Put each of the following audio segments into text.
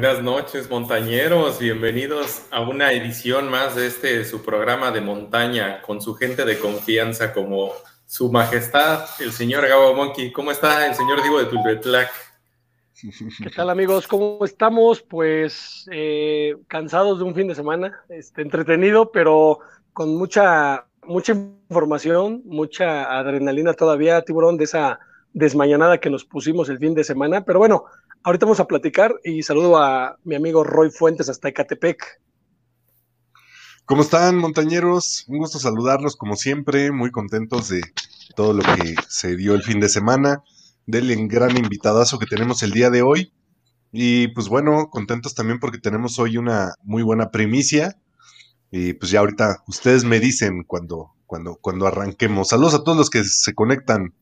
Buenas noches, montañeros. Bienvenidos a una edición más de este su programa de montaña con su gente de confianza como su majestad, el señor Gabo Monkey. ¿Cómo está el señor Diego de Tulbetlac? ¿Qué tal amigos? ¿Cómo estamos? Pues eh, cansados de un fin de semana, este, entretenido, pero con mucha, mucha información, mucha adrenalina todavía, tiburón, de esa desmañanada que nos pusimos el fin de semana. Pero bueno, Ahorita vamos a platicar y saludo a mi amigo Roy Fuentes hasta Ecatepec. ¿Cómo están, montañeros? Un gusto saludarlos como siempre, muy contentos de todo lo que se dio el fin de semana, del gran invitadazo que tenemos el día de hoy. Y pues bueno, contentos también porque tenemos hoy una muy buena primicia. Y pues ya ahorita ustedes me dicen cuando, cuando, cuando arranquemos. Saludos a todos los que se conectan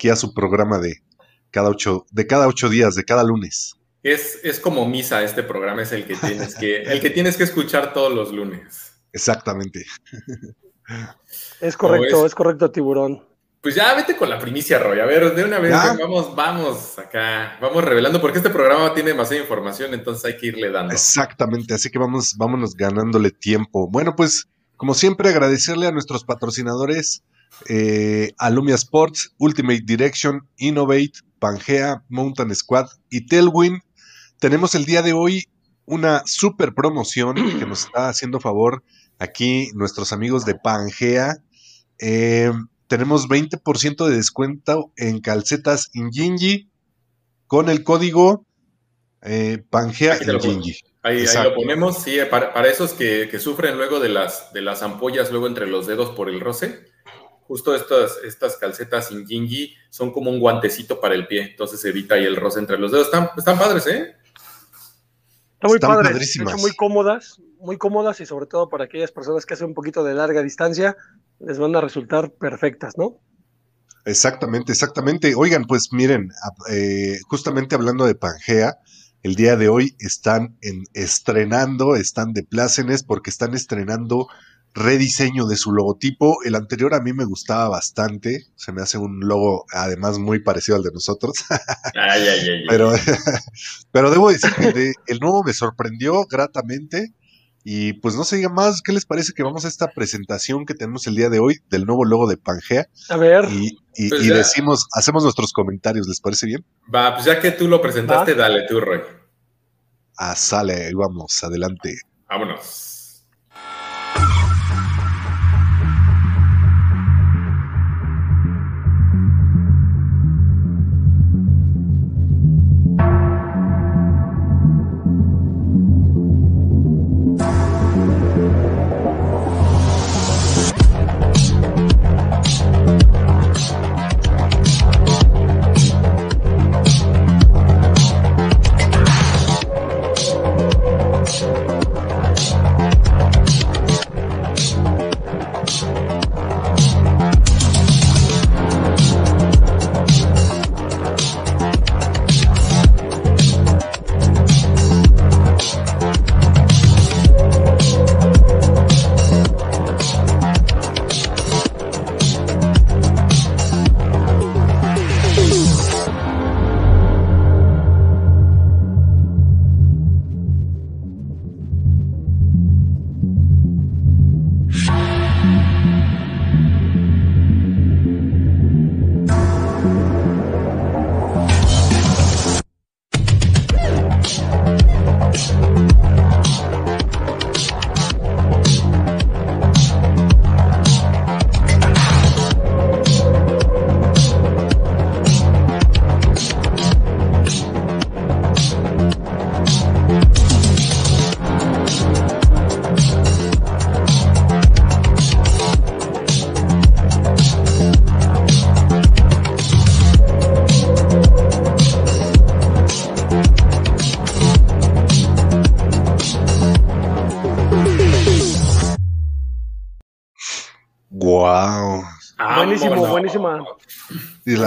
aquí a su programa de cada ocho, de cada ocho días, de cada lunes. Es, es como misa este programa, es el que tienes que, el que tienes que escuchar todos los lunes. Exactamente. Es correcto, es? correcto, tiburón. Pues ya vete con la primicia, Roy. A ver, de una vez vamos, vamos acá, vamos revelando, porque este programa tiene demasiada información, entonces hay que irle dando. Exactamente, así que vamos, vámonos ganándole tiempo. Bueno, pues, como siempre, agradecerle a nuestros patrocinadores, eh, Alumia Sports, Ultimate Direction, Innovate, Pangea, Mountain Squad y Tailwind. Tenemos el día de hoy una super promoción que nos está haciendo favor aquí nuestros amigos de Pangea. Eh, tenemos 20% de descuento en calcetas Injinji con el código eh, Pangea Injinji. Ahí, lo ponemos, sí, para, esos que, que, sufren luego de las, de las ampollas luego entre los dedos por el roce justo estas, estas calcetas sin jingi son como un guantecito para el pie, entonces evita ahí el roce entre los dedos. Están, están padres, ¿eh? Están muy padres, muy cómodas, muy cómodas y sobre todo para aquellas personas que hacen un poquito de larga distancia, les van a resultar perfectas, ¿no? Exactamente, exactamente. Oigan, pues miren, eh, justamente hablando de Pangea, el día de hoy están en, estrenando, están de plácenes porque están estrenando rediseño de su logotipo. El anterior a mí me gustaba bastante. Se me hace un logo además muy parecido al de nosotros. ay, ay, ay, pero, pero debo decir que el nuevo me sorprendió gratamente. Y pues no se diga más, ¿qué les parece que vamos a esta presentación que tenemos el día de hoy del nuevo logo de Pangea? A ver. Y, pues decimos, hacemos nuestros comentarios, ¿les parece bien? Va, pues ya que tú lo presentaste, dale tú, Roy. Ah, sale, vamos, adelante. Vámonos.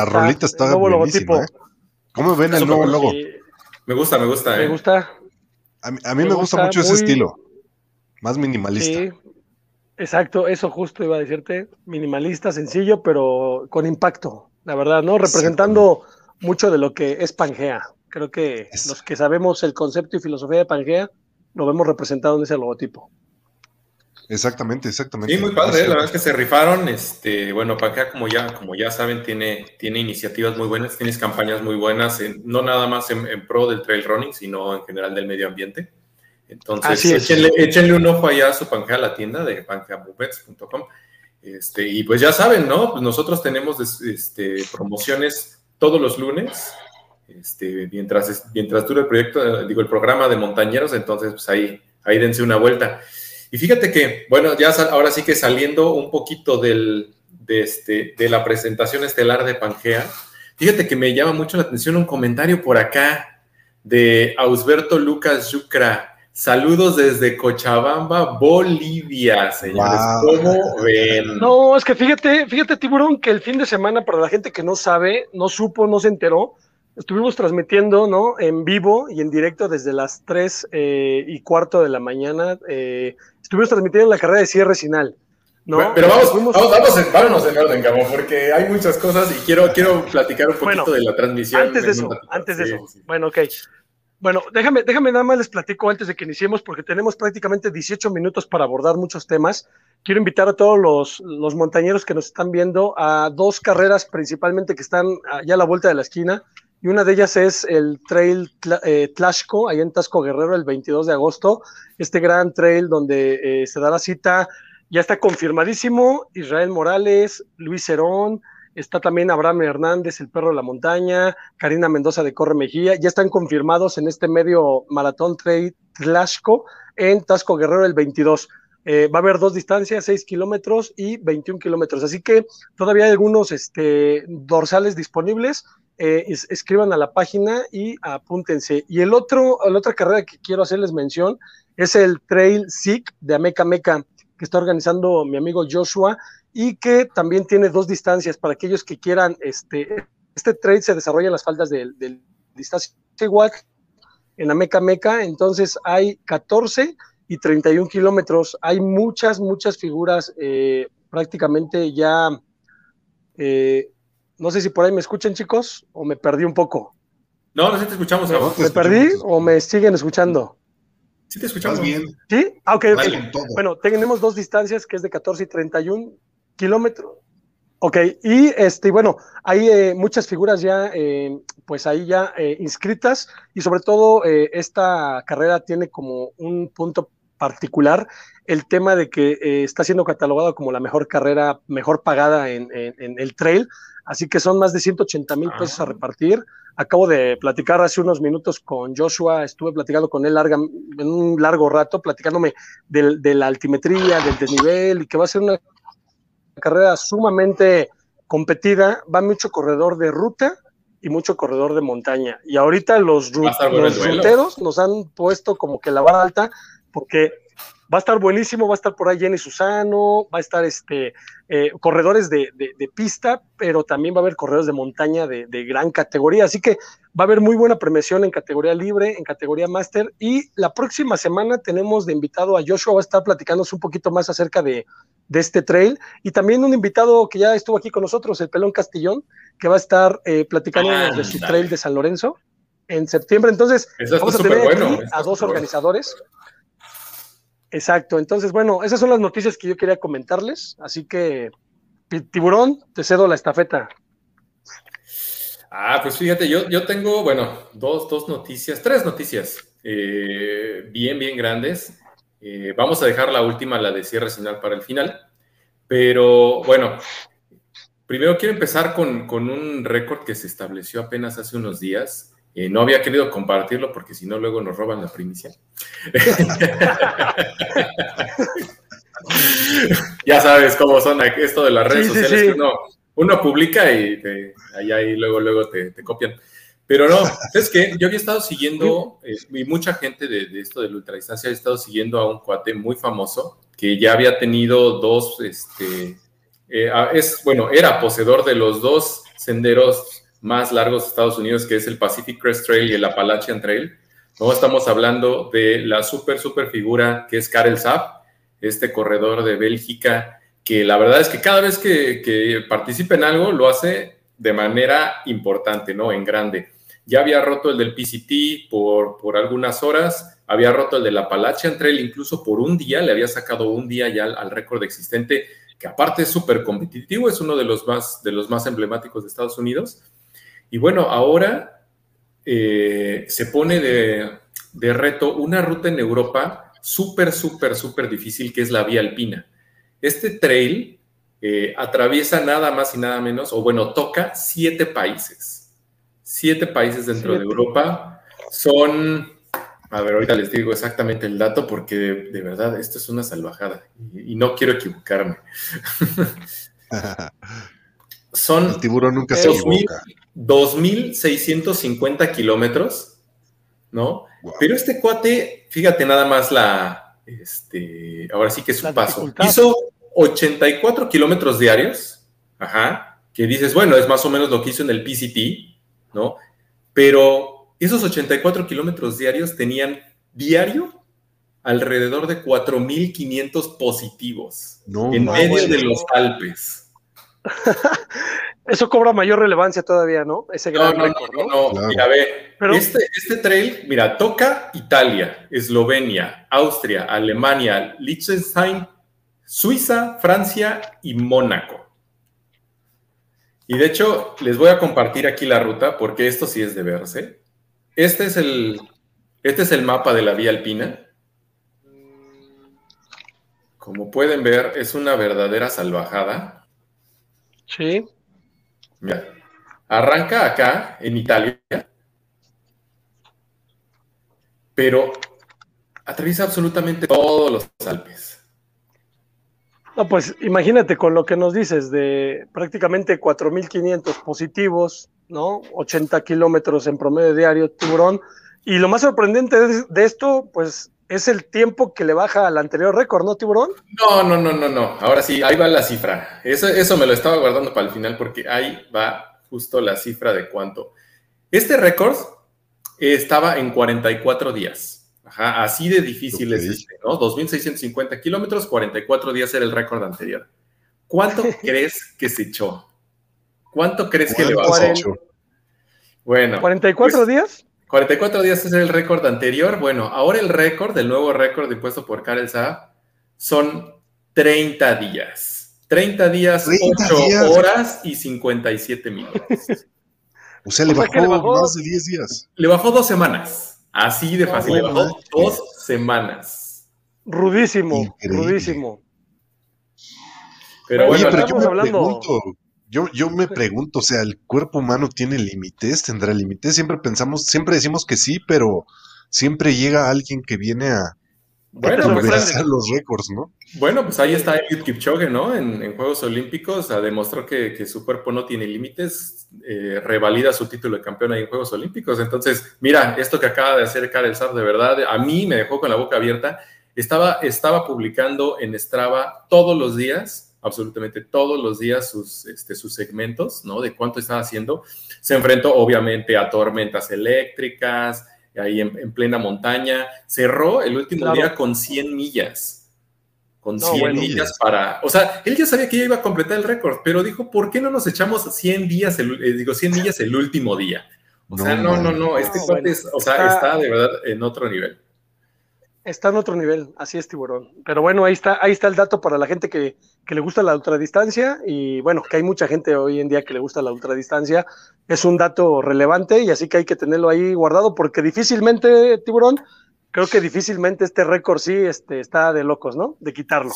La rolita está buenísima. ¿eh? ¿Cómo ven el nuevo logo? Me gusta, me gusta. Me ¿eh? gusta. A mí, me, gusta, mucho ese estilo. Más minimalista. Sí, exacto, eso justo iba a decirte. Minimalista, sencillo, pero con impacto, la verdad, ¿no? Representando mucho de lo que es Pangea, Creo que los que sabemos el concepto y filosofía de Pangea lo vemos representado en ese logotipo. Exactamente, exactamente. Sí, muy padre, la verdad es que se rifaron. Este, bueno, Pangea, como ya, como ya saben, tiene, tiene iniciativas muy buenas, tienes campañas muy buenas, no nada más en, pro del trail running, sino en general del medio ambiente. Entonces, échenle, un ojo allá a su Pangea, la tienda de pangeamovets.com. Este, y pues ya saben, ¿no? Pues nosotros tenemos este, promociones todos los lunes, este, mientras, mientras dure el proyecto, digo, el programa de montañeros, entonces pues ahí, ahí dense una vuelta. Y fíjate que, bueno, ya ahora sí que saliendo un poquito del, de, este, de la presentación estelar de Pangea, fíjate que me llama mucho la atención un comentario por acá de Ausberto Lucas Yucra. Saludos desde Cochabamba, Bolivia, señores. ¿Cómo ven? No, es que fíjate, fíjate, Tiburón, que el fin de semana, para la gente que no sabe, no supo, no se enteró, estuvimos transmitiendo, ¿no? En vivo y en directo desde las 3 eh, y cuarto de la mañana. Eh, estuvimos transmitiendo la carrera de cierre final. ¿no? pero vamos, vamos, vamos, en orden, Camo, porque hay muchas cosas y quiero, quiero platicar un poquito de la transmisión. Antes de eso, antes de eso. Bueno, ok. Bueno, déjame, déjame nada más les platico antes de que iniciemos, porque tenemos prácticamente 18 minutos para abordar muchos temas. Quiero invitar a todos los, los montañeros que nos están viendo a dos carreras principalmente que están ya a la vuelta de la esquina. Y una de ellas es el Trail eh, Tlashco, ahí en Tasco Guerrero, el 22 de agosto. Este gran trail donde eh, se da la cita, ya está confirmadísimo. Israel Morales, Luis Herón, está también Abraham Hernández, el perro de la montaña, Karina Mendoza de Corre Mejía, ya están confirmados en este medio maratón Trail Tlaxco en Tasco Guerrero el 22. Eh, va a haber dos distancias, 6 kilómetros y 21 kilómetros. Así que todavía hay algunos este, dorsales disponibles. Eh, escriban a la página y apúntense. Y el otro, la otra carrera que quiero hacerles mención es el Trail SIC de Ameca Meca, que está organizando mi amigo Joshua y que también tiene dos distancias. Para aquellos que quieran, este, este trade se desarrolla en las faldas del, distancia igual en la Meca Meca, entonces hay 14 y 31 kilómetros, hay muchas, muchas figuras eh, prácticamente ya, eh, no sé si por ahí me escuchan chicos o me perdí un poco. No, no sé, te escuchamos. ¿Me perdí o me siguen escuchando? Sí, te escuchamos bien. ¿Sí? Ah, ok, Bueno, tenemos dos distancias que es de 14 y 31 kilómetros. Ok, y este, bueno, hay eh, muchas figuras ya, eh, pues ahí ya eh, inscritas, y sobre todo esta carrera tiene como un punto particular el tema de que está siendo catalogada como la mejor carrera, mejor pagada en, el trail, así que son más de 180 mil pesos a ah. repartir. Acabo de platicar hace unos minutos con Joshua, estuve platicando con él larga, en un largo rato, platicándome de la altimetría, del desnivel, y que va a ser una carrera sumamente competida, va mucho corredor de ruta y mucho corredor de montaña. Y ahorita los, ruteros nos han puesto como que la vara alta porque va a estar buenísimo, va a estar por ahí Jenny Susano, va a estar este, eh, corredores de, pista, pero también va a haber corredores de montaña de, gran categoría. Así que va a haber muy buena premiación en categoría libre, en categoría máster. Y la próxima semana tenemos de invitado a Joshua, va a estar platicándonos un poquito más acerca de, este trail. Y también un invitado que ya estuvo aquí con nosotros, el Pelón Castillón, que va a estar eh, platicando de su trail de San Lorenzo en septiembre. Entonces, vamos a tener a dos organizadores. Exacto, entonces, bueno, esas son las noticias que yo quería comentarles, así que, tiburón, te cedo la estafeta. Ah, pues fíjate, yo, yo tengo, bueno, dos, dos noticias, tres noticias eh, bien, bien grandes. Eh, vamos a dejar la última, la de cierre señal, para el final, pero bueno, primero quiero empezar con, con un récord que se estableció apenas hace unos días eh, no había querido compartirlo porque si no, luego nos roban la primicia. ya sabes cómo son esto de las redes sociales, uno, publica y ahí, luego, luego te, copian. Pero no, es que yo había estado siguiendo, eh, y mucha gente de, esto de la ultradistancia ha estado siguiendo a un cuate muy famoso que ya había tenido dos, este, eh, es, bueno, era poseedor de los dos senderos más largos de Estados Unidos, que es el Pacific Crest Trail y el Appalachian Trail. No estamos hablando de la super, super figura que es Karel Saab, este corredor de Bélgica, que la verdad es que cada vez que, participa en algo lo hace de manera importante, ¿no? En grande. ya había roto el del PCT por, por algunas horas, había roto el del Appalachian Trail incluso por un día, le había sacado un día ya al, récord existente, que aparte es súper competitivo, es uno de los, más, de los más emblemáticos de Estados Unidos. Y bueno, ahora eh, se pone de, de reto una ruta en Europa súper, súper, súper difícil, que es la vía alpina. Este trail eh, atraviesa nada más y nada menos, o bueno, toca siete países. Siete países dentro de Europa. Son, a ver, ahorita les digo exactamente el dato porque de, verdad esto es una salvajada y, no quiero equivocarme. Son el tiburón nunca se equivoca. 2.650 kilómetros, ¿no? Pero este cuate, fíjate nada más la, este, ahora sí que es un paso. Hizo 84 kilómetros diarios, ajá, que dices, bueno, es más o menos lo que hizo en el PCT, ¿no? Pero esos 84 kilómetros diarios tenían diario alrededor de 4.500 positivos en medio de los Alpes. Eso cobra mayor relevancia todavía, ¿no? Ese gran no, récord, ¿no? No, mira, ve, este, este, trail, mira, toca Italia, Eslovenia, Austria, Alemania, Liechtenstein, Suiza, Francia y Mónaco. Y de hecho, les voy a compartir aquí la ruta porque esto sí es de verse. Este es el, este es el mapa de la vía alpina. Como pueden ver, es una verdadera salvajada. Sí. Mira, arranca acá, en Italia, pero atraviesa absolutamente todos los Alpes. No, pues imagínate con lo que nos dices de prácticamente 4.500 positivos, ¿no? 80 kilómetros en promedio diario, tiburón. Y lo más sorprendente de, esto, pues es el tiempo que le baja al anterior récord, ¿no, Tiburón? No, no, no, no, no. Ahora sí, ahí va la cifra. Eso, eso me lo estaba guardando para el final porque ahí va justo la cifra de cuánto. Este récord estaba en 44 días. Ajá, así de difícil es este, ¿no? 2.650 kilómetros, 44 días era el récord anterior. ¿Cuánto crees que se echó? ¿Cuánto crees que le bajó? Bueno. ¿44 pues, días? 44 días es el récord anterior. Bueno, ahora el récord, el nuevo récord impuesto por Karel Saab, son 30 días. 30 días, 8 horas y 57 minutos. o sea, le, bajó, más de 10 días. Le bajó dos semanas. Así de fácil. le bajó dos semanas. Rudísimo, rudísimo. Pero bueno, pero yo hablando... Yo, yo me pregunto, o sea, ¿el cuerpo humano tiene límites? ¿Tendrá límites? Siempre pensamos, siempre decimos que sí, pero siempre llega alguien que viene a, bueno, pues, los récords, ¿no? Bueno, pues ahí está Eliud Kipchoge, ¿no? En, Juegos Olímpicos demostró que, que, su cuerpo no tiene límites, eh, revalida su título de campeón ahí en Juegos Olímpicos. Entonces, mira, esto que acaba de hacer Karel Saab, de verdad, a mí me dejó con la boca abierta. Estaba, estaba publicando en Strava todos los días absolutamente todos los días sus, este, sus segmentos, ¿no? De cuánto estaba haciendo. Se enfrentó obviamente a tormentas eléctricas, ahí en, plena montaña. Cerró el último día con 100 millas. Con 100 millas para... O sea, él ya sabía que iba a completar el récord, pero dijo, ¿por qué no nos echamos 100 días, el, eh, digo, 100 millas el último día? O sea, no, no, no, este cuate o sea, está de verdad en otro nivel. Está en otro nivel, así es tiburón. Pero bueno, ahí está, ahí está el dato para la gente que, le gusta la ultradistancia y bueno, que hay mucha gente hoy en día que le gusta la ultradistancia. Es un dato relevante y así que hay que tenerlo ahí guardado porque difícilmente, tiburón, creo que difícilmente este récord sí este, está de locos, ¿no? De quitarlo.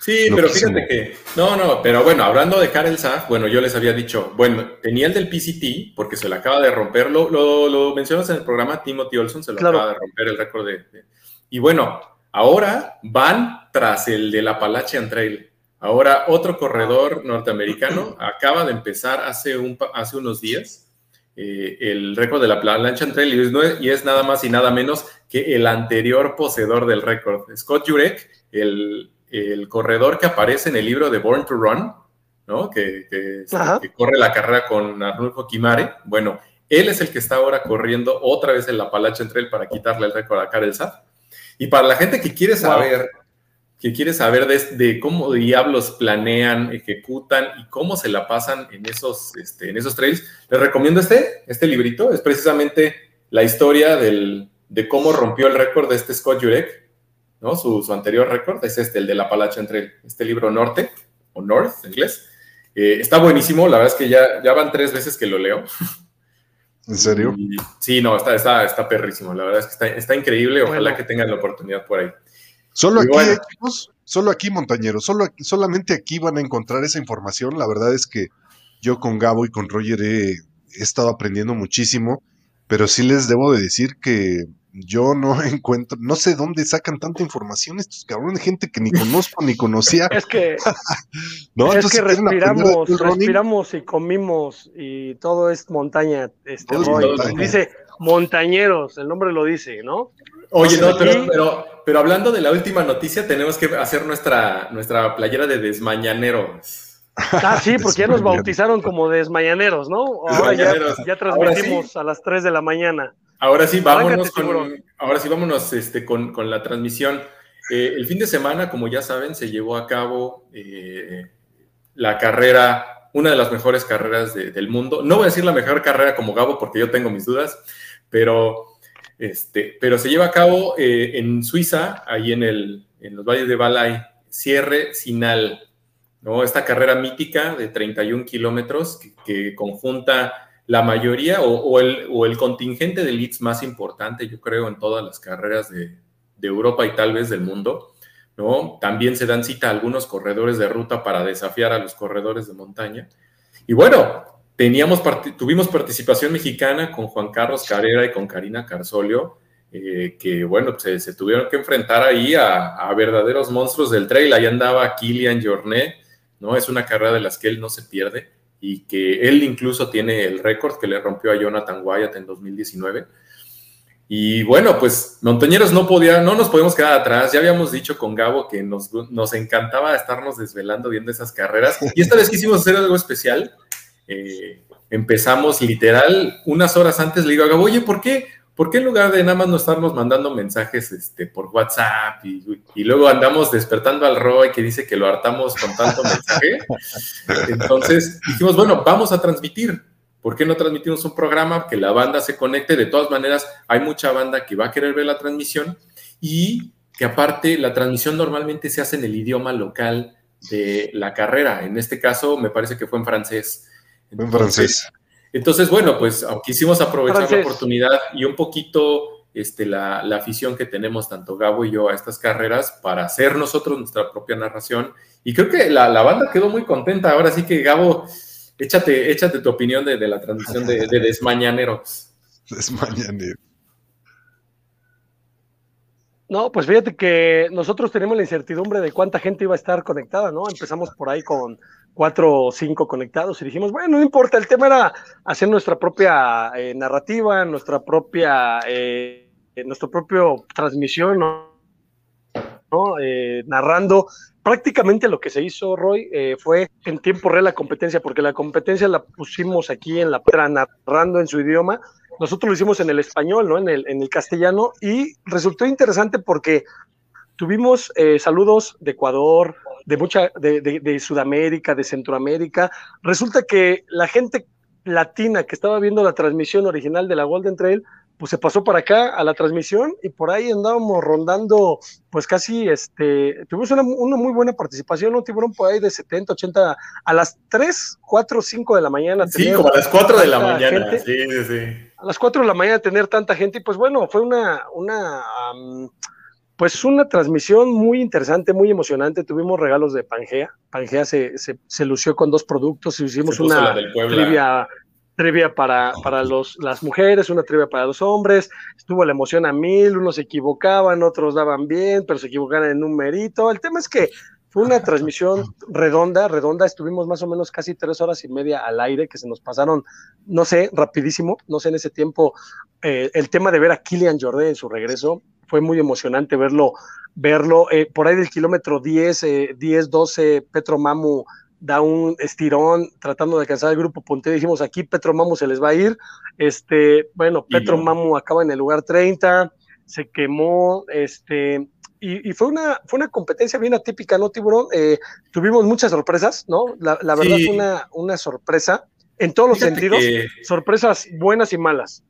Sí, pero fíjate que, no, no, pero bueno, hablando de Karel Saf, bueno, yo les había dicho, bueno, tenía el del PCT, porque se le acaba de romper, lo, lo, mencionas en el programa, Timothy Olson se lo acaba de romper el récord de y bueno, ahora van tras el de la Appalachian Trail. Ahora otro corredor norteamericano acaba de empezar hace, un, hace unos días eh, el récord de la Appalachian Trail y es, nada más y nada menos que el anterior poseedor del récord, Scott Jurek, el, corredor que aparece en el libro de Born to Run, ¿no? que, que, corre la carrera con Arnulfo Kimare. Bueno, él es el que está ahora corriendo otra vez en la Appalachian Trail para quitarle el récord a Karel. Y para la gente que quiere saber que quiere saber de, cómo diablos planean, ejecutan y cómo se la pasan en esos, este, en esos trails, les recomiendo este, este librito. Es precisamente la historia del, de cómo rompió el récord de este Scott Jurek, ¿no? Su, anterior récord es este, el de la palacha entre este libro Norte, o North en inglés. Eh, está buenísimo, la verdad es que ya, ya van tres veces que lo leo. ¿En serio? sí, no, está, está, está perrísimo, la verdad es que está, está increíble, ojalá que tengan la oportunidad por ahí. Solo aquí, solo aquí, montañeros, solo aquí, solamente aquí van a encontrar esa información. La verdad es que yo con Gabo y con Roger he, estado aprendiendo muchísimo, pero sí les debo de decir que yo no encuentro, no sé dónde sacan tanta información estos cabrones, gente que ni conozco ni conocía. Es que, ¿no? es que respiramos, respiramos y comimos y todo es montaña. Este, Dice montañeros, el nombre lo dice, ¿no? Oye, no, pero, pero, hablando de la última noticia, tenemos que hacer nuestra, nuestra playera de desmañaneros. Ah, sí, porque ya nos bautizaron como desmañaneros, ¿no? Ahora ya, transmitimos a las 3 de la mañana. Ahora sí, vámonos con, ahora sí, vámonos este, con, la transmisión. Eh, el fin de semana, como ya saben, se llevó a cabo eh, la carrera, una de las mejores carreras del mundo. No voy a decir la mejor carrera como Gabo, porque yo tengo mis dudas, pero este, pero se lleva a cabo eh, en Suiza, ahí en, el, en los valles de Balay, cierre Sinal, ¿no? Esta carrera mítica de 31 kilómetros que, conjunta la mayoría o, el, contingente de leads más importante, yo creo, en todas las carreras de, de Europa y tal vez del mundo. ¿no? También se dan cita a algunos corredores de ruta para desafiar a los corredores de montaña. Y bueno, Teníamos, tuvimos participación mexicana con Juan Carlos Carrera y con Karina Carsolio, eh, que bueno, se, tuvieron que enfrentar ahí a, verdaderos monstruos del trail. Ahí andaba Kilian Jornet, ¿no? Es una carrera de las que él no se pierde y que él incluso tiene el récord que le rompió a Jonathan Wyatt en 2019. Y bueno, pues Montañeros no podía, no nos podemos quedar atrás. Ya habíamos dicho con Gabo que nos, nos encantaba estarnos desvelando viendo esas carreras. Y esta vez quisimos hacer algo especial eh, empezamos literal unas horas antes, le digo a Gabo, oye, ¿por qué? ¿Por qué en lugar de nada más no estarnos mandando mensajes este, por WhatsApp y, luego andamos despertando al Roy que dice que lo hartamos con tanto mensaje? Entonces dijimos, bueno, vamos a transmitir. ¿Por qué no transmitimos un programa que la banda se conecte? De todas maneras, hay mucha banda que va a querer ver la transmisión y que aparte la transmisión normalmente se hace en el idioma local de la carrera. En este caso, me parece que fue en francés. En francés. Entonces, bueno, pues quisimos aprovechar la oportunidad y un poquito este, la, afición que tenemos tanto Gabo y yo a estas carreras para hacer nosotros nuestra propia narración. Y creo que la, banda quedó muy contenta. Ahora sí que, Gabo, échate, échate tu opinión de, la transmisión de, de Desmañaneros. Desmañaneros. No, pues fíjate que nosotros tenemos la incertidumbre de cuánta gente iba a estar conectada, ¿no? Empezamos por ahí con cuatro o cinco conectados y dijimos, bueno, no importa, el tema era hacer nuestra propia eh, narrativa, nuestra propia, eh, nuestro propio transmisión, ¿no? Eh, narrando. Prácticamente lo que se hizo, Roy, fue en tiempo real la competencia, porque la competencia la pusimos aquí en la narrando en su idioma. Nosotros lo hicimos en el español, ¿no? En el, en el castellano, y resultó interesante porque tuvimos saludos de Ecuador, de mucha, de, de, Sudamérica, de Centroamérica. Resulta que la gente latina que estaba viendo la transmisión original de la Golden Trail, pues se pasó para acá a la transmisión y por ahí andábamos rondando, pues casi, este, tuvimos una, muy buena participación, un tiburón por ahí de 70, 80, a las 3, 4, 5 de la mañana. Sí, como a las 4 de la mañana, sí, sí, sí. A las 4 de la mañana tener tanta gente y pues bueno, fue una, una, pues una transmisión muy interesante, muy emocionante. Tuvimos regalos de Pangea. Pangea se, se, lució con dos productos. Hicimos una trivia, trivia para, para los, las mujeres, una trivia para los hombres. Estuvo la emoción a mil, unos se equivocaban, otros daban bien, pero se equivocaban en un mérito. El tema es que fue una transmisión redonda, redonda. Estuvimos más o menos casi tres horas y media al aire, que se nos pasaron, no sé, rapidísimo. No sé, en ese tiempo, eh, el tema de ver a Kilian Jordan en su regreso fue muy emocionante verlo, verlo eh, por ahí del kilómetro 10, 10, 12, Petro Mamu da un estirón tratando de alcanzar el grupo puntero. Dijimos aquí Petro Mamu se les va a ir. Este, bueno, Petro Mamu acaba en el lugar 30, se quemó, este, y, fue, una, fue una competencia bien atípica, ¿no, Tiburón? Eh, tuvimos muchas sorpresas, ¿no? La, verdad fue una, una sorpresa en todos los sentidos, sorpresas buenas y malas.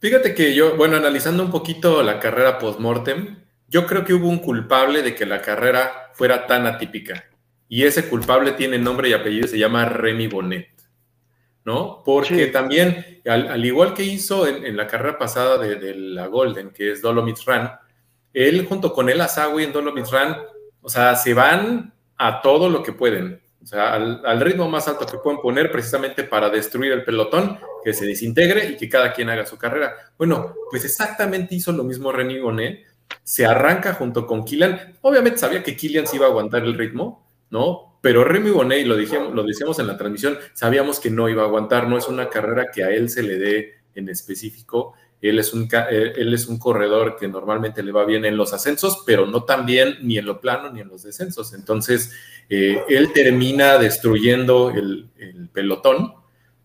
Fíjate que yo, bueno, analizando un poquito la carrera post-mortem, yo creo que hubo un culpable de que la carrera fuera tan atípica. Y ese culpable tiene nombre y apellido, se llama Remy Bonnet. ¿no? Porque también, al, igual que hizo en, la carrera pasada de, la Golden, que es Dolomites Run, él junto con el Asawi en Dolomites Run, o sea, se van a todo lo que pueden, o sea, al, ritmo más alto que pueden poner precisamente para destruir el pelotón, que se desintegre y que cada quien haga su carrera. Bueno, pues exactamente hizo lo mismo René Bonet, se arranca junto con Killian, obviamente sabía que Killian se iba a aguantar el ritmo, ¿no? Pero Remy Bonet, lo, dijimos, lo decíamos en la transmisión, sabíamos que no iba a aguantar, no es una carrera que a él se le dé en específico. Él es, un, eh, él es un corredor que normalmente le va bien en los ascensos, pero no tan bien ni en lo plano ni en los descensos. Entonces, eh, él termina destruyendo el, pelotón,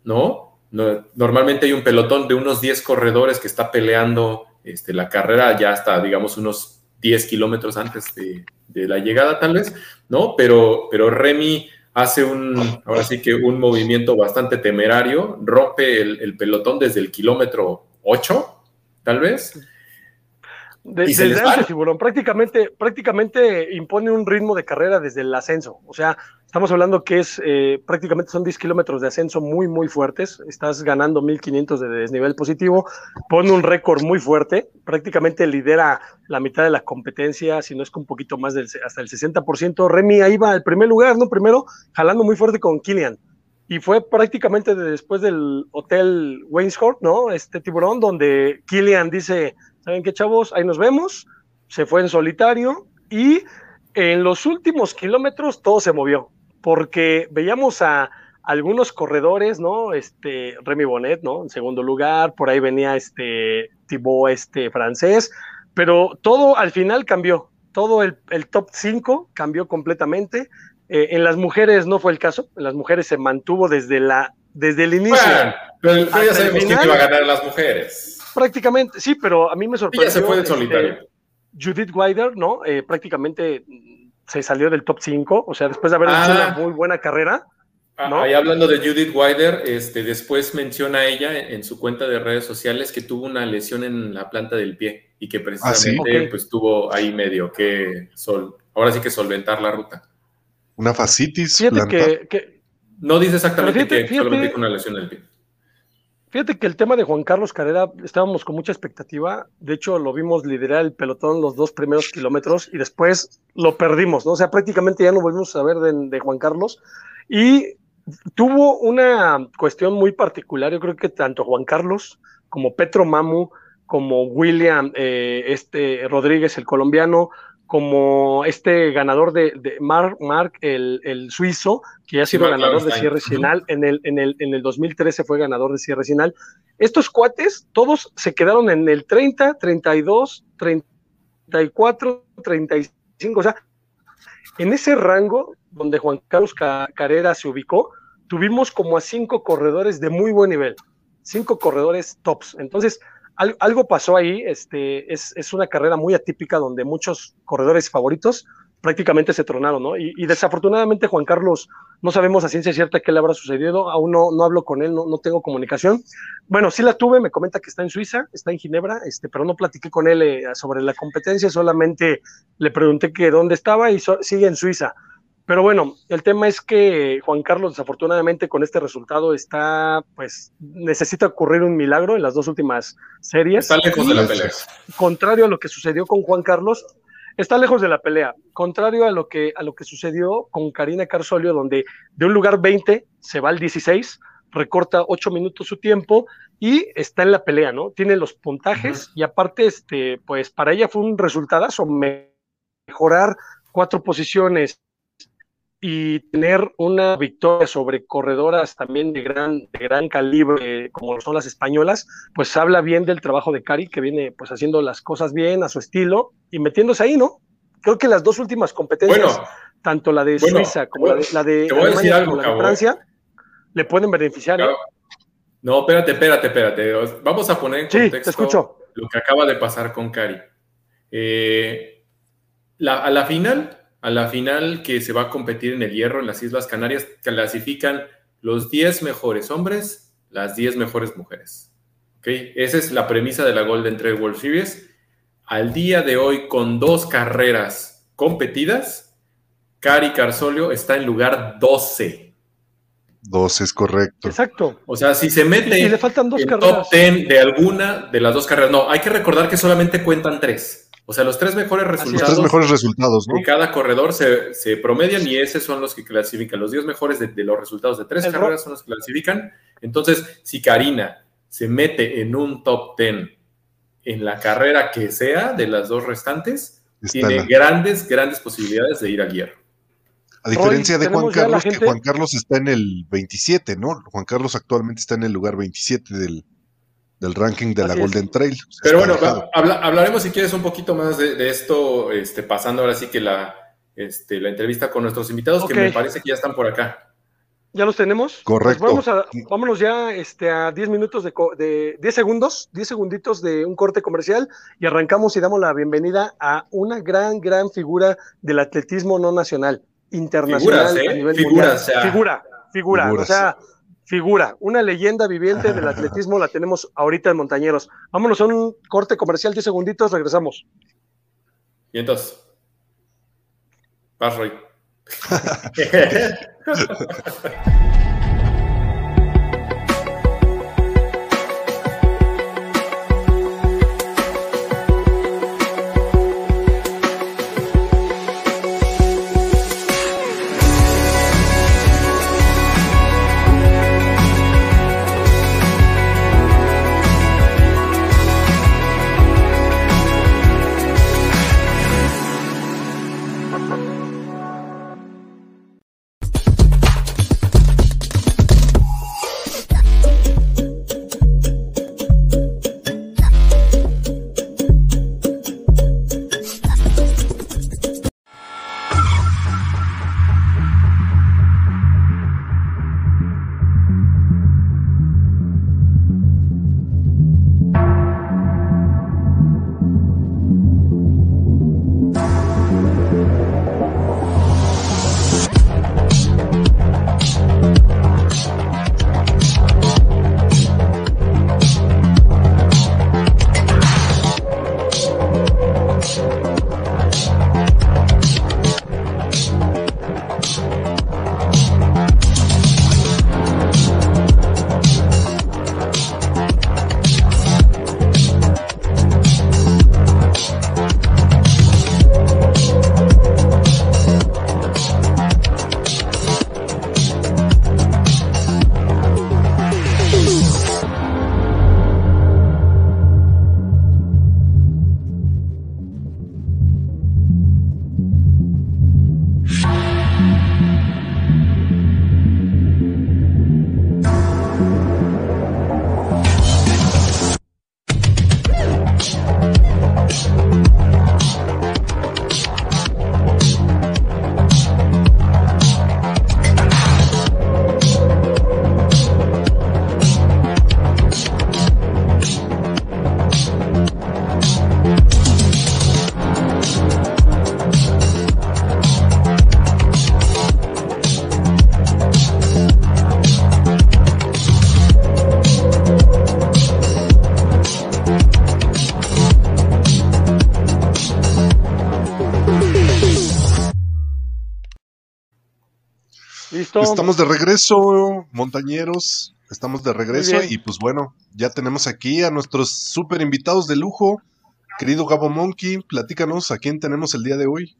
¿no? Normalmente hay un pelotón de unos 10 corredores que está peleando este, la carrera ya hasta, digamos, unos 10 kilómetros antes de, la llegada tal vez, ¿no? Pero, pero Remy hace un, ahora sí que un movimiento bastante temerario, rompe el, pelotón desde el kilómetro 8, tal vez. desde antes, tiburón, prácticamente, prácticamente impone un ritmo de carrera desde el ascenso. O sea, Estamos hablando que es eh, prácticamente son 10 kilómetros de ascenso muy, muy fuertes. Estás ganando 1500 de desnivel positivo. Pone un récord muy fuerte. Prácticamente lidera la mitad de la competencia, si no es que un poquito más del hasta el 60%. Remy ahí va al primer lugar, ¿no? Primero, jalando muy fuerte con Killian. Y fue prácticamente después del Hotel Wainscourt, ¿no? Este tiburón, donde Killian dice: ¿Saben qué, chavos? Ahí nos vemos. Se fue en solitario y en los últimos kilómetros todo se movió porque veíamos a algunos corredores, ¿no? Este, Remy Bonnet, ¿no? En segundo lugar, por ahí venía este Thibaut, este francés, pero todo al final cambió, todo el, top 5 cambió completamente. Eh, en las mujeres no fue el caso, en las mujeres se mantuvo desde, la, desde el inicio. Bueno, pero ya sabemos quién iba a ganar las mujeres. Prácticamente, sí, pero a mí me sorprendió. Ella se fue en este, solitario. Judith Wider, ¿no? Eh, prácticamente se salió del top 5, o sea, después de haber hecho una ah. muy buena carrera. Ah, ahí hablando de Judith Wider, este, después menciona ella en su cuenta de redes sociales que tuvo una lesión en la planta del pie y que precisamente pues tuvo ahí medio que sol, ahora sí que solventar la ruta. Una fascitis. Fíjate que, no dice exactamente que solamente una lesión en el pie. Fíjate que el tema de Juan Carlos Carrera estábamos con mucha expectativa. De hecho, lo vimos liderar el pelotón los dos primeros kilómetros y después lo perdimos, ¿no? O sea, prácticamente ya no volvimos a ver de, Juan Carlos. Y tuvo una cuestión muy particular. Yo creo que tanto Juan Carlos como Petro Mamu, como William eh, este Rodríguez, el colombiano, como este ganador de, de Mark, Mark el, el, suizo, que ha sido ganador de cierre final, en el, en, el, en el 2013 fue ganador de cierre final. Estos cuates, todos se quedaron en el 30, 32, 34, 35, o sea, en ese rango donde Juan Carlos Carrera se ubicó, tuvimos como a cinco corredores de muy buen nivel, cinco corredores tops. Entonces, algo pasó ahí, este, es, una carrera muy atípica donde muchos corredores favoritos prácticamente se tronaron, ¿no? Y, desafortunadamente Juan Carlos, no sabemos a ciencia cierta qué le habrá sucedido, aún no, no hablo con él, no, no, tengo comunicación. Bueno, sí la tuve, me comenta que está en Suiza, está en Ginebra, este, pero no platiqué con él eh, sobre la competencia, solamente le pregunté que dónde estaba y sigue en Suiza. Pero bueno, el tema es que Juan Carlos, desafortunadamente, con este resultado está, pues, necesita ocurrir un milagro en las dos últimas series. Está lejos de la pelea. Contrario a lo que sucedió con Juan Carlos, está lejos de la pelea. Contrario a lo que, a lo que sucedió con Karina Carsolio, donde de un lugar 20 se va al 16, recorta 8 minutos su tiempo y está en la pelea, ¿no? Tiene los puntajes y aparte, este, pues, para ella fue un resultado mejorar cuatro posiciones y tener una victoria sobre corredoras también de gran, de gran calibre, como son las españolas, pues habla bien del trabajo de Cari, que viene pues haciendo las cosas bien a su estilo y metiéndose ahí, ¿no? Creo que las dos últimas competencias, tanto la de Suiza como la de, la de Alemania como la de Francia, le pueden beneficiar. ¿eh? No, espérate, espérate, espérate. Vamos a poner en contexto lo que acaba de pasar con Cari. Eh, a la final, a la final que se va a competir en el hierro en las Islas Canarias, clasifican los 10 mejores hombres, las 10 mejores mujeres. ¿Okay? Esa es la premisa de la Golden Trail World Series. Al día de hoy, con dos carreras competidas, Cari Carsolio está en lugar 12. 12 es correcto. Exacto. O sea, si se mete y le faltan dos en carreras. top 10 de alguna de las dos carreras, no, hay que recordar que solamente cuentan tres. O sea, los tres mejores Los resultados tres mejores resultados, ¿no? de cada corredor se, se promedian y esos son los que clasifican. Los 10 mejores de, de los resultados de tres El carreras son los que clasifican. Entonces, si Karina se mete en un top 10 en la carrera que sea de las dos restantes, Está tiene la- grandes, grandes posibilidades de ir al hierro. A diferencia de Juan Carlos, que. Juan Carlos está en el 27, ¿no? Juan Carlos actualmente está en el lugar 27 del, del ranking de la es. Golden Trail. Pero está bueno, alejado. va- habla- hablaremos si quieres un poquito más de, de esto, este, pasando ahora sí que la, este, la entrevista con nuestros invitados, que me parece que ya están por acá. ¿Ya los tenemos? Correcto. Pues vamos a, vámonos ya este, a 10 minutos de, co- de 10 segundos, 10 segunditos de un corte comercial y arrancamos y damos la bienvenida a una gran, gran figura del atletismo no nacional, internacional Figuras, ¿eh? a nivel Figuras, mundial. o sea. figura, figura, Figuras. o sea, figura, una leyenda viviente del atletismo la tenemos ahorita en Montañeros. Vámonos a un corte comercial, 10 segunditos, regresamos. Y entonces, vas, Roy. Estamos de regreso, montañeros. Estamos de regreso y pues bueno, ya tenemos aquí a nuestros super invitados de lujo. Querido Gabo Monkey, platícanos a quién tenemos el día de hoy.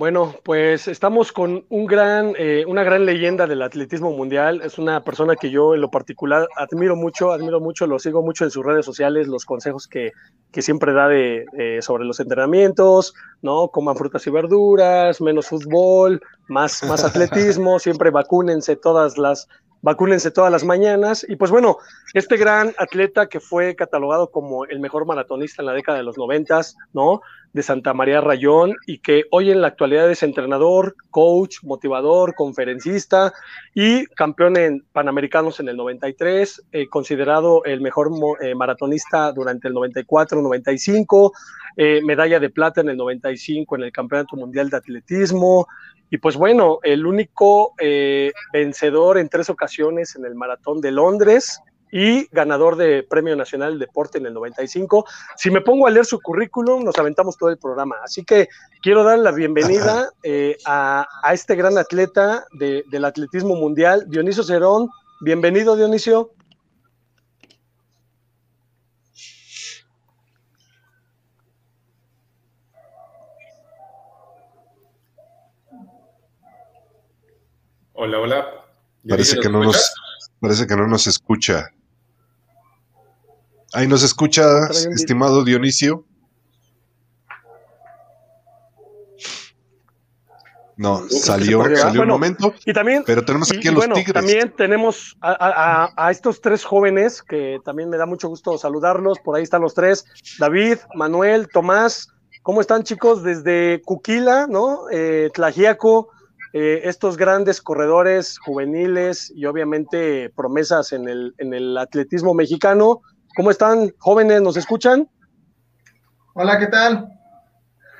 Bueno, pues estamos con un gran, eh, una gran leyenda del atletismo mundial. Es una persona que yo en lo particular admiro mucho, admiro mucho, lo sigo mucho en sus redes sociales, los consejos que, que siempre da de, eh, sobre los entrenamientos, ¿no? Coman frutas y verduras, menos fútbol, más, más atletismo, siempre vacúnense todas las, vacúnense todas las mañanas. Y pues bueno, este gran atleta que fue catalogado como el mejor maratonista en la década de los noventas, ¿no? De Santa María Rayón y que hoy en la actualidad es entrenador, coach, motivador, conferencista y campeón en Panamericanos en el 93, eh, considerado el mejor eh, maratonista durante el 94-95, eh, medalla de plata en el 95 en el Campeonato Mundial de Atletismo. Y pues bueno, el único vencedor en tres ocasiones en el Maratón de Londres, y ganador de Premio Nacional de Deporte en el 95. Si me pongo a leer su currículum, nos aventamos todo el programa. Así que quiero dar la bienvenida eh, a, este gran atleta del atletismo mundial, Dionisio Cerón. Bienvenido, Dionisio. Hola, hola. Parece que, no nos, parece que no nos escucha. Ahí nos escucha, estimado Dionisio. No, salió, salió un momento. Y también, pero tenemos aquí a los tigres. También tenemos a, estos tres jóvenes que también me da mucho gusto saludarlos. Por ahí están los tres: David, Manuel, Tomás. ¿Cómo están, chicos? Desde Cuquila, ¿no? Eh, Tlajiaco, eh, estos grandes corredores juveniles y obviamente promesas en el, en el atletismo mexicano. ¿Cómo están, jóvenes? ¿Nos escuchan? Hola, ¿qué tal?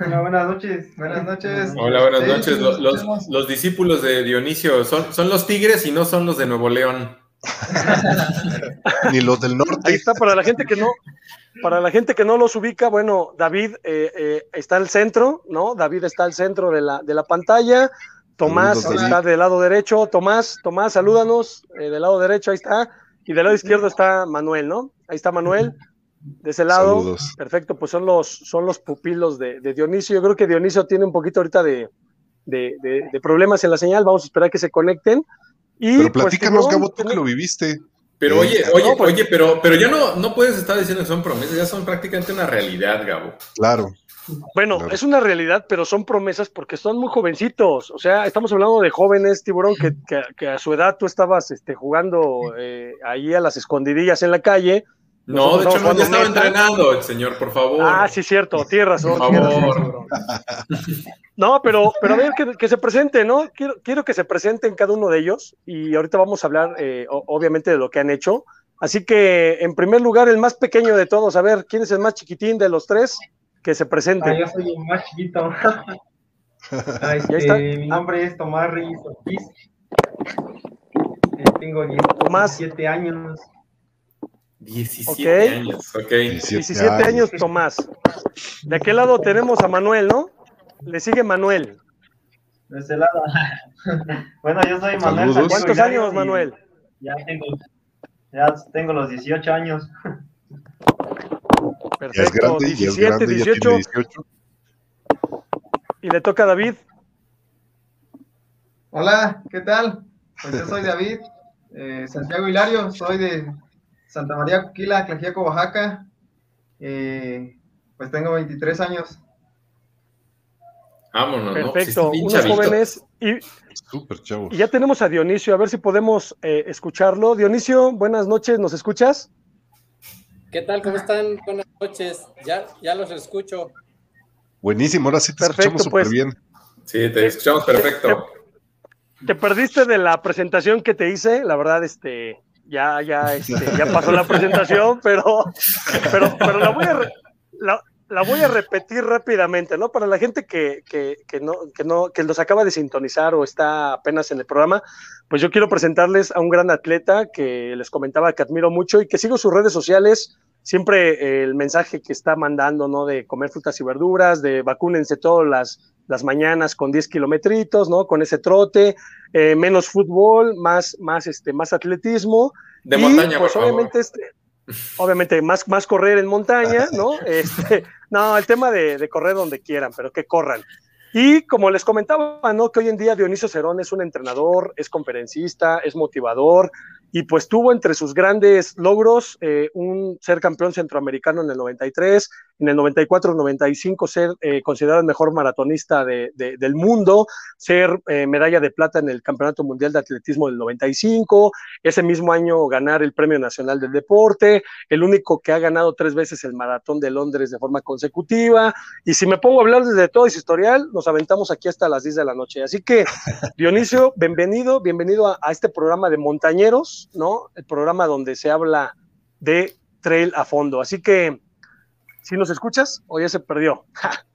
Hola, buenas noches. Buenas noches. Hola, buenas noches. Los, discípulos de Dionisio son, son los tigres y no son los de Nuevo León. Ni los del norte. Ahí está, para la gente que no, para la gente que no los ubica, bueno, David eh, eh, está al centro, ¿no? David está al centro de la, de la pantalla. Tomás está del lado derecho. Tomás, Tomás, salúdanos. Eh, del lado derecho, ahí está. Y del lado izquierdo está Manuel, ¿no? Ahí está Manuel. De ese lado, perfecto, pues son los, son los pupilos de, Dionisio. Yo creo que Dionisio tiene un poquito ahorita de, problemas en la señal. Vamos a esperar que se conecten. Y, pero pues, platícanos, Gabo, tú que lo viviste. Pero eh, oye, oye, pues oye, pero, pero ya no, no puedes estar diciendo que son promesas, ya son prácticamente una realidad, Gabo. Claro. Bueno, es una realidad, pero son promesas porque son muy jovencitos. O sea, estamos hablando de jóvenes, tiburón, que, a su edad tú estabas este, jugando eh, ahí a las escondidillas en la calle. No, de hecho no, ya estaba entrenando el señor, por favor. Ah, sí, cierto, tierras, por favor. no, pero, pero a ver que, se presente, ¿no? Quiero, quiero que se presenten cada uno de ellos y ahorita vamos a hablar, eh, obviamente, de lo que han hecho. Así que, en primer lugar, el más pequeño de todos, a ver, ¿quién es el más chiquitín de los tres? que se presente. Ah, yo soy el más chiquito. ah, este, mi nombre es Tomás Reyes Ortiz. Eh, tengo 17 años. 17 años, ok. 17, años. Tomás. De aquel lado tenemos a Manuel, ¿no? Le sigue Manuel. De ese lado. bueno, yo soy Manuel. ¿Cuántos años, Manuel? Ya tengo, ya tengo los 18 años. Perfecto, 17, 18. Y le toca a David. Hola, ¿qué tal? Pues yo soy David, eh, Santiago Hilario, soy de Santa María Cuquila, Clajiaco, Oaxaca. Eh, pues tengo 23 años. Vámonos, Perfecto, unos jóvenes y, y, ya tenemos a Dionisio, a ver si podemos eh, escucharlo. Dionisio, buenas noches, ¿nos escuchas? ¿Qué tal? ¿Cómo están? Buenas noches. Ya, ya los escucho. Buenísimo, ahora sí te escuchamos súper pues. bien. Sí, te escuchamos perfecto. Te, perdiste de la presentación que te hice, la verdad, este, ya, ya, este, ya pasó la presentación, pero, pero, pero la voy a, la, voy a repetir rápidamente, ¿no? Para la gente que, que, que, no, que, no, que los acaba de sintonizar o está apenas en el programa, pues yo quiero presentarles a un gran atleta que les comentaba que admiro mucho y que sigo sus redes sociales. Siempre eh, el mensaje que está mandando, ¿no? De comer frutas y verduras, de vacúnense todas las, las mañanas con 10 kilometritos, ¿no? Con ese trote, eh, menos fútbol, más, más, este, más atletismo. De montaña, pues, por obviamente, este, obviamente más, más correr en montaña, ¿no? Este, no, el tema de, de correr donde quieran, pero que corran. Y como les comentaba, ¿no? Que hoy en día Dionisio Cerón es un entrenador, es conferencista, es motivador, y pues tuvo entre sus grandes logros eh, un ser campeón centroamericano en el 93, en el 94-95 ser eh, considerado el mejor maratonista de, del mundo, ser eh, medalla de plata en el Campeonato Mundial de Atletismo del 95, ese mismo año ganar el Premio Nacional del Deporte, el único que ha ganado tres veces el Maratón de Londres de forma consecutiva, y si me pongo a hablar desde todo ese historial, nos aventamos aquí hasta las 10 de la noche. Así que, Dionisio, bienvenido, bienvenido a, a este programa de Montañeros, ¿no? El programa donde se habla de trail a fondo. Así que, si nos escuchas o ya se perdió.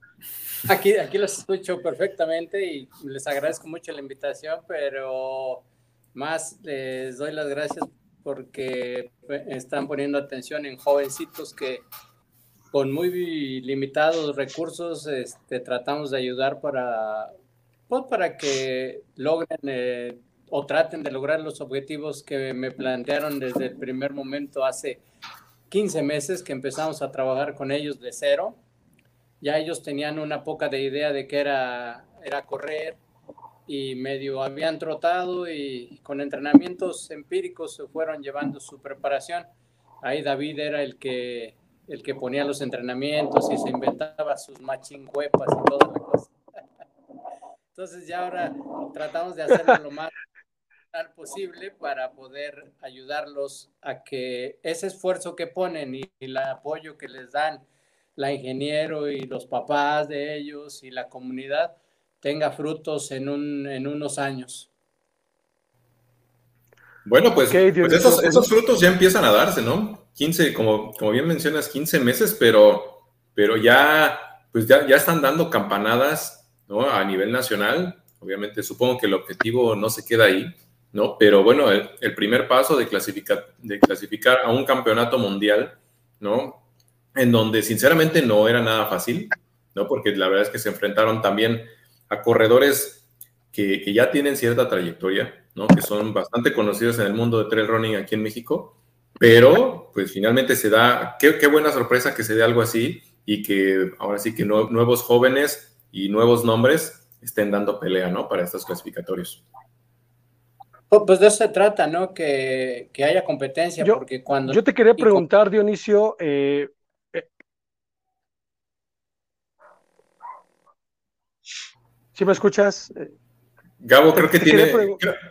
Aquí, aquí los escucho perfectamente y les agradezco mucho la invitación, pero más les doy las gracias porque están poniendo atención en jovencitos que con muy limitados recursos este, tratamos de ayudar para, pues, para que logren eh, o traten de lograr los objetivos que me plantearon desde el primer momento hace 15 meses que empezamos a trabajar con ellos de cero. Ya ellos tenían una poca de idea de que era, era correr y medio habían trotado y con entrenamientos empíricos se fueron llevando su preparación. Ahí David era el que, el que ponía los entrenamientos y se inventaba sus matching huepas y toda la cosa. Entonces ya ahora tratamos de hacerlo lo más posible para poder ayudarlos a que ese esfuerzo que ponen y, el apoyo que les dan la ingeniero y los papás de ellos y la comunidad tenga frutos en, un, en unos años. Bueno, pues, pues esos, esos, frutos ya empiezan a darse, ¿no? 15, como, como bien mencionas, 15 meses, pero, pero ya, pues ya, ya están dando campanadas, ¿no? A nivel nacional. Obviamente, supongo que el objetivo no se queda ahí, ¿no? Pero bueno, el, primer paso de clasificar, de clasificar a un campeonato mundial, ¿no? En donde sinceramente no era nada fácil, ¿no? Porque la verdad es que se enfrentaron también a corredores que, ya tienen cierta trayectoria, ¿no? Que son bastante conocidos en el mundo de trail running aquí en México, pero pues finalmente se da, qué, qué buena sorpresa que se dé algo así y que ahora sí que nuevos jóvenes y nuevos nombres estén dando pelea, ¿no? Para estos clasificatorios. Oh, pues de eso se trata, ¿no? Que, haya competencia, yo, porque cuando... Yo te quería preguntar, Dionisio, eh, eh ¿sí me escuchas? Gabo creo que tiene,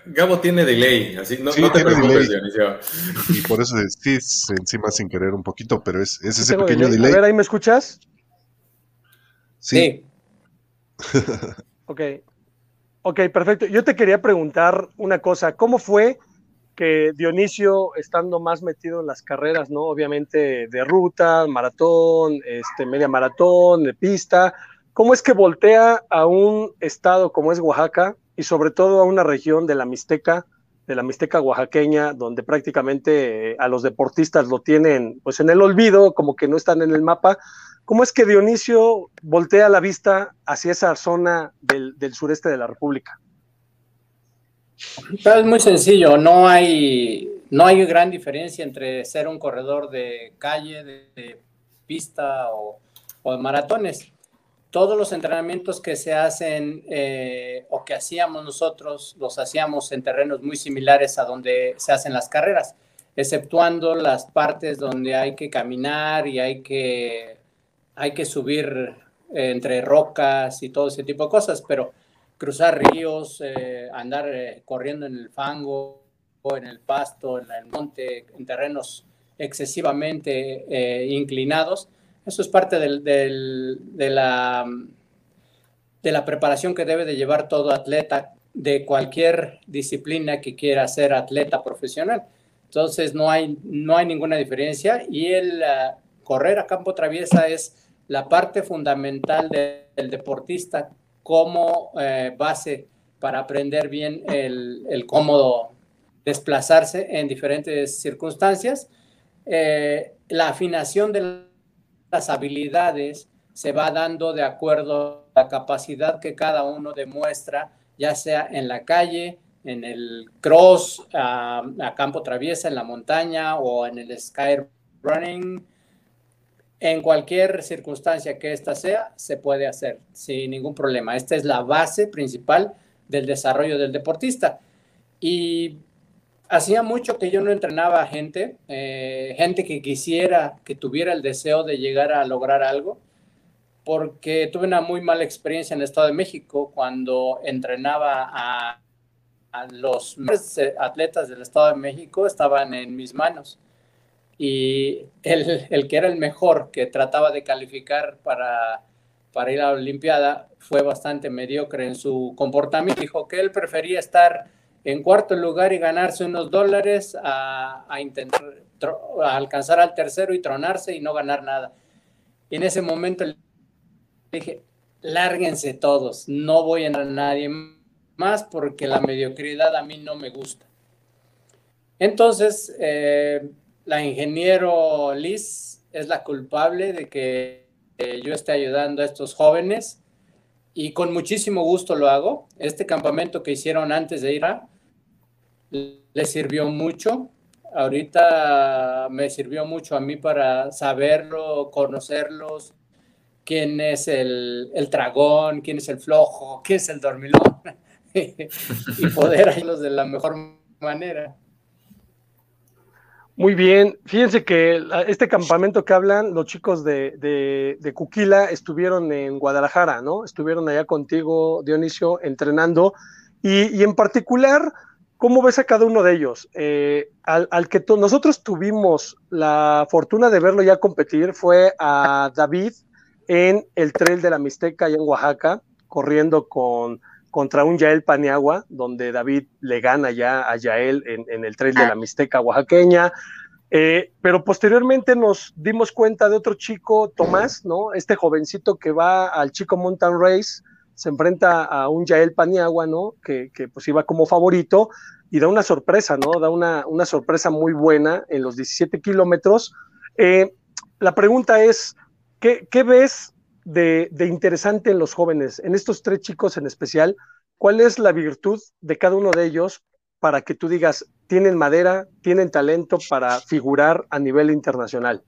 Gabo tiene delay, así no, no te preocupes, Dionisio. Y por eso sí, encima sin querer un poquito, pero es, ese pequeño delay. A ver, ¿ahí me escuchas? Sí. sí. ok. Ok, perfecto. Yo te quería preguntar una cosa. ¿Cómo fue que Dionisio, estando más metido en las carreras, ¿no? Obviamente de ruta, maratón, este, media maratón, de pista, ¿cómo es que voltea a un estado como es Oaxaca y sobre todo a una región de la Mixteca, de la Mixteca oaxaqueña, donde prácticamente eh, a los deportistas lo tienen pues en el olvido, como que no están en el mapa? ¿Cómo es que Dionisio voltea la vista hacia esa zona del, sureste de la República? Es muy sencillo, no hay, no hay gran diferencia entre ser un corredor de calle, de, pista o, de maratones. Todos los entrenamientos que se hacen eh, o que hacíamos nosotros, los hacíamos en terrenos muy similares a donde se hacen las carreras, exceptuando las partes donde hay que caminar y hay que hay que subir eh, entre rocas y todo ese tipo de cosas, pero cruzar ríos, eh, andar eh, corriendo en el fango, en el pasto, en el monte, en terrenos excesivamente inclinados, eso es parte del, de, la, de la preparación que debe de llevar todo atleta de cualquier disciplina que quiera ser atleta profesional. Entonces no hay, no hay ninguna diferencia y el correr a campo traviesa es la parte fundamental del deportista como eh, base para aprender bien el, cómo desplazarse en diferentes circunstancias. Eh, la afinación de las habilidades se va dando de acuerdo a la capacidad que cada uno demuestra, ya sea en la calle, en el cross, a, a campo traviesa, en la montaña o en el sky running, en cualquier circunstancia que ésta sea, se puede hacer sin ningún problema. Esta es la base principal del desarrollo del deportista. Y hacía mucho que yo no entrenaba gente, eh, gente que quisiera, que tuviera el deseo de llegar a lograr algo, porque tuve una muy mala experiencia en el Estado de México cuando entrenaba a, los atletas del Estado de México, estaban en mis manos. Y el, el que era el mejor, que trataba de calificar para, para ir a la Olimpiada, fue bastante mediocre en su comportamiento. Dijo que él prefería estar en cuarto lugar y ganarse unos dólares a, intentar alcanzar al tercero y tronarse y no ganar nada. Y en ese momento le dije, lárguense todos, no voy a entrar a nadie más porque la mediocridad a mí no me gusta. Entonces, eh, la ingeniero Liz es la culpable de que eh, yo esté ayudando a estos jóvenes y con muchísimo gusto lo hago. Este campamento que hicieron antes de ir a le sirvió mucho. Ahorita me sirvió mucho a mí para saberlo, conocerlos, quién es el, el dragón, quién es el flojo, quién es el dormilón, y poder ayudarlos de la mejor manera. Muy bien, fíjense que este campamento que hablan los chicos de, de, de, Cuquila estuvieron en Guadalajara, ¿no? Estuvieron allá contigo, Dionisio, entrenando y, en particular ¿Cómo ves a cada uno de ellos? Eh, al, que nosotros tuvimos la fortuna de verlo ya competir fue a David en el trail de la Mixteca allá en Oaxaca, corriendo con, contra un Yael Paniagua, donde David le gana ya a Yael en, el trail de la Mixteca oaxaqueña. Eh, pero posteriormente nos dimos cuenta de otro chico, Tomás, ¿no? Este jovencito que va al Chico Mountain Race, se enfrenta a un Yael Paniagua, ¿no? Que, pues iba como favorito y da una sorpresa, ¿no? Da una, una sorpresa muy buena en los 17 kilómetros. Eh, la pregunta es, ¿qué, ves de, interesante en los jóvenes, en estos tres chicos en especial? ¿Cuál es la virtud de cada uno de ellos para que tú digas, tienen madera, tienen talento para figurar a nivel internacional?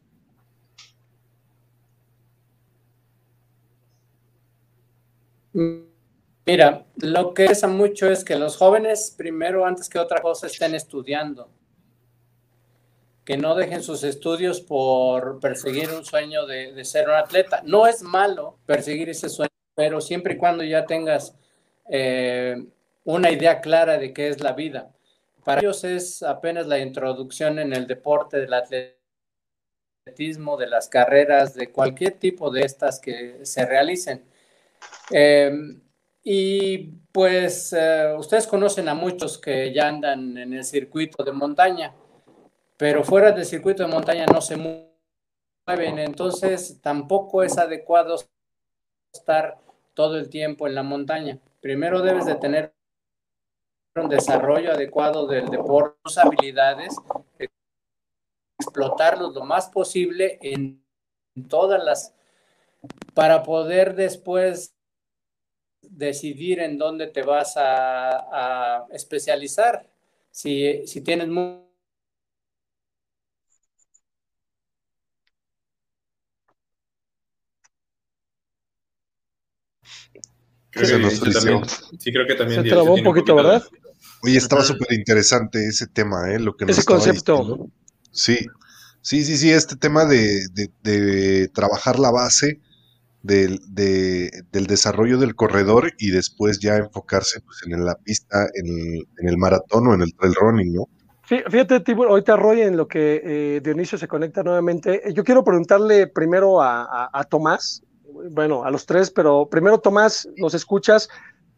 Mira, lo que pesa mucho es que los jóvenes, primero, antes que otra cosa, estén estudiando. Que no dejen sus estudios por perseguir un sueño de, ser un atleta. No es malo perseguir ese sueño, pero siempre y cuando ya tengas eh, una idea clara de qué es la vida. Para ellos es apenas la introducción en el deporte del atletismo, de las carreras, de cualquier tipo de estas que se realicen Em, y pues eh, ustedes conocen a muchos que ya andan en el circuito de montaña, pero fuera del circuito de montaña no se mueven, entonces tampoco es adecuado estar todo el tiempo en la montaña. Primero debes de tener un desarrollo adecuado del deporte, tus habilidades, explotarlos lo más posible en todas las, para poder después decidir en dónde te vas a, especializar. Si, si tienes muy... sí, creo que también. Se trabó un poquito, ¿verdad? Oye, estaba súper interesante ese tema, ¿eh? Lo que ese concepto. Sí, sí, sí, sí, este tema de, de trabajar la base del, del, desarrollo del corredor y después ya enfocarse pues, en la pista, en el, maratón o en el trail running, ¿no? Fíjate, Tibur, ahorita Roy, en lo que eh, Dionisio se conecta nuevamente, yo quiero preguntarle primero a, Tomás, bueno, a los tres, pero primero Tomás, ¿nos escuchas?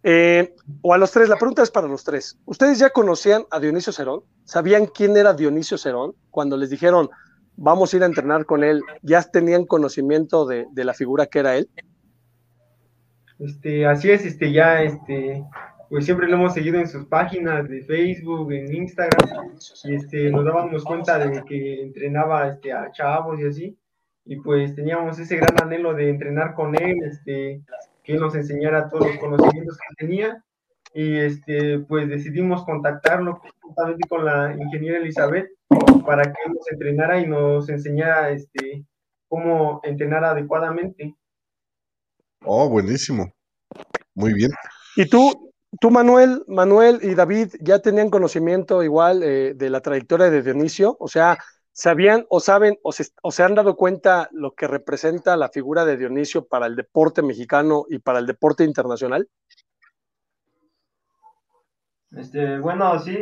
Eh, o a los tres, la pregunta es para los tres. ¿Ustedes ya conocían a Dionisio Cerón? ¿Sabían quién era Dionisio Cerón? Cuando les dijeron, vamos a ir a entrenar con él, ¿ya tenían conocimiento de, la figura que era él? Este, así es, este, ya, este, pues siempre lo hemos seguido en sus páginas de Facebook, en Instagram, y este, nos dábamos cuenta de que entrenaba este, a chavos y así, y pues teníamos ese gran anhelo de entrenar con él, este, que él nos enseñara todos los conocimientos que tenía, y este, pues decidimos contactarlo juntamente con la ingeniera Elizabeth, para que nos entrenara y nos enseñara este, cómo entrenar adecuadamente. Oh, buenísimo. Muy bien. ¿Y tú, tú, Manuel, Manuel y David ya tenían conocimiento igual eh, de la trayectoria de Dionisio, o sea, sabían o saben o se, o se, han dado cuenta lo que representa la figura de Dionisio para el deporte mexicano y para el deporte internacional? Este, bueno, sí,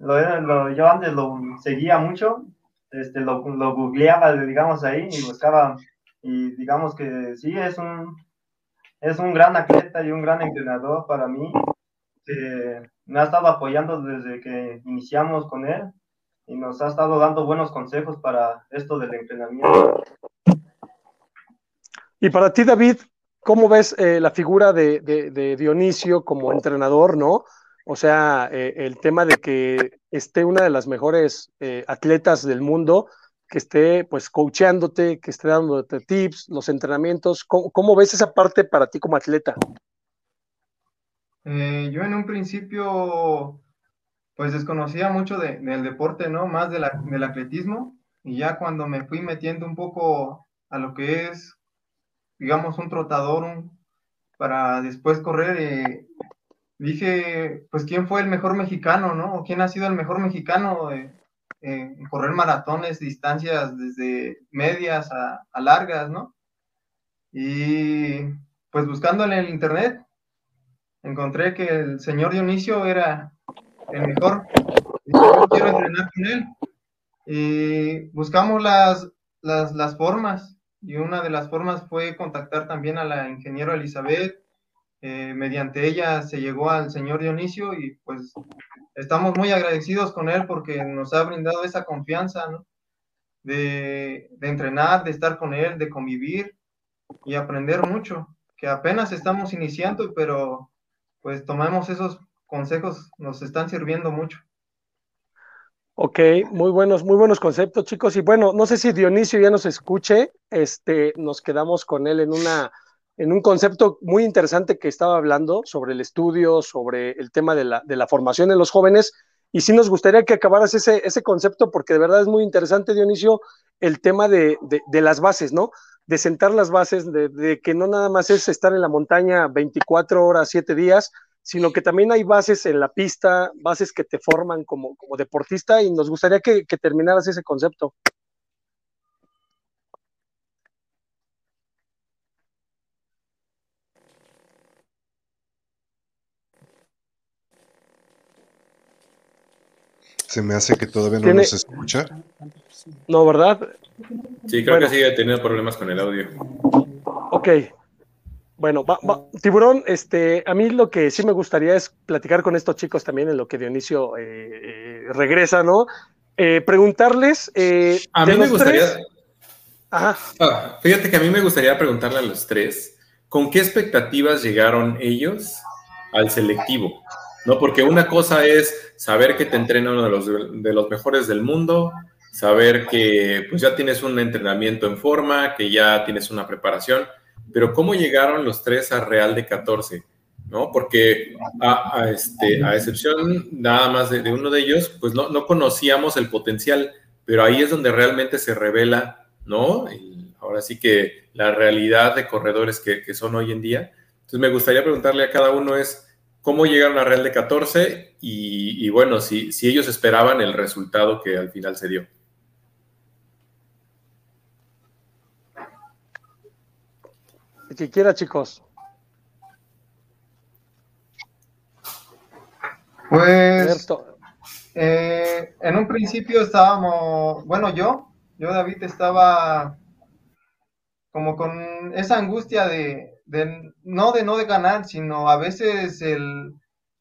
lo, yo antes lo seguía mucho, este, lo, lo googleaba, digamos, ahí y buscaba, y digamos que sí, es un, es un gran atleta y un gran entrenador para mí. me ha estado apoyando desde que iniciamos con él y nos ha estado dando buenos consejos para esto del entrenamiento. Y para ti, David, ¿cómo ves eh, la figura de, de, de, Dionisio como entrenador, no? O sea, eh, el tema de que esté una de las mejores eh, atletas del mundo que esté pues coacheándote, que esté dándote tips, los entrenamientos. ¿Cómo, ves esa parte para ti como atleta? Eh, yo en un principio pues desconocía mucho de, del deporte, ¿no? Más del atletismo. Y ya cuando me fui metiendo un poco a lo que es, digamos, un trotador para después correr, eh, dije, pues, ¿quién fue el mejor mexicano, no? ¿Quién ha sido el mejor mexicano? Eh, eh, correr maratones, distancias desde medias a, largas, ¿no? Y pues buscando en el internet, encontré que el señor Dionisio era el mejor. Yo quiero entrenar con él. Y buscamos las, las, las formas, y una de las formas fue contactar también a la ingeniera Elizabeth. Eh, mediante ella se llegó al señor Dionisio y pues estamos muy agradecidos con él porque nos ha brindado esa confianza, ¿no? De, de, entrenar, de estar con él, de convivir y aprender mucho, que apenas estamos iniciando, pero pues tomamos esos consejos, nos están sirviendo mucho. Ok, muy buenos, muy buenos conceptos, chicos. Y bueno, no sé si Dionisio ya nos escuche, este, nos quedamos con él en una en un concepto muy interesante que estaba hablando sobre el estudio, sobre el tema de la, de la formación en los jóvenes. Y sí nos gustaría que acabaras ese, ese concepto porque de verdad es muy interesante, Dionisio, el tema de, de, de las bases, ¿no? De sentar las bases, de, de, que no nada más es estar en la montaña 24 horas, 7 días, sino que también hay bases en la pista, bases que te forman como, como deportista y nos gustaría que, que terminaras ese concepto. Se me hace que todavía no nos escucha. No, ¿verdad? Sí, creo bueno. que sigue teniendo problemas con el audio. Ok. Bueno, va, va. Tiburón, este, a mí lo que sí me gustaría es platicar con estos chicos también en lo que Dionisio eh, eh, regresa, ¿no? Eh, preguntarles. a mí me gustaría. Tres... Ajá. Ah, fíjate que a mí me gustaría preguntarle a los tres, ¿con qué expectativas llegaron ellos al selectivo? ¿no? Porque una cosa es saber que te entrena uno de los, de los mejores del mundo, saber que pues ya tienes un entrenamiento en forma, que ya tienes una preparación, pero ¿cómo llegaron los tres a Real de 14? ¿no? Porque este, a excepción nada más de, uno de ellos, pues no, no conocíamos el potencial, pero ahí es donde realmente se revela, ¿no? Y ahora sí que la realidad de corredores que, que son hoy en día. Entonces me gustaría preguntarle a cada uno es, cómo llegaron a Real de 14 y, y bueno, si, si, ellos esperaban el resultado que al final se dio. El que quiera, chicos. Pues eh, en un principio estábamos, bueno, yo, yo David estaba como con esa angustia de, de, no de no de ganar, sino a veces el,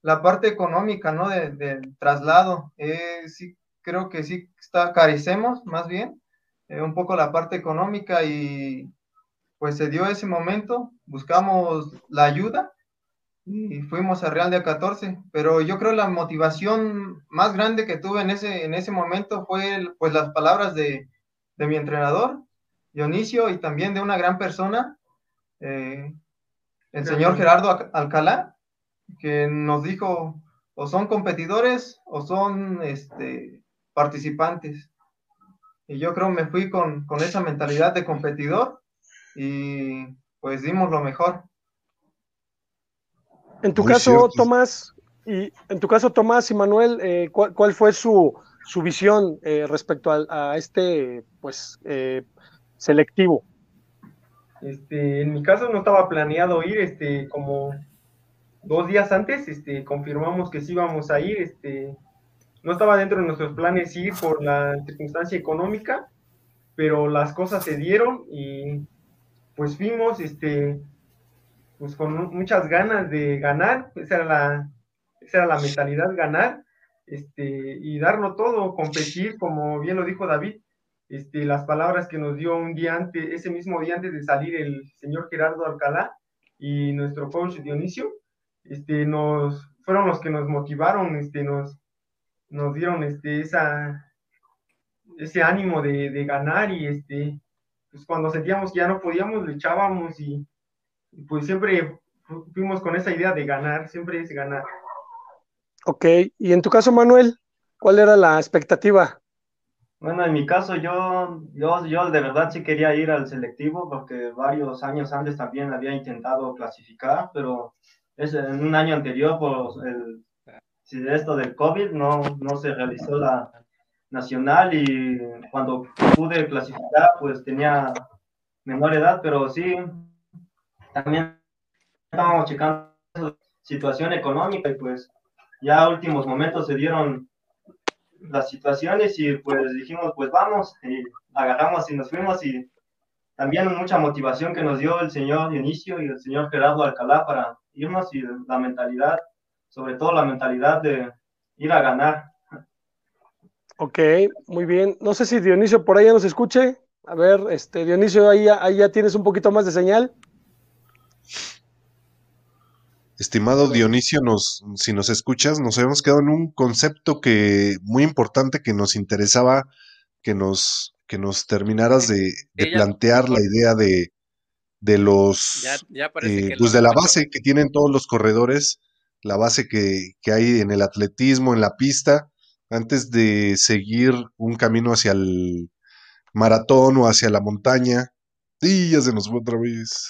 la parte económica, ¿no? Del de traslado. Eh, sí, creo que sí está, carecemos más bien eh, un poco la parte económica y pues se dio ese momento, buscamos la ayuda y fuimos a Real de 14, pero yo creo la motivación más grande que tuve en ese, en ese momento fue pues las palabras de, de mi entrenador, Dionisio, y también de una gran persona, eh, el señor Gerardo Alcalá, que nos dijo, o son competidores o son este, participantes. Y yo creo me fui con, con esa mentalidad de competidor y pues dimos lo mejor. En tu caso, Tomás, y en tu caso, Tomás y Manuel, eh, ¿cuál, fue su, su visión eh, respecto a, este pues eh, selectivo? Este, en mi caso no estaba planeado ir, este, como dos días antes, este, confirmamos que sí íbamos a ir, este, no estaba dentro de nuestros planes ir por la circunstancia económica, pero las cosas se dieron y pues fuimos, este, pues con muchas ganas de ganar, esa era la, esa era la mentalidad, ganar, este, y darlo todo, competir, como bien lo dijo David, este, las palabras que nos dio un día antes, ese mismo día antes de salir el señor Gerardo Alcalá y nuestro coach Dionisio, este, nos, fueron los que nos motivaron, este, nos, nos dieron este, esa, ese ánimo de, de ganar y este, pues cuando sentíamos que ya no podíamos, le echábamos y, pues siempre fuimos con esa idea de ganar, siempre es ganar. Ok, y en tu caso, Manuel, ¿cuál era la expectativa? Bueno, en mi caso yo, yo, yo de verdad sí quería ir al selectivo porque varios años antes también había intentado clasificar, pero es en un año anterior por el, esto del COVID no, no se realizó la nacional y cuando pude clasificar pues tenía menor edad, pero sí, también estábamos checando situación económica y pues ya a últimos momentos se dieron las situaciones y pues dijimos, pues vamos, y agarramos y nos fuimos y también mucha motivación que nos dio el señor Dionisio y el señor Gerardo Alcalá para irnos y la mentalidad, sobre todo la mentalidad de ir a ganar. Ok, muy bien. No sé si Dionisio por ahí ya nos escuche. A ver, este Dionisio, ahí, ahí ya tienes un poquito más de señal. Estimado Dionisio, nos, si nos escuchas, nos habíamos quedado en un concepto que muy importante que nos interesaba que nos, que nos terminaras de, plantear la idea de, de los eh, pues de la base que tienen todos los corredores, la base que, que, hay en el atletismo, en la pista, antes de seguir un camino hacia el maratón o hacia la montaña. Y ya se nos fue otra vez.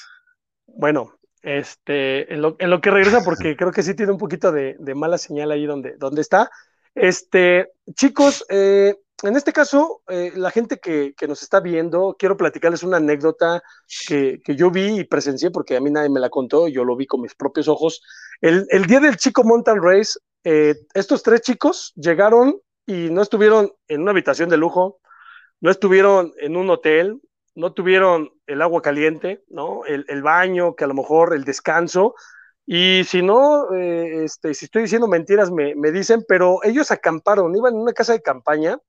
Bueno, este, en lo, en lo que regresa, porque creo que sí tiene un poquito de, mala señal ahí donde, donde está. Este, chicos, eh, en este caso, eh, la gente que, nos está viendo, quiero platicarles una anécdota que, yo vi y presencié, porque a mí nadie me la contó, yo lo vi con mis propios ojos. El, día del Chico Mountain Race, eh, estos tres chicos llegaron y no estuvieron en una habitación de lujo, no estuvieron en un hotel, no tuvieron el agua caliente, ¿no? El, baño, que a lo mejor el descanso. Y si no, eh, este, si estoy diciendo mentiras, me, dicen, pero ellos acamparon, iban en una casa de campaña.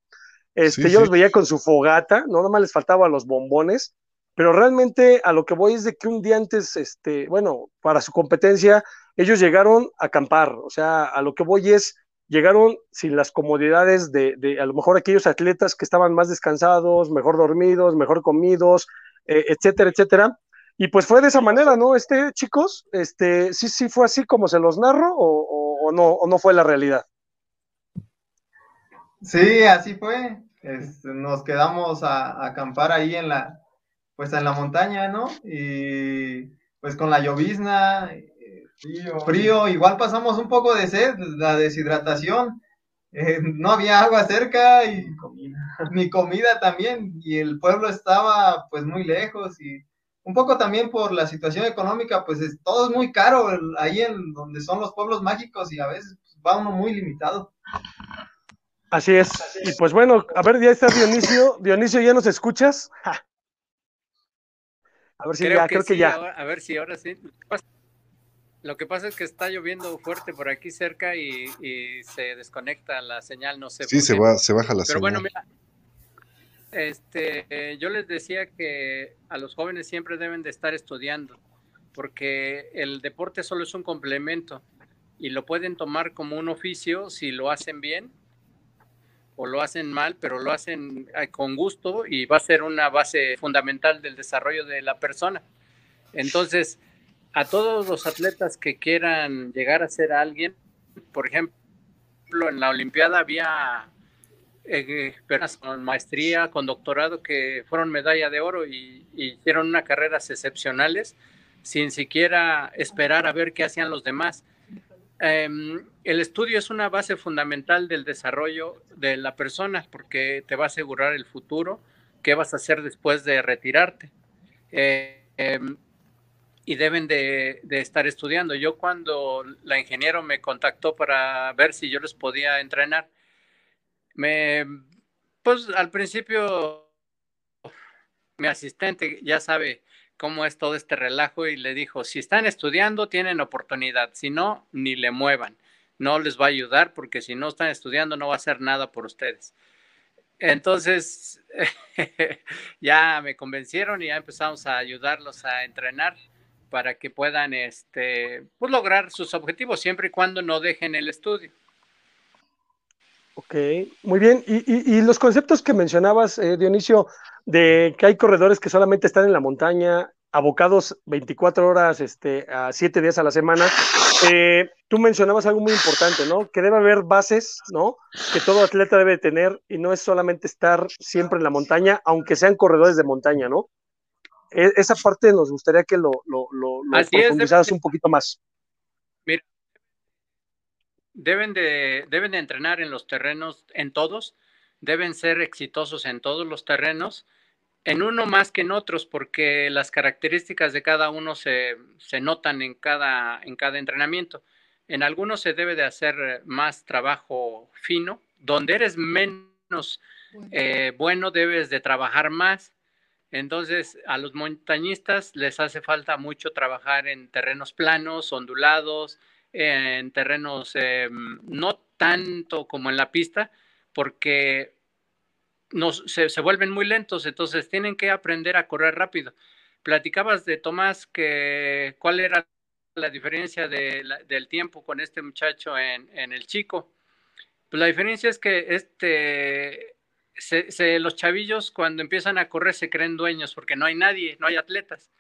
Este, yo los veía con su fogata, no nada más les faltaba los bombones, pero realmente a lo que voy es de que un día antes, este, bueno, para su competencia, ellos llegaron a acampar. O sea, a lo que voy es llegaron sin las comodidades de, a lo mejor aquellos atletas que estaban más descansados, mejor dormidos, mejor comidos, eh, etcétera, etcétera. Y pues fue de esa manera, ¿no? Este, chicos, este, sí, sí fue así como se los narro o, o, no, o no fue la realidad. Sí, así fue. nos quedamos a, acampar ahí en la, pues en la montaña, ¿no? Y pues con la llovizna, Frío. igual pasamos un poco de sed, la deshidratación. Eh, no había agua cerca y ni comida también. Y el pueblo estaba pues muy lejos y un poco también por la situación económica, pues es, todo es muy caro ahí en donde son los pueblos mágicos y a veces pues, va uno muy limitado. Así es. Y pues bueno, a ver, ya está Dionisio. Dionisio, ¿ya nos escuchas? A ver si ya, creo que ya. a ver si ahora sí. Lo que pasa es que está lloviendo fuerte por aquí cerca y, se desconecta la señal, no sé. Sí, se, va, se baja la Pero bueno, mira, este, yo les decía que a los jóvenes siempre deben de estar estudiando, porque el deporte solo es un complemento y lo pueden tomar como un oficio si lo hacen bien o lo hacen mal, pero lo hacen eh, con gusto y va a ser una base fundamental del desarrollo de la persona. Entonces, a todos los atletas que quieran llegar a ser alguien, por ejemplo, en la Olimpiada había eh, personas con maestría, con doctorado que fueron medalla de oro y, hicieron unas carreras excepcionales, sin siquiera esperar a ver qué hacían los demás. Em, el estudio es una base fundamental del desarrollo de la persona porque te va a asegurar el futuro, qué vas a hacer después de retirarte. Em, y deben de, estar estudiando. Yo cuando la ingeniero me contactó para ver si yo les podía entrenar, me, pues al principio mi asistente ya sabe cómo es todo este relajo y le dijo, si están estudiando, tienen oportunidad, si no, ni le muevan, no les va a ayudar porque si no están estudiando no va a hacer nada por ustedes. Entonces, ya me convencieron y ya empezamos a ayudarlos a entrenar para que puedan este, pues, lograr sus objetivos siempre y cuando no dejen el estudio. Ok, muy bien. Y, los conceptos que mencionabas, eh, Dionisio, de que hay corredores que solamente están en la montaña, abocados 24 horas este, a 7 días a la semana, eh, tú mencionabas algo muy importante, ¿no? Que debe haber bases, ¿no? Que todo atleta debe tener y no es solamente estar siempre en la montaña, aunque sean corredores de montaña, ¿no? E, esa parte nos gustaría que lo, lo, lo, profundizaras un poquito más. Deben de, deben de entrenar en los terrenos, en todos, deben ser exitosos en todos los terrenos, en uno más que en otros, porque las características de cada uno se, notan en cada, en cada entrenamiento. En algunos se debe de hacer más trabajo fino, donde eres menos eh, bueno debes de trabajar más. Entonces, a los montañistas les hace falta mucho trabajar en terrenos planos, ondulados, en terrenos eh, no tanto como en la pista, porque se, vuelven muy lentos, entonces tienen que aprender a correr rápido. Platicabas de Tomás que cuál era la diferencia del tiempo con este muchacho en, el chico. Pues la diferencia es que este, los chavillos cuando empiezan a correr se creen dueños porque no hay nadie, no hay atletas.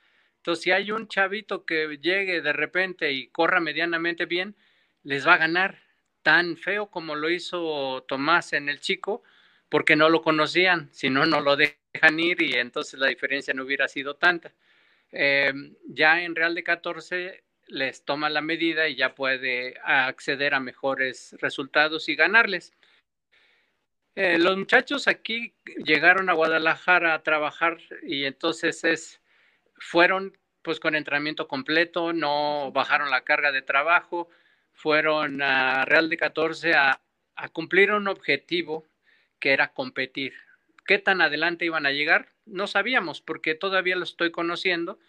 Entonces, si hay un chavito que llegue de repente y corra medianamente bien, les va a ganar tan feo como lo hizo Tomás en el chico, porque no lo conocían, si no, no lo dejan ir y entonces la diferencia no hubiera sido tanta. Em, ya en Real de 14 les toma la medida y ya puede acceder a mejores resultados y ganarles. Eh, los muchachos aquí llegaron a Guadalajara a trabajar y entonces es, fueron pues con entrenamiento completo, no bajaron la carga de trabajo, fueron a Real de 14 a, cumplir un objetivo que era competir. ¿Qué tan adelante iban a llegar? No sabíamos porque todavía lo estoy conociendo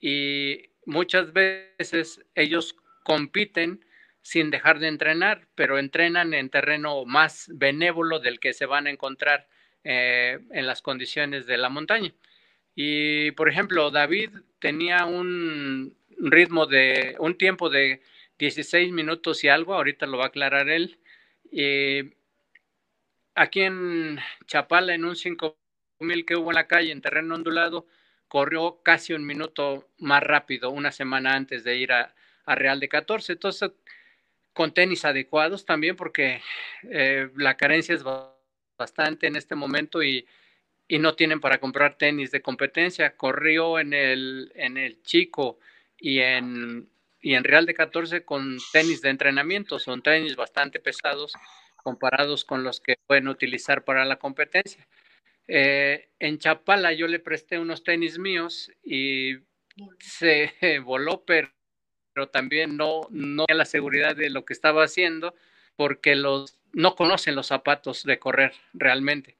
y muchas veces ellos compiten sin dejar de entrenar, pero entrenan en terreno más benévolo del que se van a encontrar eh, en las condiciones de la montaña. Y, por ejemplo, David tenía un ritmo de, un tiempo de 16 minutos y algo, ahorita lo va a aclarar él. Y aquí en Chapala, en un 5000 que hubo en la calle, en terreno ondulado, corrió casi un minuto más rápido una semana antes de ir a, Real de 14. Entonces, con tenis adecuados también, porque eh, la carencia es bastante en este momento y, y, no tienen para comprar tenis de competencia. Corrió en el, en el Chico y en, y en Real de 14 con tenis de entrenamiento, son tenis bastante pesados comparados con los que pueden utilizar para la competencia. Eh, en Chapala yo le presté unos tenis míos y se voló, pero, pero también no, no tenía la seguridad de lo que estaba haciendo porque los, no conocen los zapatos de correr realmente.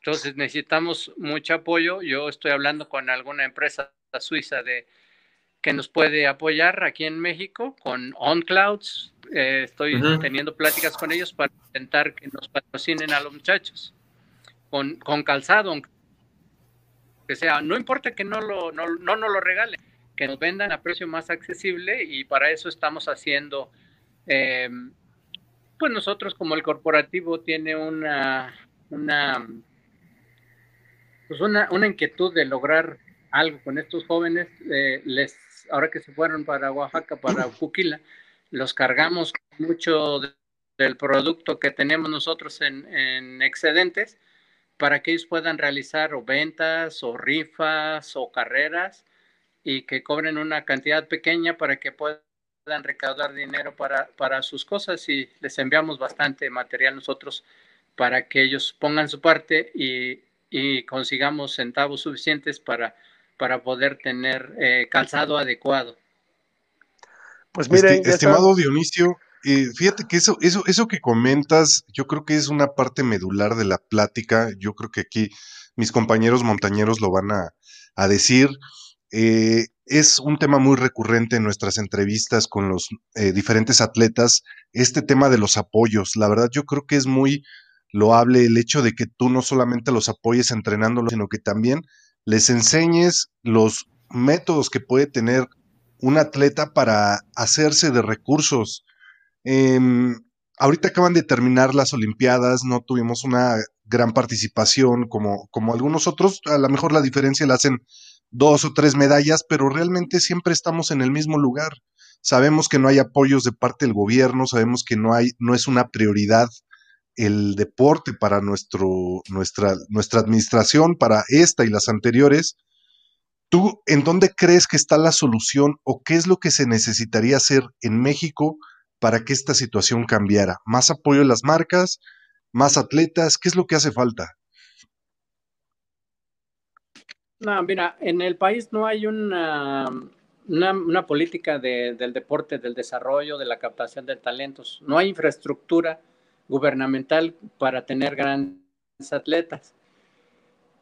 Entonces necesitamos mucho apoyo. Yo estoy hablando con alguna empresa suiza de, que nos puede apoyar aquí en México con OnClouds. Eh, estoy teniendo pláticas con ellos para intentar que nos patrocinen a los muchachos con, con calzado, que sea. No importa que no, lo, no, no nos lo regalen, que nos vendan a precio más accesible y para eso estamos haciendo, em, pues nosotros como el corporativo tiene una, una, pues una, una inquietud de lograr algo con estos jóvenes, eh, les ahora que se fueron para Oaxaca, para Fuquila, los cargamos mucho del producto que tenemos nosotros en, excedentes para que ellos puedan realizar o ventas o rifas o carreras y que cobren una cantidad pequeña para que puedan recaudar dinero para, para sus cosas y les enviamos bastante material nosotros para que ellos pongan su parte y, y consigamos centavos suficientes para, para poder tener eh, calzado adecuado. Pues mire, este, estimado Dionisio, eh, fíjate que eso, eso, eso que comentas, yo creo que es una parte medular de la plática. Yo creo que aquí mis compañeros montañeros lo van a, a decir. Eh, es un tema muy recurrente en nuestras entrevistas con los eh, diferentes atletas, este tema de los apoyos. La verdad, yo creo que es muy loable el hecho de que tú no solamente los apoyes entrenándolos, sino que también les enseñes los métodos que puede tener un atleta para hacerse de recursos. Em, ahorita acaban de terminar las Olimpiadas, no tuvimos una gran participación como, como algunos otros, a lo mejor la diferencia la hacen dos o tres medallas, pero realmente siempre estamos en el mismo lugar. Sabemos que no hay apoyos de parte del gobierno, sabemos que no hay, no es una prioridad el deporte para nuestro, nuestra, nuestra administración, para esta y las anteriores. ¿Tú en dónde crees que está la solución o qué es lo que se necesitaría hacer en México para que esta situación cambiara? ¿Más apoyo a las marcas? ¿Más atletas? ¿Qué es lo que hace falta? No, mira, en el país no hay una, una, política del deporte, del desarrollo, de la captación de talentos. No hay infraestructura gubernamental para tener grandes atletas.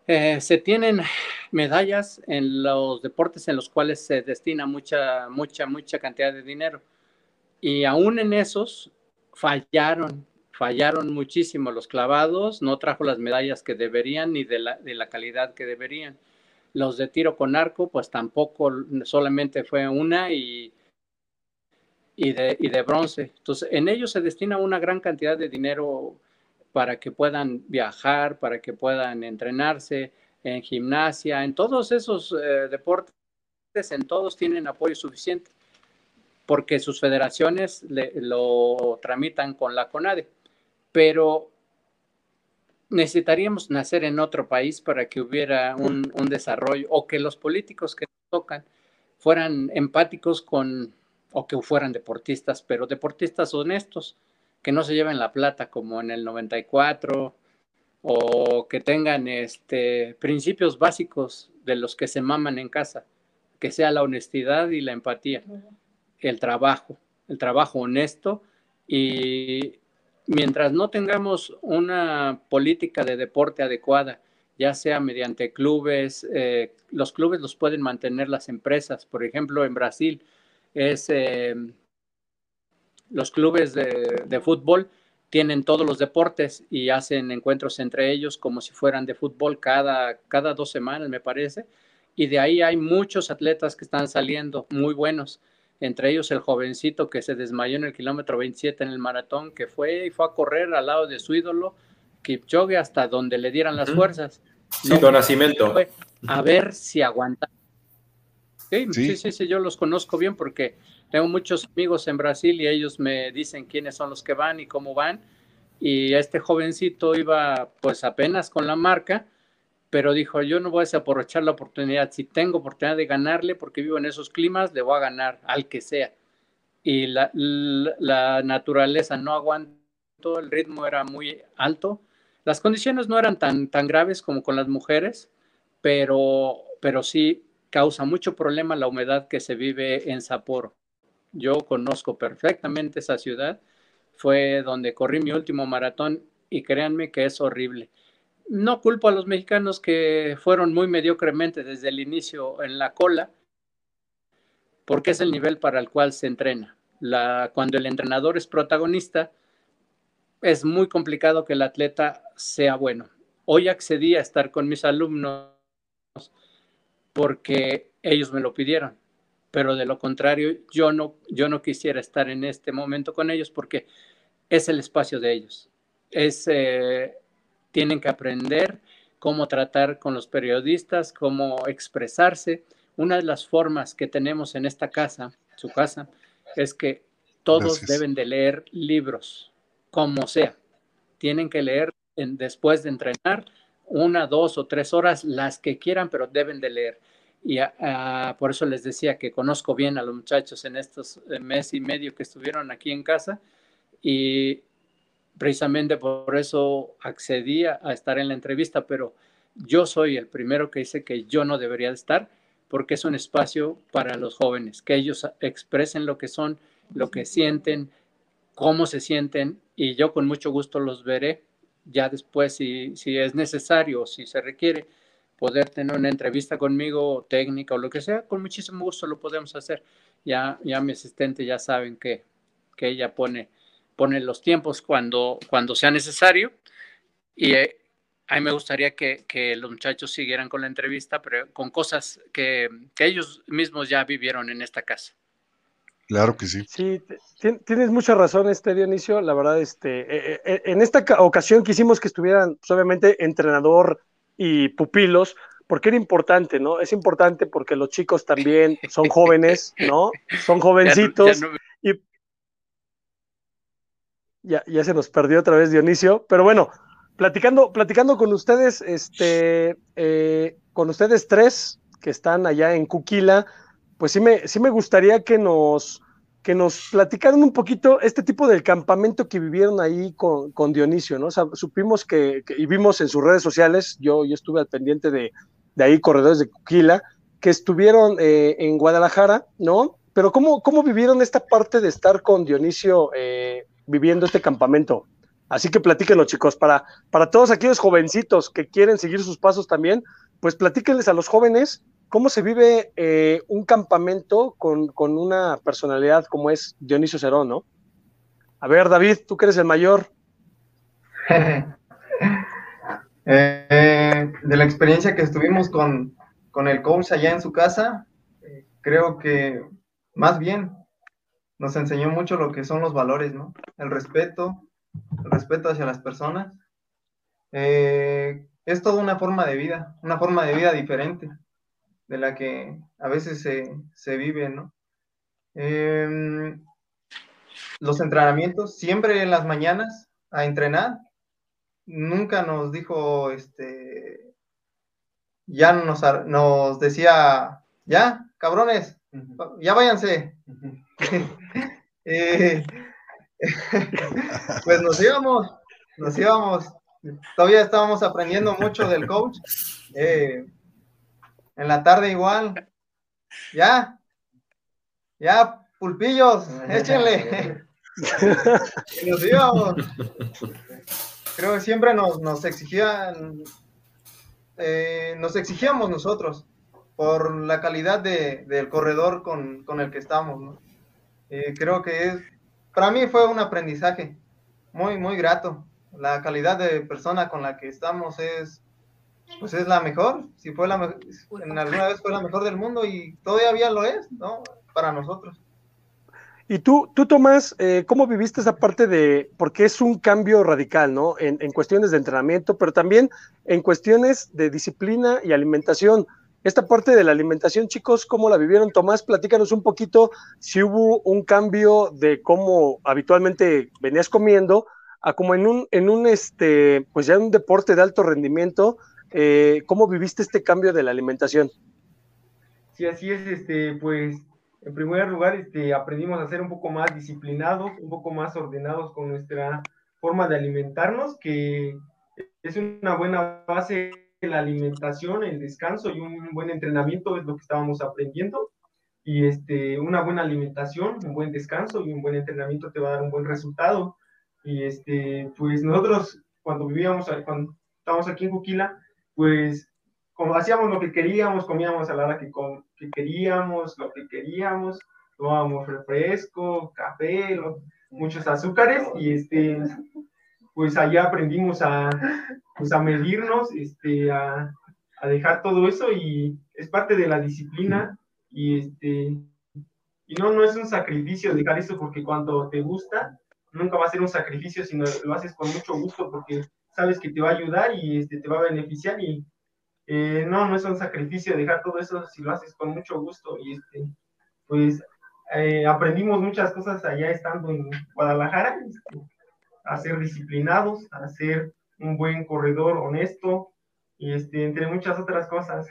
Eh, se tienen medallas en los deportes en los cuales se destina mucha, mucha, mucha cantidad de dinero. Y aún en esos fallaron, fallaron muchísimo los clavados, no trajo las medallas que deberían ni de la, de la calidad que deberían. Los de tiro con arco, pues tampoco, solamente fue una y, y, de, y de bronce. Entonces, en ellos se destina una gran cantidad de dinero para que puedan viajar, para que puedan entrenarse en gimnasia, en todos esos eh, deportes, en todos tienen apoyo suficiente, porque sus federaciones lo tramitan con la CONADE. Pero necesitaríamos nacer en otro país para que hubiera un, desarrollo o que los políticos que tocan fueran empáticos con o que fueran deportistas, pero deportistas honestos, que no se lleven la plata como en el 94 o que tengan este principios básicos de los que se maman en casa, que sea la honestidad y la empatía, el trabajo, el trabajo honesto y mientras no tengamos una política de deporte adecuada, ya sea mediante clubes, eh, los clubes los pueden mantener las empresas. Por ejemplo, en Brasil es eh, los clubes de, fútbol tienen todos los deportes y hacen encuentros entre ellos como si fueran de fútbol cada, cada dos semanas, me parece. Y de ahí hay muchos atletas que están saliendo muy buenos entre ellos el jovencito que se desmayó en el kilómetro 27 en el maratón, que fue y fue a correr al lado de su ídolo, Kipchoge, hasta donde le dieran las fuerzas. Sí, don Nacimiento. A ver si aguanta. Sí, sí, sí, sí, yo los conozco bien porque tengo muchos amigos en Brasil y ellos me dicen quiénes son los que van y cómo van. Y este jovencito iba pues apenas con la marca pero dijo, yo no voy a desaprovechar la oportunidad. Si tengo oportunidad de ganarle, porque vivo en esos climas, le voy a ganar al que sea. Y la, naturaleza no aguantó, el ritmo era muy alto. Las condiciones no eran tan, tan graves como con las mujeres, pero, pero sí causa mucho problema la humedad que se vive en Sapporo. Yo conozco perfectamente esa ciudad, fue donde corrí mi último maratón y créanme que es horrible no culpo a los mexicanos que fueron muy mediocremente desde el inicio en la cola, porque es el nivel para el cual se entrena. Cuando el entrenador es protagonista, es muy complicado que el atleta sea bueno. Hoy accedí a estar con mis alumnos porque ellos me lo pidieron, pero de lo contrario, yo no, yo no quisiera estar en este momento con ellos porque es el espacio de ellos. Es, eh, tienen que aprender cómo tratar con los periodistas, cómo expresarse. Una de las formas que tenemos en esta casa, su casa, es que todos deben de leer libros, como sea. Tienen que leer después de entrenar una, dos o tres horas, las que quieran, pero deben de leer. Y por eso les decía que conozco bien a los muchachos en estos eh, mes y medio que estuvieron aquí en casa y precisamente por eso accedí a estar en la entrevista, pero yo soy el primero que dice que yo no debería estar porque es un espacio para los jóvenes, que ellos expresen lo que son, lo que sienten, cómo se sienten y yo con mucho gusto los veré ya después si, si es necesario, si se requiere poder tener una entrevista conmigo técnica o lo que sea, con muchísimo gusto lo podemos hacer. Ya, ya mi asistente ya saben que, que ella pone, pone los tiempos cuando, cuando sea necesario y eh, a mí me gustaría que, que, los muchachos siguieran con la entrevista, pero con cosas que, que, ellos mismos ya vivieron en esta casa. Claro que sí. Sí, tienes mucha razón, este Dionisio. La verdad, este, eh, eh, en esta ocasión quisimos que estuvieran, pues, obviamente, entrenador y pupilos, porque era importante, ¿no? Es importante porque los chicos también son jóvenes, ¿no? Son jovencitos. Y ya, ya se nos perdió otra vez Dionisio, pero bueno, platicando, platicando con ustedes, este, eh, con ustedes tres que están allá en Cuquila, pues sí me, sí me gustaría que nos, que nos platicaran un poquito este tipo del campamento que vivieron ahí con, con Dionisio, ¿no? Supimos que, y vimos en sus redes sociales, yo, yo estuve al pendiente de, de ahí, corredores de Cuquila, que estuvieron eh, en Guadalajara, ¿no? Pero ¿cómo, ¿cómo vivieron esta parte de estar con Dionisio eh, viviendo este campamento? Así que platíquenlo, chicos, para, para todos aquellos jovencitos que quieren seguir sus pasos también, pues platíquenles a los jóvenes cómo se vive eh, un campamento con, una personalidad como es Dionisio Cerón, ¿no? A ver, David, tú que eres el mayor. Eh, de la experiencia que estuvimos con, con el coach allá en su casa, eh, creo que más bien nos enseñó mucho lo que son los valores, ¿no? El respeto, el respeto hacia las personas. Eh, es toda una forma de vida, una forma de vida diferente de la que a veces se, vive, ¿no? Em, los entrenamientos, siempre en las mañanas a entrenar, nunca nos dijo, este, ya nos, nos decía, ya, cabrones, ya váyanse. eh, pues nos íbamos, nos íbamos. Todavía estábamos aprendiendo mucho del coach. Eh, en la tarde igual. Ya, ya, pulpillos, échenle. nos íbamos. Creo que siempre nos, nos exigían, eh, nos exigíamos nosotros por la calidad de, del corredor con, con, el que estamos. Eh, creo que es para mí fue un aprendizaje muy, muy grato. La calidad de persona con la que estamos es, pues es la mejor. Si fue la en alguna vez fue la mejor del mundo y todavía lo es, ¿no? Para nosotros. Y tú, tú Tomás, eh, ¿cómo viviste esa parte de, porque es un cambio radical, ¿no? En, en, cuestiones de entrenamiento, pero también en cuestiones de disciplina y alimentación. Esta parte de la alimentación, chicos, ¿cómo la vivieron? Tomás, platícanos un poquito si hubo un cambio de cómo habitualmente venías comiendo a como en un, en un este, pues ya en un deporte de alto rendimiento, eh, ¿cómo viviste este cambio de la alimentación? Sí, así es, este, pues, en primer lugar, este, aprendimos a ser un poco más disciplinados, un poco más ordenados con nuestra forma de alimentarnos, que es una buena base la alimentación, el descanso y un buen entrenamiento es lo que estábamos aprendiendo. Y este, una buena alimentación, un buen descanso y un buen entrenamiento te va a dar un buen resultado. Y este, pues nosotros cuando vivíamos, cuando estábamos aquí en Juquila, pues como hacíamos lo que queríamos, comíamos a la hora que, que queríamos, lo que queríamos, tomábamos refresco, café, muchos azúcares y este, pues allá aprendimos a, pues a medirnos, este, a, a, dejar todo eso y es parte de la disciplina y este, y no, no es un sacrificio dejar eso porque cuando te gusta, nunca va a ser un sacrificio, sino lo haces con mucho gusto porque sabes que te va a ayudar y este, te va a beneficiar y eh, no, no es un sacrificio dejar todo eso si lo haces con mucho gusto y este, pues eh, aprendimos muchas cosas allá estando en Guadalajara. Este, a ser disciplinados, a ser un buen corredor honesto y este, entre muchas otras cosas.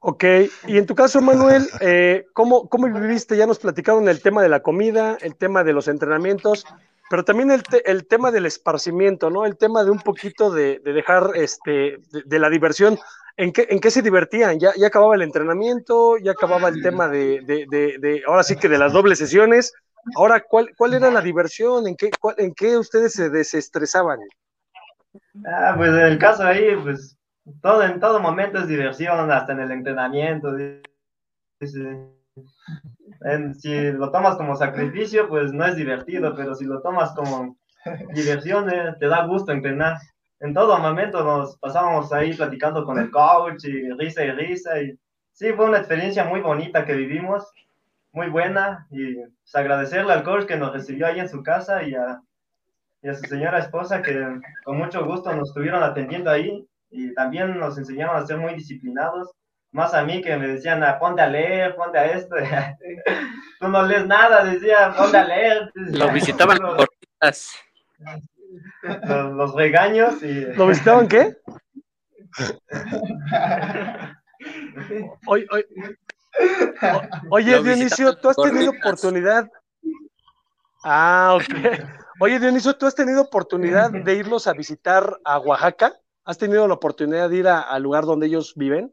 Ok, y en tu caso, Manuel, eh, ¿cómo, ¿cómo viviste? Ya nos platicaron el tema de la comida, el tema de los entrenamientos, pero también el, el tema del esparcimiento, ¿no? El tema de un poquito de, dejar, este, de, la diversión. ¿En qué, ¿En qué se divertían? ¿Ya, ¿Ya acababa el entrenamiento? ¿Ya acababa el tema de, de, ahora sí que de las dobles sesiones? Ahora, ¿cuál, cuál era la diversión? ¿En qué, ¿En qué ustedes se desestresaban? Ah, pues en el caso ahí, pues todo, en todo momento es diversión, hasta en el entrenamiento. Si lo tomas como sacrificio, pues no es divertido, pero si lo tomas como diversión, eh, te da gusto entrenar. En todo momento nos pasábamos ahí platicando con el coach y risa y risa. Y sí, fue una experiencia muy bonita que vivimos, muy buena. Y pues, agradecerle al coach que nos recibió ahí en su casa y a, y a su señora esposa que con mucho gusto nos estuvieron atendiendo ahí y también nos enseñaron a ser muy disciplinados. Más a mí que me decían, ah, ponte a leer, ponte a esto. Tú no lees nada, decía, ponte a leer. Lo visitaban los, los, los regaños y... ¿Lo visitaban qué? Oye, oye, oye Dionisio, tú has tenido oportunidad. Ah, ok. Oye, Dionisio, ¿tú has tenido oportunidad de irlos a visitar a Oaxaca? ¿Has tenido la oportunidad de ir al lugar donde ellos viven?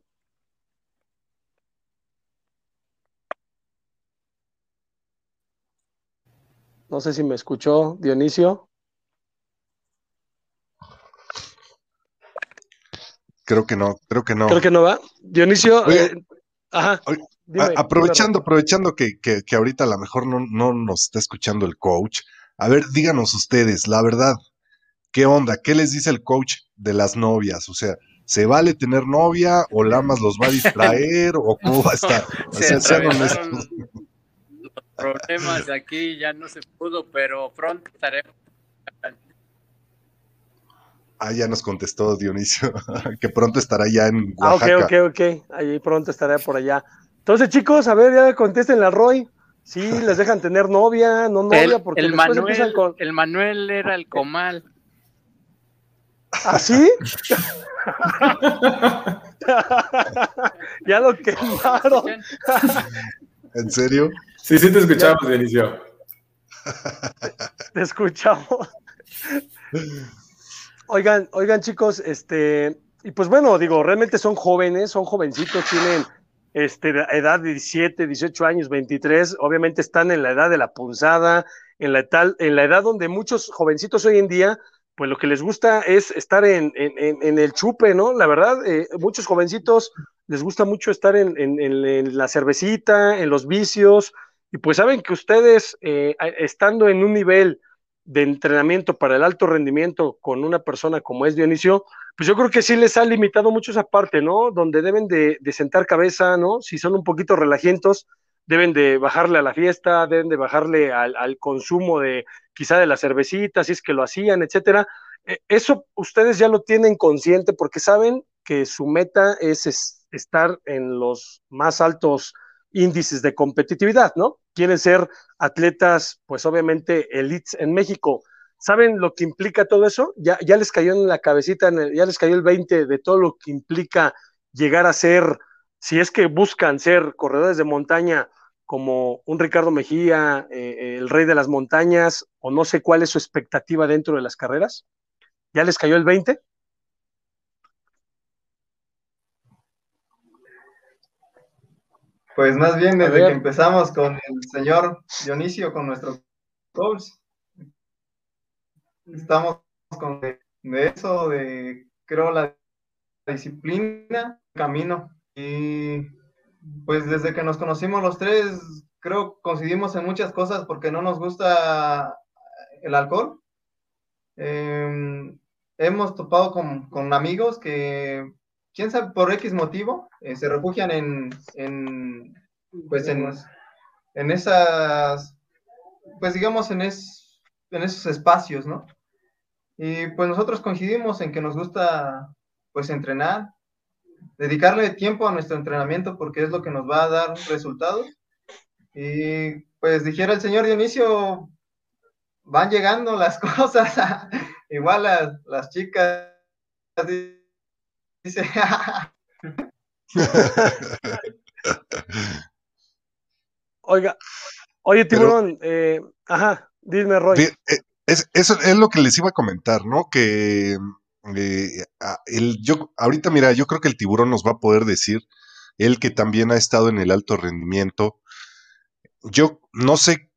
No sé si me escuchó Dionisio. Creo que no, creo que no. Creo que no va. Dionisio, eh, ajá. aprovechando, aprovechando que, que, ahorita a lo mejor no, no nos está escuchando el coach, a ver, díganos ustedes, la verdad, ¿qué onda? ¿Qué les dice el coach de las novias? O sea, ¿se vale tener novia o Lamas los va a distraer o cómo va a estar? O sea, sean honestos. Problemas de aquí ya no se pudo, pero pronto estaremos. Ah, ya nos contestó Dionisio, que pronto estará ya en Oaxaca. Ah, ok, ok, ok, ahí pronto estará por allá. Entonces, chicos, a ver, ya contesten la Roy. Sí, les dejan tener novia, no novia, porque el Manuel, con... el Manuel era el comal. ¿Ah, sí? ya lo quemaron. ¿En serio? Sí, sí te escuchamos, Dionisio. Te escuchamos. Oigan, oigan, chicos, este, y pues bueno, digo, realmente son jóvenes, son jovencitos, tienen este, edad de 17, 18 años, 23, obviamente están en la edad de la punzada, en la, tal, en la edad donde muchos jovencitos hoy en día pues lo que les gusta es estar en, el chupe, ¿no? La verdad, eh, muchos jovencitos les gusta mucho estar en, la cervecita, en los vicios, y pues saben que ustedes, eh, estando en un nivel de entrenamiento para el alto rendimiento con una persona como es Dionisio, pues yo creo que sí les ha limitado mucho esa parte, ¿no? Donde deben de, de sentar cabeza, ¿no? Si son un poquito relajientos, deben de bajarle a la fiesta, deben de bajarle al, consumo de quizá de la cervecita, si es que lo hacían, etcétera. E, eso ustedes ya lo tienen consciente porque saben que su meta es, estar en los más altos índices de competitividad, ¿no? Quieren ser atletas, pues obviamente elites en México. ¿Saben lo que implica todo eso? Ya, ya les cayó en la cabecita, ya les cayó el 20 de todo lo que implica llegar a ser si es que buscan ser corredores de montaña como un Ricardo Mejía, eh, el rey de las montañas, o no sé cuál es su expectativa dentro de las carreras? ¿Ya les cayó el 20? Pues más bien desde que empezamos con el señor Dionisio, con nuestro coach, estamos con de, de eso, de creo la disciplina, camino. Y pues desde que nos conocimos los tres, creo coincidimos en muchas cosas porque no nos gusta el alcohol. Em, hemos topado con, amigos que, quién sabe, por X motivo, eh, se refugian en, en pues en, en, esas, pues digamos, en, es, en esos espacios, ¿no? Y pues nosotros coincidimos en que nos gusta, pues, entrenar, dedicarle tiempo a nuestro entrenamiento porque es lo que nos va a dar resultados. Y pues dijera el señor Dionisio, van llegando las cosas, igual las, las chicas, dice, Oiga, oye, Tiburón, eh, ajá, dime, Roy. Eh, eso es lo que les iba a comentar, ¿no? Que eh, el, yo, ahorita, mira, yo creo que el tiburón nos va a poder decir, él que también ha estado en el alto rendimiento. Yo no sé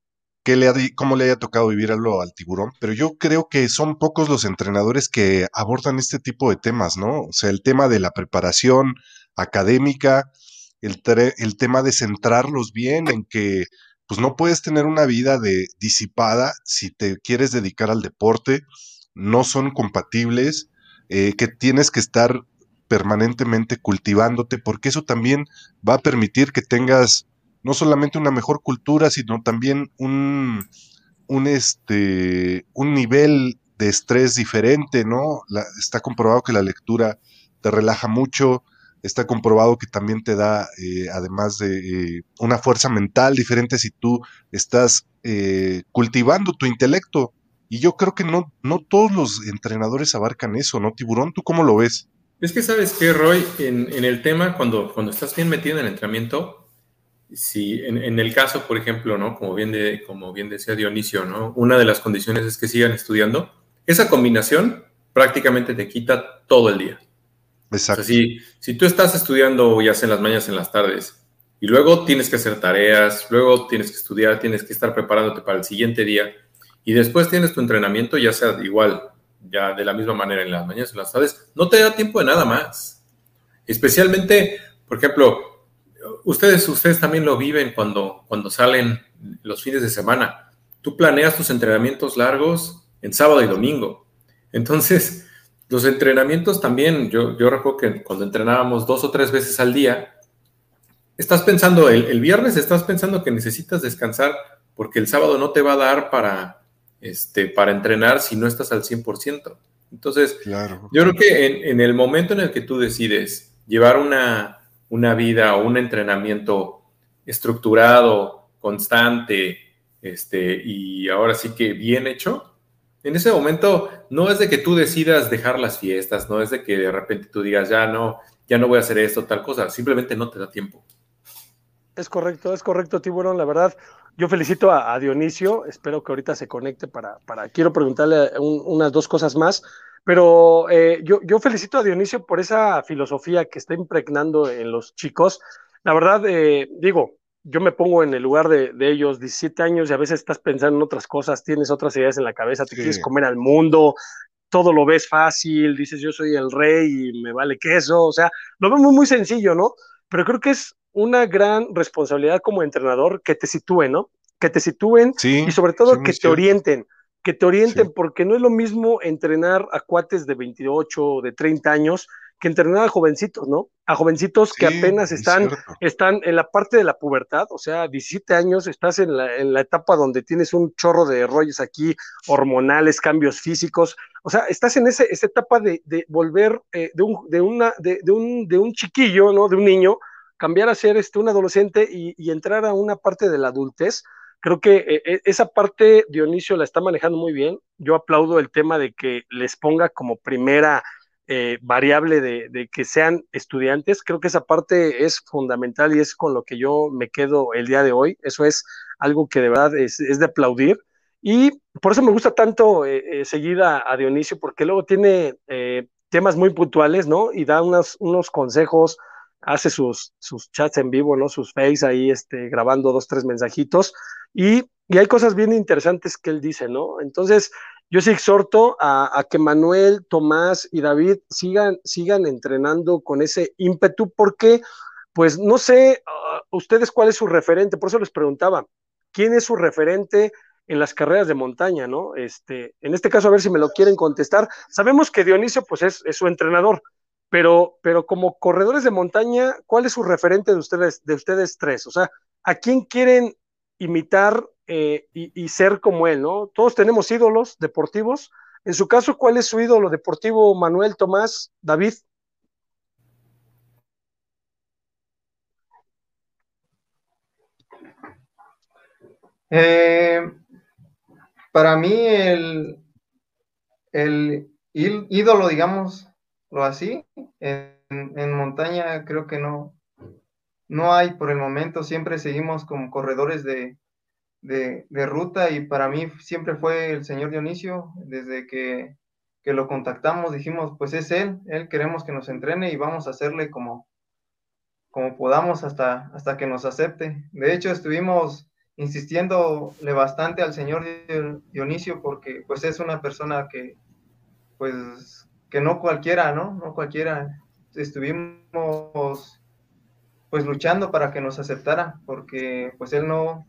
qué le ha, cómo le haya tocado vivirlo al tiburón, pero yo creo que son pocos los entrenadores que abordan este tipo de temas, ¿no? O sea, el tema de la preparación académica, el, el tema de centrarlos bien en que pues no puedes tener una vida de disipada si te quieres dedicar al deporte, no son compatibles, eh, que tienes que estar permanentemente cultivándote, porque eso también va a permitir que tengas no solamente una mejor cultura, sino también un, un, este, un nivel de estrés diferente, ¿no? está comprobado que la lectura te relaja mucho, está comprobado que también te da, eh, además de eh, una fuerza mental diferente si tú estás eh, cultivando tu intelecto. Y yo creo que no, no todos los entrenadores abarcan eso, ¿no, Tiburón? ¿Tú cómo lo ves? Es que sabes que, Roy, en, en, el tema, cuando, cuando estás bien metido en el entrenamiento, si en, en, el caso, por ejemplo, ¿no? Como bien, de, como bien decía Dionisio, ¿no? Una de las condiciones es que sigan estudiando. Esa combinación prácticamente te quita todo el día. Exacto. si, si tú estás estudiando ya sea en las mañanas, en las tardes, y luego tienes que hacer tareas, luego tienes que estudiar, tienes que estar preparándote para el siguiente día, y después tienes tu entrenamiento, ya sea igual, ya de la misma manera en las mañanas, en las tardes, no te da tiempo de nada más. Especialmente, por ejemplo, ustedes, ustedes también lo viven cuando, cuando salen los fines de semana. Tú planeas tus entrenamientos largos en sábado y domingo. Entonces, los entrenamientos también, yo, yo recuerdo que cuando entrenábamos dos o tres veces al día, estás pensando, el, viernes estás pensando que necesitas descansar porque el sábado no te va a dar para, este, para entrenar si no estás al 100%. Entonces, claro. yo creo que en, en, el momento en el que tú decides llevar una, una vida o un entrenamiento estructurado, constante, este, y ahora sí que bien hecho, en ese momento no es de que tú decidas dejar las fiestas, no es de que de repente tú digas, ya no, ya no voy a hacer esto, tal cosa, simplemente no te da tiempo. Es correcto, es correcto, Tiburón, la verdad. Yo felicito a, Dionisio, espero que ahorita se conecte para, para quiero preguntarle unas dos cosas más, pero eh, yo, yo felicito a Dionisio por esa filosofía que está impregnando en los chicos. La verdad, eh, digo, yo me pongo en el lugar de, ellos, 17 años, y a veces estás pensando en otras cosas, tienes otras ideas en la cabeza, te quieres comer al mundo, todo lo ves fácil, dices yo soy el rey y me vale queso, o sea, lo veo muy, muy sencillo, ¿no? Pero creo que es una gran responsabilidad como entrenador que te sitúen, ¿no? Que te sitúen y sobre todo que te orienten, que te orienten, porque no es lo mismo entrenar a cuates de 28 o de 30 años que entrenar a jovencitos, ¿no? A jovencitos que apenas están, están en la parte de la pubertad, o sea, 17 años, estás en la, en la etapa donde tienes un chorro de rollos aquí, hormonales, cambios físicos, o sea, estás en ese, esa etapa de, de volver eh, de, un, de, una, de, de, un, de un chiquillo, ¿no? De un niño, cambiar a ser este, un adolescente y, entrar a una parte de la adultez. Creo que eh, eh, esa parte Dionisio la está manejando muy bien. Yo aplaudo el tema de que les ponga como primera eh, variable de, que sean estudiantes. Creo que esa parte es fundamental y es con lo que yo me quedo el día de hoy. Eso es algo que de verdad es, de aplaudir. Y por eso me gusta tanto eh, seguir a, Dionisio, porque luego tiene temas muy puntuales, ¿no? Y da unos, unos consejos, hace sus, sus chats en vivo, ¿no? Sus face ahí, este, grabando dos, tres mensajitos. Y, y hay cosas bien interesantes que él dice, ¿no? Entonces, yo sí exhorto a, que Manuel, Tomás y David sigan, sigan entrenando con ese ímpetu, porque, pues, no sé, uh, ustedes cuál es su referente, por eso les preguntaba, ¿quién es su referente en las carreras de montaña, no? Este, en este caso, a ver si me lo quieren contestar. Sabemos que Dionisio, pues, es, es su entrenador, pero, pero como corredores de montaña, ¿cuál es su referente de ustedes, de ustedes tres? O sea, ¿a quién quieren imitar eh, y, ser como él, ¿no? Todos tenemos ídolos deportivos. En su caso, ¿cuál es su ídolo deportivo, Manuel, Tomás, David? Eh, para mí, el, el ídolo, digamos lo así, en en, montaña creo que no, no hay por el momento, siempre seguimos como corredores de, de, ruta y para mí siempre fue el señor Dionisio, desde que, que, lo contactamos dijimos, pues es él, él queremos que nos entrene y vamos a hacerle como, como podamos hasta, hasta que nos acepte. De hecho, estuvimos insistiéndole bastante al señor Dionisio porque pues es una persona que pues que no cualquiera, ¿no? No cualquiera. Estuvimos pues luchando para que nos aceptara porque pues él no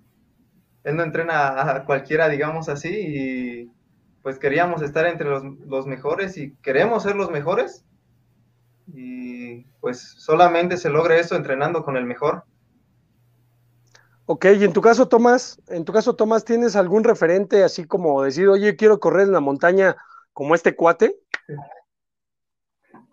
él no entrena a cualquiera, digamos así, y pues queríamos estar entre los, los mejores y queremos ser los mejores y pues solamente se logra eso entrenando con el mejor. Ok, y en tu caso, Tomás, en tu caso, Tomás, ¿tienes algún referente así como decir, oye, quiero correr en la montaña como este cuate?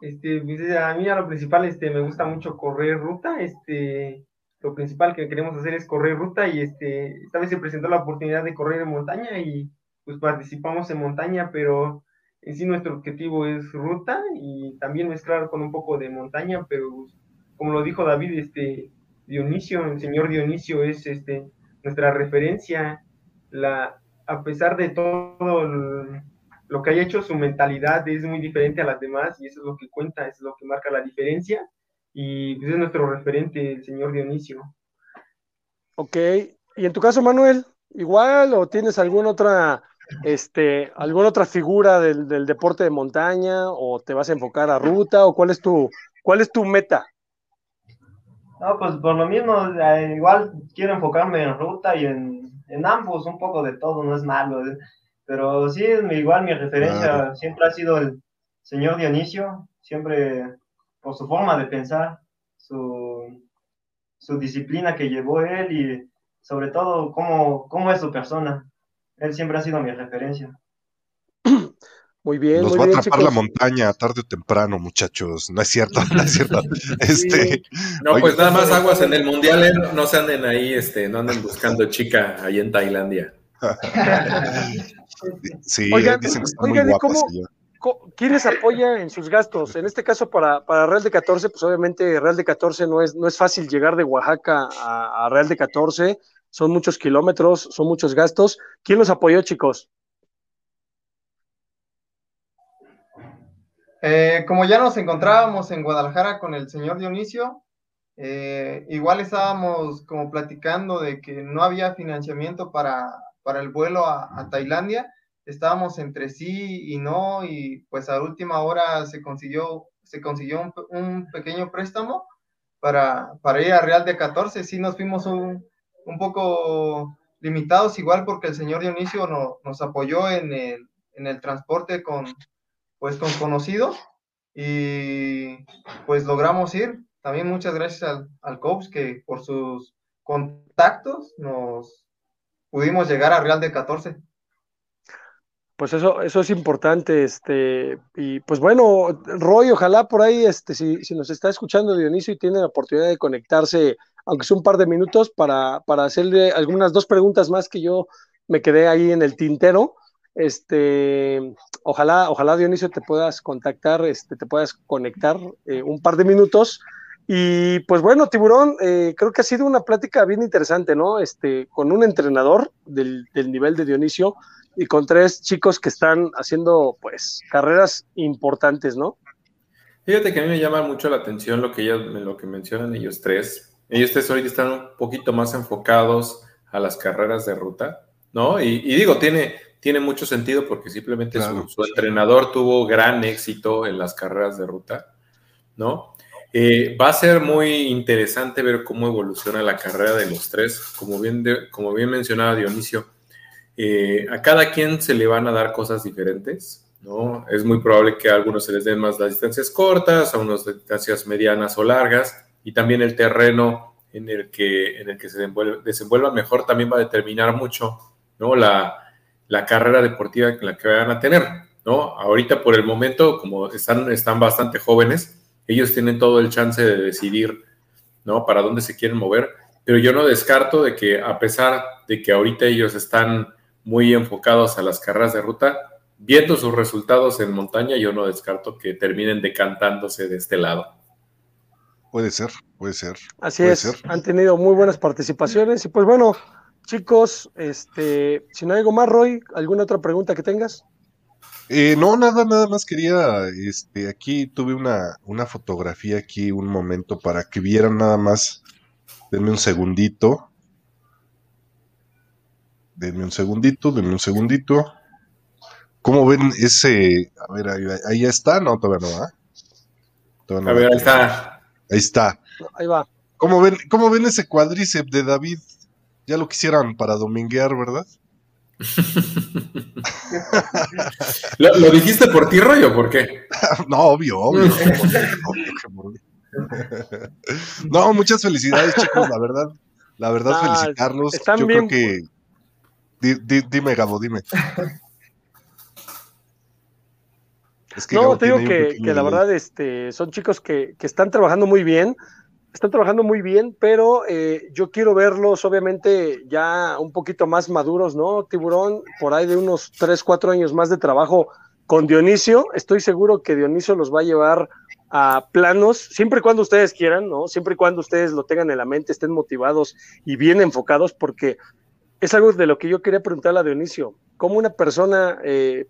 Este, pues, a mí a lo principal, este, me gusta mucho correr ruta, este, lo principal que queremos hacer es correr ruta y este, esta vez se presentó la oportunidad de correr en montaña y pues participamos en montaña, pero en sí nuestro objetivo es ruta y también mezclar con un poco de montaña, pero como lo dijo David, este, Dionisio, el señor Dionisio es este, nuestra referencia, la, a pesar de todo lo que haya hecho, su mentalidad es muy diferente a las demás y eso es lo que cuenta, es lo que marca la diferencia y pues, es nuestro referente, el señor Dionisio. Ok, y en tu caso, Manuel, igual o tienes alguna otra, este, alguna otra figura del, del deporte de montaña o te vas a enfocar a ruta o cuál es tu, cuál es tu meta? No, pues por lo mismo, eh, igual quiero enfocarme en ruta y en, en, ambos, un poco de todo, no es malo. Pero sí, igual mi referencia siempre ha sido el señor Dionisio, siempre por su forma de pensar, su, su disciplina que llevó él y sobre todo cómo, cómo es su persona. Él siempre ha sido mi referencia. Muy bien. Nos va a atrapar la montaña tarde o temprano, muchachos. No es cierto, no es cierto. Este, no, pues nada más aguas en el mundial, ¿eh? no se anden ahí, este, no anden buscando chica ahí en Tailandia. sí, dicen que muy ¿Quién les apoya en sus gastos? En este caso, para, para, Real de 14, pues obviamente Real de 14 no es, no es fácil llegar de Oaxaca a, a Real de 14, son muchos kilómetros, son muchos gastos. ¿Quién los apoyó, chicos? Eh, como ya nos encontrábamos en Guadalajara con el señor Dionisio, eh, igual estábamos como platicando de que no había financiamiento para, para el vuelo a, Tailandia, estábamos entre sí y no, y pues a última hora se consiguió, se consiguió un, pequeño préstamo para, para, ir a Real de 14, sí nos fuimos un, un poco limitados igual porque el señor Dionisio no, nos apoyó en el, en el transporte con, pues con conocido y pues logramos ir. También muchas gracias al, al coach que por sus contactos nos pudimos llegar a Real de 14. Pues eso, eso es importante, este, y pues bueno, Roy, ojalá por ahí, este, si, si nos está escuchando Dionisio y tiene la oportunidad de conectarse, aunque sea un par de minutos, para, para hacerle algunas dos preguntas más que yo me quedé ahí en el tintero. Este, ojalá, ojalá Dionisio te puedas contactar, este, te puedas conectar eh, un par de minutos. Y pues bueno, Tiburón, eh, creo que ha sido una plática bien interesante, ¿no? Este, con un entrenador del, nivel de Dionisio y con tres chicos que están haciendo, pues, carreras importantes, ¿no? Fíjate que a mí me llama mucho la atención lo que, ellos, lo que mencionan ellos tres. Ellos tres hoy están un poquito más enfocados a las carreras de ruta, ¿no? Y, y digo, tiene, tiene mucho sentido porque simplemente su, entrenador tuvo gran éxito en las carreras de ruta, ¿no? Eh, va a ser muy interesante ver cómo evoluciona la carrera de los tres. Como bien, como bien mencionaba Dionisio, eh, a cada quien se le van a dar cosas diferentes, ¿no? Es muy probable que a algunos se les den más las distancias cortas, a unos distancias medianas o largas, y también el terreno en el que, en el que se desenvuelva mejor también va a determinar mucho, ¿no? La, la carrera deportiva en la que vayan a tener, ¿no? Ahorita por el momento, como están, están bastante jóvenes, ellos tienen todo el chance de decidir, ¿no? Para dónde se quieren mover, pero yo no descarto de que a pesar de que ahorita ellos están muy enfocados a las carreras de ruta, viendo sus resultados en montaña, yo no descarto que terminen decantándose de este lado. Puede ser, puede ser. Así puede es, ser. han tenido muy buenas participaciones y pues bueno, chicos, este, si no hay algo más, Roy, ¿alguna otra pregunta que tengas? Eh, no, nada, nada más quería, este, aquí tuve una, una fotografía aquí, un momento para que vieran nada más. Denme un segundito. Denme un segundito, denme un segundito. ¿Cómo ven ese? A ver, ahí, ahí ya está, no, todavía no, ¿ah? Todavía A no. ver, ahí está. Ahí está. Ahí va. ¿Cómo ven, cómo ven ese cuádriceps de David? Ya lo quisieran para dominguear, ¿verdad? ¿Lo, lo dijiste por ti, Roy, o por qué? no, obvio, obvio. no, muchas felicidades, chicos, la verdad. La verdad, Ah, felicitarlos. están Yo bien, creo que. Di- di- dime, Gabo, dime. Es que No, Gabo te digo que, que la verdad este, son chicos que, que están trabajando muy bien, están trabajando muy bien, pero eh, yo quiero verlos obviamente ya un poquito más maduros, ¿no? Tiburón, por ahí de unos 3, 4 años más de trabajo con Dionisio, estoy seguro que Dionisio los va a llevar a planos, siempre y cuando ustedes quieran, ¿no? Siempre y cuando ustedes lo tengan en la mente, estén motivados y bien enfocados, porque es algo de lo que yo quería preguntarle a Dionisio, ¿cómo una persona eh,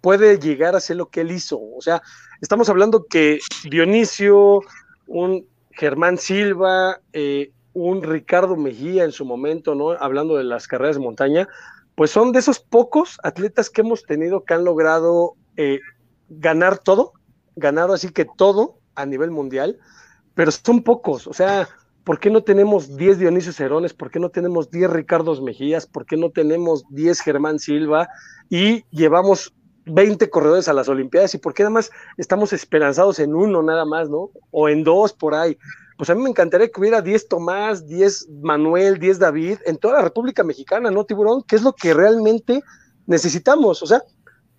puede llegar a hacer lo que él hizo? O sea, estamos hablando que Dionisio, un Germán Silva, eh, un Ricardo Mejía en su momento, ¿no? Hablando de las carreras de montaña, pues son de esos pocos atletas que hemos tenido que han logrado eh, ganar todo, ganar así que todo a nivel mundial, pero son pocos, o sea, ¿por qué no tenemos 10 Dionisio Cerones? ¿Por qué no tenemos 10 Ricardos Mejías? ¿Por qué no tenemos 10 Germán Silva? Y llevamos 20 corredores a las Olimpiadas y por qué nada más estamos esperanzados en uno nada más, ¿no? O en dos por ahí. Pues a mí me encantaría que hubiera 10 Tomás, 10 Manuel, 10 David en toda la República Mexicana, ¿no, Tiburón? ¿Qué es lo que realmente necesitamos? O sea,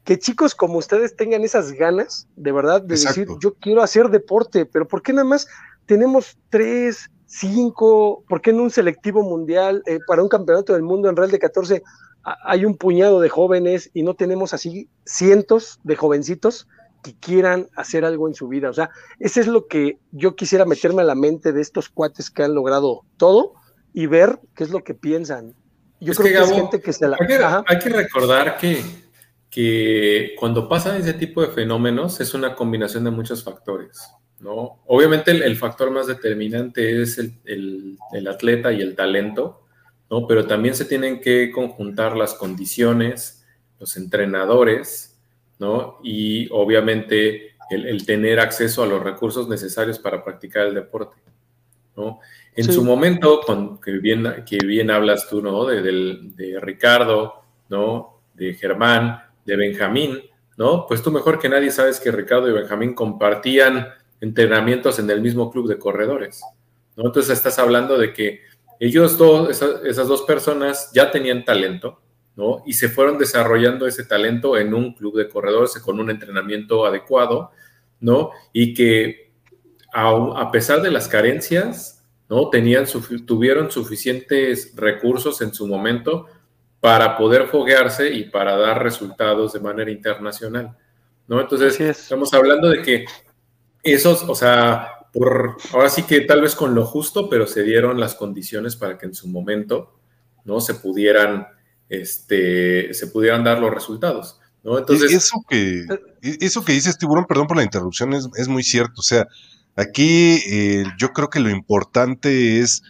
que chicos como ustedes tengan esas ganas, de verdad, de Exacto. decir, yo quiero hacer deporte, pero ¿por qué nada más tenemos tres, cinco, por qué en un selectivo mundial, eh, para un campeonato del mundo en Real de 14, a- hay un puñado de jóvenes y no tenemos así cientos de jovencitos que quieran hacer algo en su vida? O sea, eso es lo que yo quisiera meterme a la mente de estos cuates que han logrado todo y ver qué es lo que piensan. Yo Es creo que, que, es Gabo, gente que se la... Hay que, hay que recordar que, que cuando pasan ese tipo de fenómenos es una combinación de muchos factores, ¿no? Obviamente el, el factor más determinante es el, el- el atleta y el talento, ¿no? Pero también se tienen que conjuntar las condiciones, los entrenadores, ¿no? Y obviamente el, el tener acceso a los recursos necesarios para practicar el deporte, ¿no? En Sí. su momento, con, que, bien, que bien hablas tú, ¿no? De, del- de Ricardo, ¿no? De Germán, de Benjamín, ¿no? Pues tú mejor que nadie sabes que Ricardo y Benjamín compartían entrenamientos en el mismo club de corredores, ¿no? Entonces estás hablando de que ellos dos, esa- esas dos personas ya tenían talento, ¿no? Y se fueron desarrollando ese talento en un club de corredores con un entrenamiento adecuado, ¿no? Y que a, a pesar de las carencias, ¿no? Tenían, tuvieron suficientes recursos en su momento para poder foguearse y para dar resultados de manera internacional, ¿no? Entonces, es. estamos hablando de que esos, o sea, por, ahora sí que tal vez con lo justo, pero se dieron las condiciones para que en su momento, ¿no? Se pudieran, este, se pudieran dar los resultados, ¿no? Entonces, eso que eso que dices, tiburón, perdón por la interrupción, es, es muy cierto. O sea, aquí eh, yo creo que lo importante es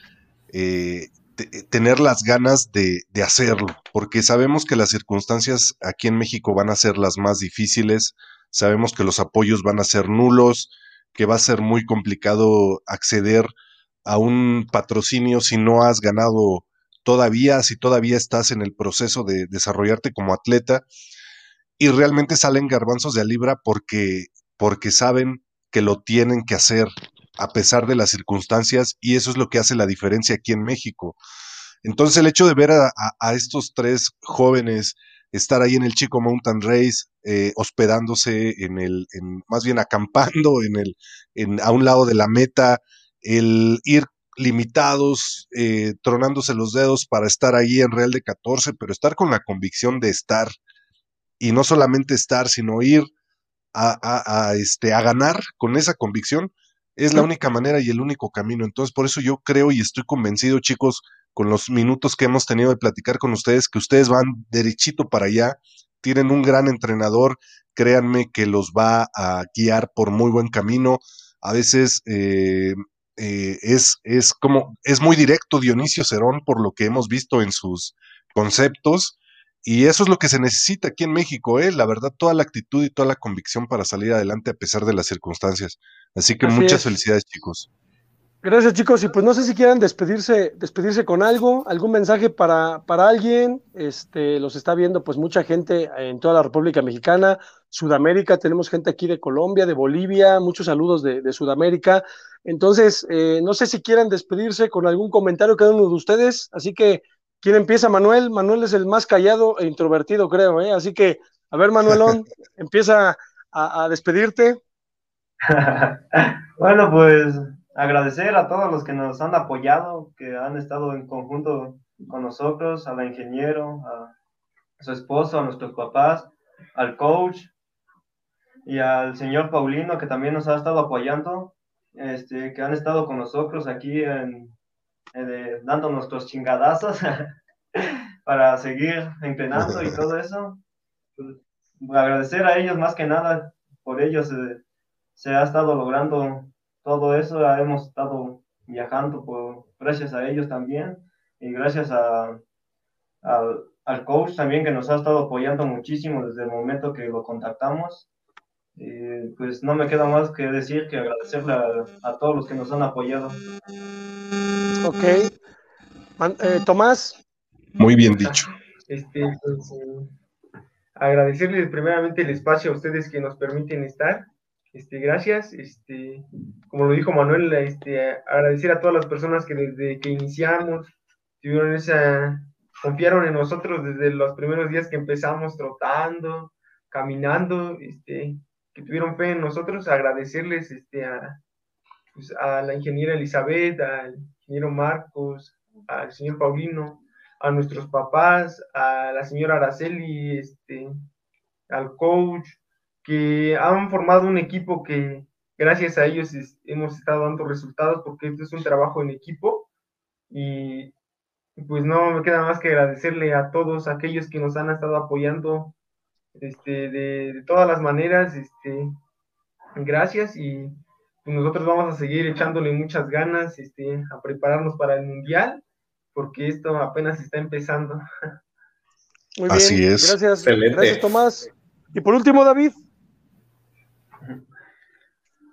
eh, te- tener las ganas de, de hacerlo, porque sabemos que las circunstancias aquí en México van a ser las más difíciles, sabemos que los apoyos van a ser nulos, que va a ser muy complicado acceder a un patrocinio si no has ganado todavía, si todavía estás en el proceso de desarrollarte como atleta y realmente salen garbanzos de a libra porque, porque saben que lo tienen que hacer a pesar de las circunstancias y eso es lo que hace la diferencia aquí en México. Entonces el hecho de ver a, estos tres jóvenes estar ahí en el Chico Mountain Race, eh, hospedándose en el, en, más bien acampando en el, en, a un lado de la meta, el ir limitados, eh, tronándose los dedos para estar ahí en Real de 14, pero estar con la convicción de estar y no solamente estar, sino ir a, a- a, este, a ganar con esa convicción, es la única manera y el único camino. Entonces, por eso yo creo y estoy convencido, chicos, con los minutos que hemos tenido de platicar con ustedes, que ustedes van derechito para allá, tienen un gran entrenador, créanme que los va a guiar por muy buen camino. A veces eh, eh, es, es como, es muy directo Dionisio Cerón por lo que hemos visto en sus conceptos. Y eso es lo que se necesita aquí en México, ¿eh? la verdad, toda la actitud y toda la convicción para salir adelante a pesar de las circunstancias. Así que muchas felicidades, chicos. Gracias, chicos. Y pues no sé si quieran despedirse, despedirse con algo, algún mensaje para, para alguien. Este, los está viendo pues mucha gente en toda la República Mexicana, Sudamérica, tenemos gente aquí de Colombia, de Bolivia, muchos saludos de, de Sudamérica. Entonces, eh, no sé si quieran despedirse con algún comentario cada uno de ustedes. Así que, ¿quién empieza? Manuel. Manuel es el más callado e introvertido, creo. ¿eh? Así que, a ver, Manuelón, empieza a, a despedirte. bueno, pues agradecer a todos los que nos han apoyado, que han estado en conjunto con nosotros, a la ingeniero, a su esposo, a nuestros papás, al coach y al señor Paulino que también nos ha estado apoyando, este, que han estado con nosotros aquí en, dando nuestros chingadazos para seguir entrenando y todo eso. Pues, agradecer a ellos más que nada, por ellos eh, se ha estado logrando todo eso hemos estado viajando por, gracias a ellos también y gracias a, al coach también que nos ha estado apoyando muchísimo desde el momento que lo contactamos. pues no me queda más que decir que agradecerle a, todos los que nos han apoyado. Ok. Eh, Tomás. Muy bien dicho. Este, pues, eh, agradecerles primeramente el espacio a ustedes que nos permiten estar este, gracias, este, como lo dijo Manuel, este, agradecer a todas las personas que desde que iniciamos tuvieron esa, confiaron en nosotros desde los primeros días que empezamos trotando, caminando, este, que tuvieron fe en nosotros, agradecerles este, a, pues, a la ingeniera Elizabeth, al ingeniero Marcos, al señor Paulino, a nuestros papás, a la señora Araceli, este, al coach, que han formado un equipo que gracias a ellos hemos estado dando resultados porque esto es un trabajo en equipo y pues no me queda más que agradecerle a todos aquellos que nos han estado apoyando este, de, todas las maneras, este, gracias y nosotros vamos a seguir echándole muchas ganas este, a prepararnos para el mundial porque esto apenas está empezando. Muy bien, Así es. Gracias, gracias Tomás. Y por último, David.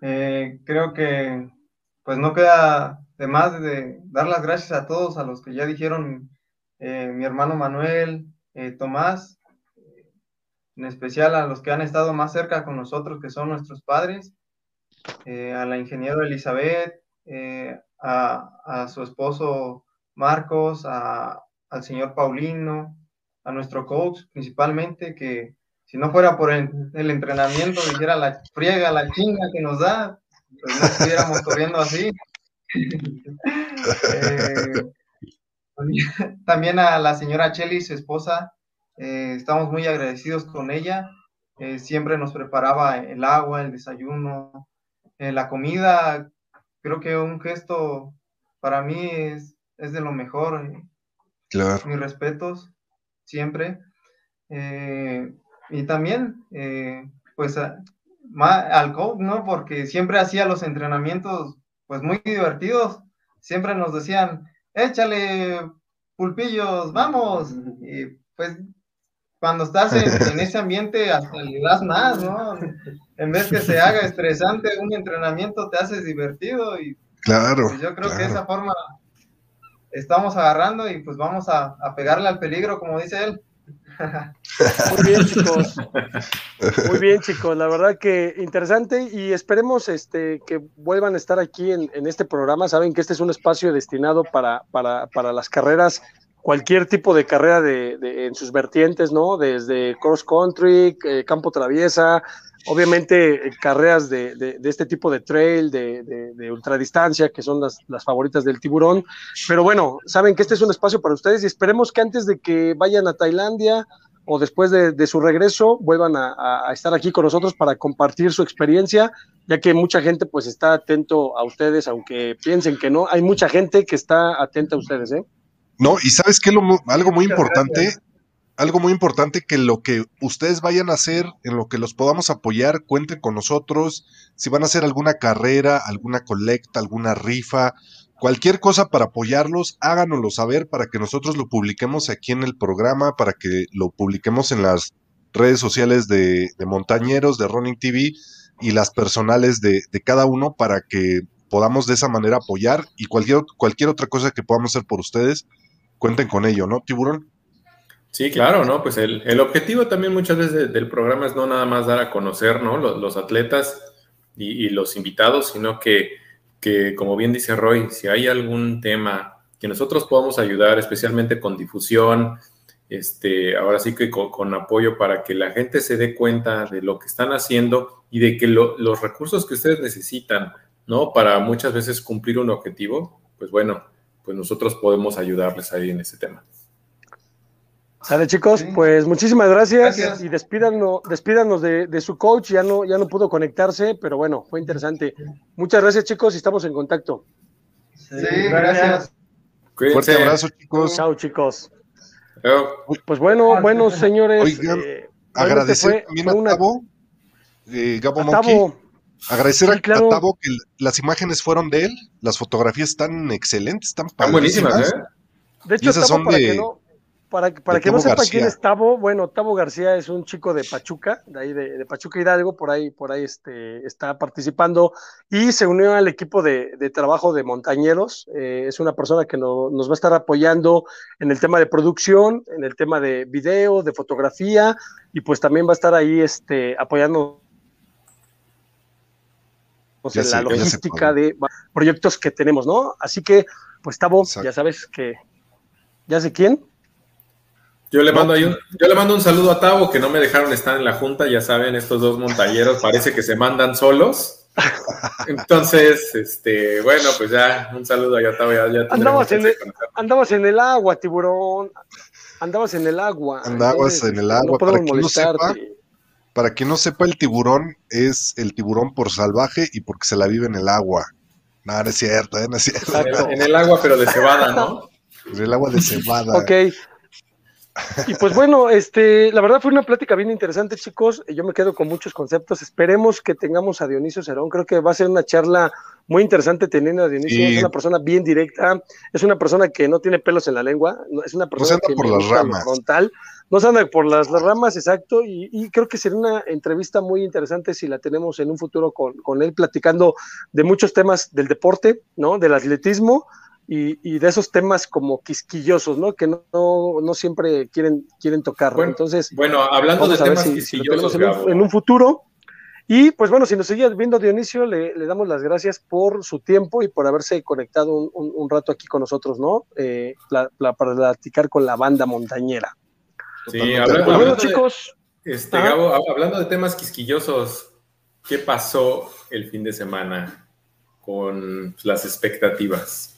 Eh, creo que pues no queda de más de dar las gracias a todos, a los que ya dijeron eh, mi hermano Manuel, eh, Tomás, en especial a los que han estado más cerca con nosotros, que son nuestros padres, a la ingeniera Elizabeth, a, a, su esposo Marcos, a, al señor Paulino, a nuestro coach principalmente, que si no fuera por el, entrenamiento, dijera la friega, la chinga que nos da, pues no estuviéramos corriendo así. Eh, también a la señora Chelly, su esposa, eh, estamos muy agradecidos con ella. Eh, siempre nos preparaba el agua, el desayuno, la comida. Creo que un gesto para mí es, es de lo mejor. Claro. Mis respetos, siempre. Y también, eh, pues, al coach, ¿no? Porque siempre hacía los entrenamientos, pues, muy divertidos. Siempre nos decían, échale pulpillos, vamos. Y pues, cuando estás en, ese ambiente, hasta le das más, ¿no? En vez que se haga estresante un entrenamiento, te haces divertido. Y claro. Pues, yo creo que de esa forma estamos agarrando y pues vamos a pegarle al peligro, como dice él. Muy bien, chicos. Muy bien, chicos. La verdad que interesante y esperemos este, que vuelvan a estar aquí en, este programa. Saben que este es un espacio destinado para, para, las carreras, cualquier tipo de carrera de, en sus vertientes, ¿no? Desde cross country, eh, campo traviesa, obviamente eh, carreras de, este tipo de trail, de, ultradistancia, que son las, las, favoritas del tiburón. Pero bueno, saben que este es un espacio para ustedes y esperemos que antes de que vayan a Tailandia o después de, su regreso vuelvan a, estar aquí con nosotros para compartir su experiencia, ya que mucha gente pues está atento a ustedes, aunque piensen que no, hay mucha gente que está atenta a ustedes, ¿eh? No, y sabes que algo muy importante, algo muy importante que lo que ustedes vayan a hacer, en lo que los podamos apoyar, cuenten con nosotros. Si van a hacer alguna carrera, alguna colecta, alguna rifa, cualquier cosa para apoyarlos, háganoslo saber para que nosotros lo publiquemos aquí en el programa, para que lo publiquemos en las redes sociales de, Montañeros, de Running TV y las personales de, de, cada uno para que podamos de esa manera apoyar y cualquier, cualquier otra cosa que podamos hacer por ustedes, cuenten con ello, ¿no, Tiburón? Sí, claro, ¿no? Pues el, objetivo también muchas veces del programa es no nada más dar a conocer, ¿no? Los, atletas y, los invitados, sino que, que, como bien dice Roy, si hay algún tema que nosotros podamos ayudar, especialmente con difusión, este, ahora sí que con, apoyo para que la gente se dé cuenta de lo que están haciendo y de que los recursos que ustedes necesitan, ¿no? Para muchas veces cumplir un objetivo, pues bueno, pues nosotros podemos ayudarles ahí en ese tema. Sale chicos, pues muchísimas gracias, y despídanos, despídanos de, su coach, ya no, ya no pudo conectarse, pero bueno, fue interesante. Muchas gracias chicos y estamos en contacto. Sí, gracias. Fuerte abrazo chicos. Chao chicos. Pues bueno, bueno señores. Oigan, eh, agradecer también a Tabo, eh, Gabo Monkey. Agradecer a Tabo que las imágenes fueron de él, las fotografías están excelentes, están, están buenísimas, ¿eh? De hecho, Tabo, son para que no para, para que no sepa quién es Tavo, bueno, Tavo García es un chico de Pachuca, de ahí de, Pachuca Hidalgo, por ahí, por ahí este, está participando y se unió al equipo de, trabajo de Montañeros. Eh, es una persona que nos va a estar apoyando en el tema de producción, en el tema de video, de fotografía, y pues también va a estar ahí este, apoyando en la logística de proyectos que tenemos, ¿no? Así que, pues Tavo, ya sabes que, ¿ya sé quién? Yo le mando un, yo le mando un saludo a Tavo que no me dejaron estar en la junta, ya saben, estos dos montañeros parece que se mandan solos. Entonces, este, bueno, pues ya, un saludo a Tavo. Ya, andabas, en el, andabas en el agua, tiburón. Andabas en el agua. Andabas en el agua. para, quien no sepa, para quien no sepa, el tiburón es el tiburón por salvaje y porque se la vive en el agua. No, no es cierto, ¿eh? no es cierto. En el, en el agua, pero de cebada, ¿no? En el agua de cebada. ok, y pues bueno, este, la verdad fue una plática bien interesante, chicos. Yo me quedo con muchos conceptos. Esperemos que tengamos a Dionisio Cerón. Creo que va a ser una charla muy interesante teniendo a Dionisio. Es una persona bien directa, es una persona que no tiene pelos en la lengua, es una persona que por las ramas. frontal, no se anda por las, ramas, exacto. Y, creo que sería una entrevista muy interesante si la tenemos en un futuro con, con él platicando de muchos temas del deporte, ¿no? Del atletismo y, de esos temas como quisquillosos, ¿no? Que no, no, siempre quieren, quieren tocar. Entonces, bueno, hablando de temas quisquillosos, en, un, futuro. Y pues bueno, si nos seguía viendo Dionisio, le, le, damos las gracias por su tiempo y por haberse conectado un, un, rato aquí con nosotros, ¿no? Eh, para platicar con la banda montañera. Sí, hablando, pues bueno, chicos. Este, Gabo, hablando de temas quisquillosos, ¿qué pasó el fin de semana con las expectativas?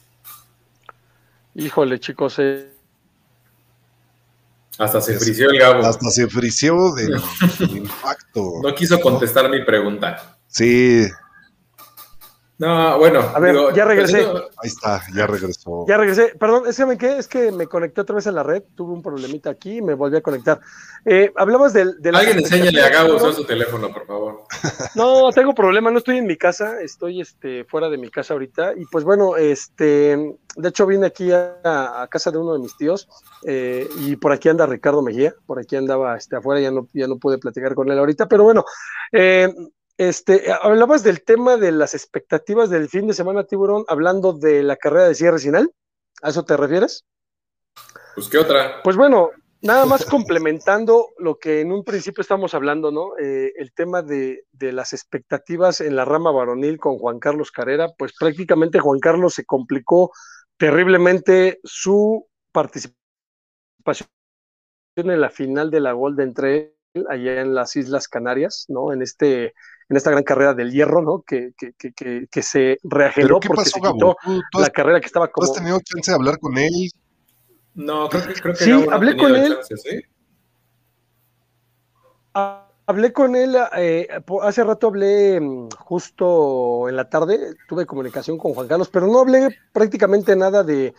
Híjole, chicos. Eh. Hasta se frició el Gabo. Hasta se frició del, impacto. No quiso contestar mi pregunta. Sí, no, bueno. A ver, ya regresé. Ahí está, ya regresó. Ya regresé. Perdón, es que me, ¿qué? Es que me conecté otra vez a la red, tuve un problemita aquí y me volví a conectar. Eh, hablabas del... Alguien enséñale a Gabo usar su teléfono, por favor. No, tengo problema, no estoy en mi casa, estoy este, fuera de mi casa ahorita. Y pues bueno, este, de hecho vine aquí a, casa de uno de mis tíos eh, y por aquí anda Ricardo Mejía, por aquí andaba este, afuera, ya no, ya no pude platicar con él ahorita, pero bueno, eh, este, hablabas del tema de las expectativas del fin de semana, Tiburón, hablando de la carrera de cierre final. ¿A eso te refieres? Pues, ¿qué otra? Pues bueno, nada más complementando lo que en un principio estamos hablando, ¿no? Eh, el tema de, las expectativas en la rama varonil con Juan Carlos Carrera, pues prácticamente Juan Carlos se complicó terriblemente su participación en la final de la Golden Trail allá en las Islas Canarias, ¿no? En este en esta gran carrera del hierro, ¿no? Que, que, que, que se reagendó porque se quitó la carrera que estaba como. ¿Has tenido chance de hablar con él? No, creo que, creo que sí, hablé con él. Hablé con él, eh, hace rato hablé mm, justo en la tarde, tuve comunicación con Juan Carlos, pero no hablé prácticamente nada de,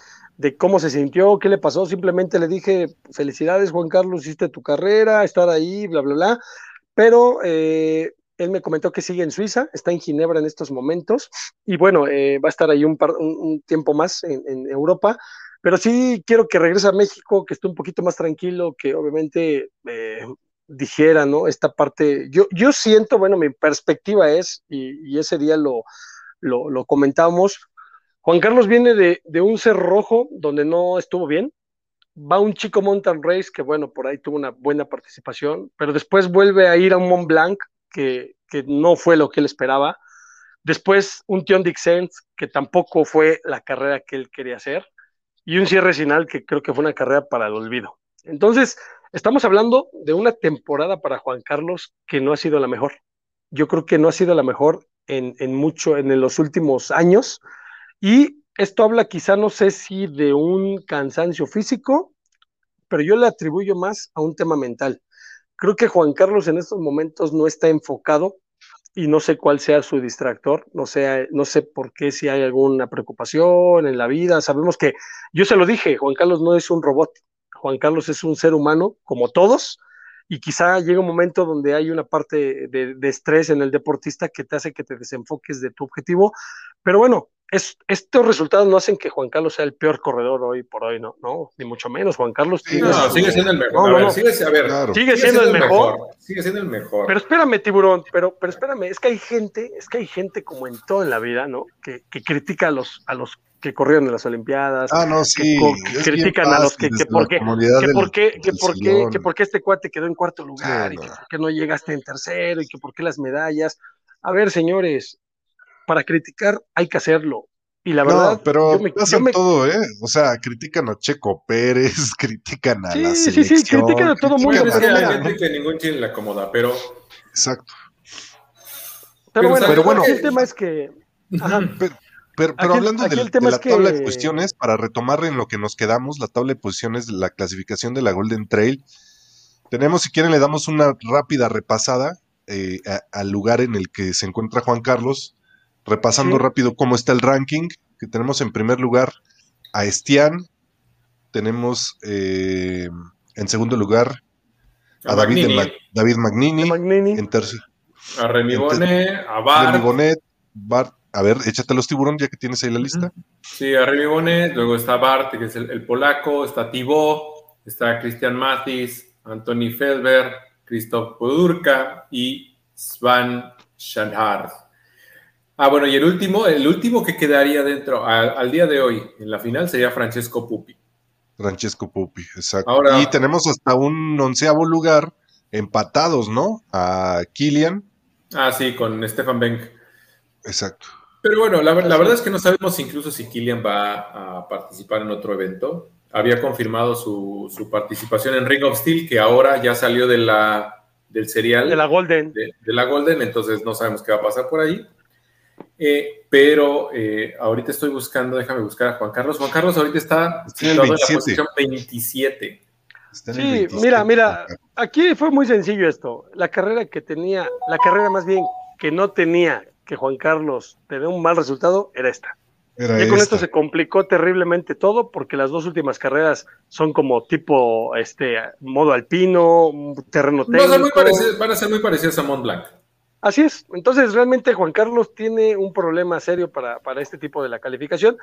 cómo se sintió, qué le pasó, simplemente le dije, felicidades Juan Carlos, hiciste tu carrera, estar ahí, bla, bla, bla, pero eh, él me comentó que sigue en Suiza, está en Ginebra en estos momentos, y bueno, eh, va a estar ahí un, tiempo más en, en, Europa, pero sí quiero que regrese a México, que esté un poquito más tranquilo, que obviamente dijera, ¿no? Esta parte, yo, yo siento, bueno, mi perspectiva es, y, ese día lo, lo, comentamos, Juan Carlos viene de, de, un rojo donde no estuvo bien, va un chico mountain race que, bueno, por ahí tuvo una buena participación, pero después vuelve a ir a un Mont Blanc que, que no fue lo que él esperaba, después un Tion Dixent que tampoco fue la carrera que él quería hacer, y un cierre final que creo que fue una carrera para el olvido. Entonces, Estamos hablando de una temporada para Juan Carlos que no ha sido la mejor. Yo creo que no ha sido la mejor en, mucho, en los últimos años. Y esto habla quizá, no sé si de un cansancio físico, pero yo le atribuyo más a un tema mental. Creo que Juan Carlos en estos momentos no está enfocado y no sé cuál sea su distractor, no sé, no sé por qué si hay alguna preocupación en la vida. Sabemos que, yo se lo dije, Juan Carlos no es un robot, Juan Carlos es un ser humano como todos y quizá llega un momento donde hay una parte de, estrés en el deportista que te hace que te desenfoques de tu objetivo, pero bueno, estos resultados no hacen que Juan Carlos sea el peor corredor hoy por hoy, no, no, ni mucho menos. Juan Carlos no, sigue siendo el mejor. sigue, siendo, el mejor. Sigue siendo el mejor. Pero espérame, tiburón, pero, pero espérame, es que hay gente, es que hay gente como en todo en la vida, ¿no? Que, que critica a los, a los que corrieron en las Olimpiadas, ah, no, sí, que, critican a los que, que por qué, que por qué, que por qué, que por qué este cuate quedó en cuarto lugar y que por qué no llegaste en tercero y que por qué las medallas. A ver, señores, para criticar hay que hacerlo. Y la verdad, no, pero hacen todo, ¿eh? O sea, critican a Checo Pérez, critican a la selección. Sí, sí, critican a todo mundo. Hay gente que ningún chile le acomoda, pero... Exacto. Pero, bueno, pero bueno, el tema es que... Ajá. Pero, hablando de, la tabla de posiciones, para retomar en lo que nos quedamos, la tabla de posiciones de la clasificación de la Golden Trail, tenemos, si quieren, le damos una rápida repasada eh, al lugar en el que se encuentra Juan Carlos, repasando rápido cómo está el ranking, que tenemos en primer lugar a Estián, tenemos eh, en segundo lugar a, David, David Magnini, en tercer, a Remy Bonet, a Bart, a ver, échate los tiburón ya que tienes ahí la lista. Sí, Arriba Bonet, luego está Bart, que es el, polaco, está Thibaut, está Christian Mathis, Anthony Felber, Christoph Podurka y Svan Schanhard. Ah, bueno, y el último, el último que quedaría dentro al, día de hoy en la final sería Francesco Pupi. Francesco Pupi, exacto. y tenemos hasta un onceavo lugar empatados, ¿no? A Kilian. Ah, sí, con Stefan Benk. Exacto. Pero bueno, la, verdad es que no sabemos incluso si Killian va a participar en otro evento. Había confirmado su, participación en Ring of Steel, que ahora ya salió de la, del serial. De la Golden. De, la Golden, entonces no sabemos qué va a pasar por ahí. Eh, pero eh, ahorita estoy buscando, déjame buscar a Juan Carlos. Juan Carlos ahorita está, en la posición 27. Sí, mira, mira, aquí fue muy sencillo esto. La carrera que tenía, la carrera más bien que no tenía que Juan Carlos te dé un mal resultado era esta. y con esto se complicó terriblemente todo porque las dos últimas carreras son como tipo este modo alpino, terreno técnico. van a ser muy parecidas a Mont Blanc. Así es. Entonces, realmente Juan Carlos tiene un problema serio para, para, este tipo de la calificación.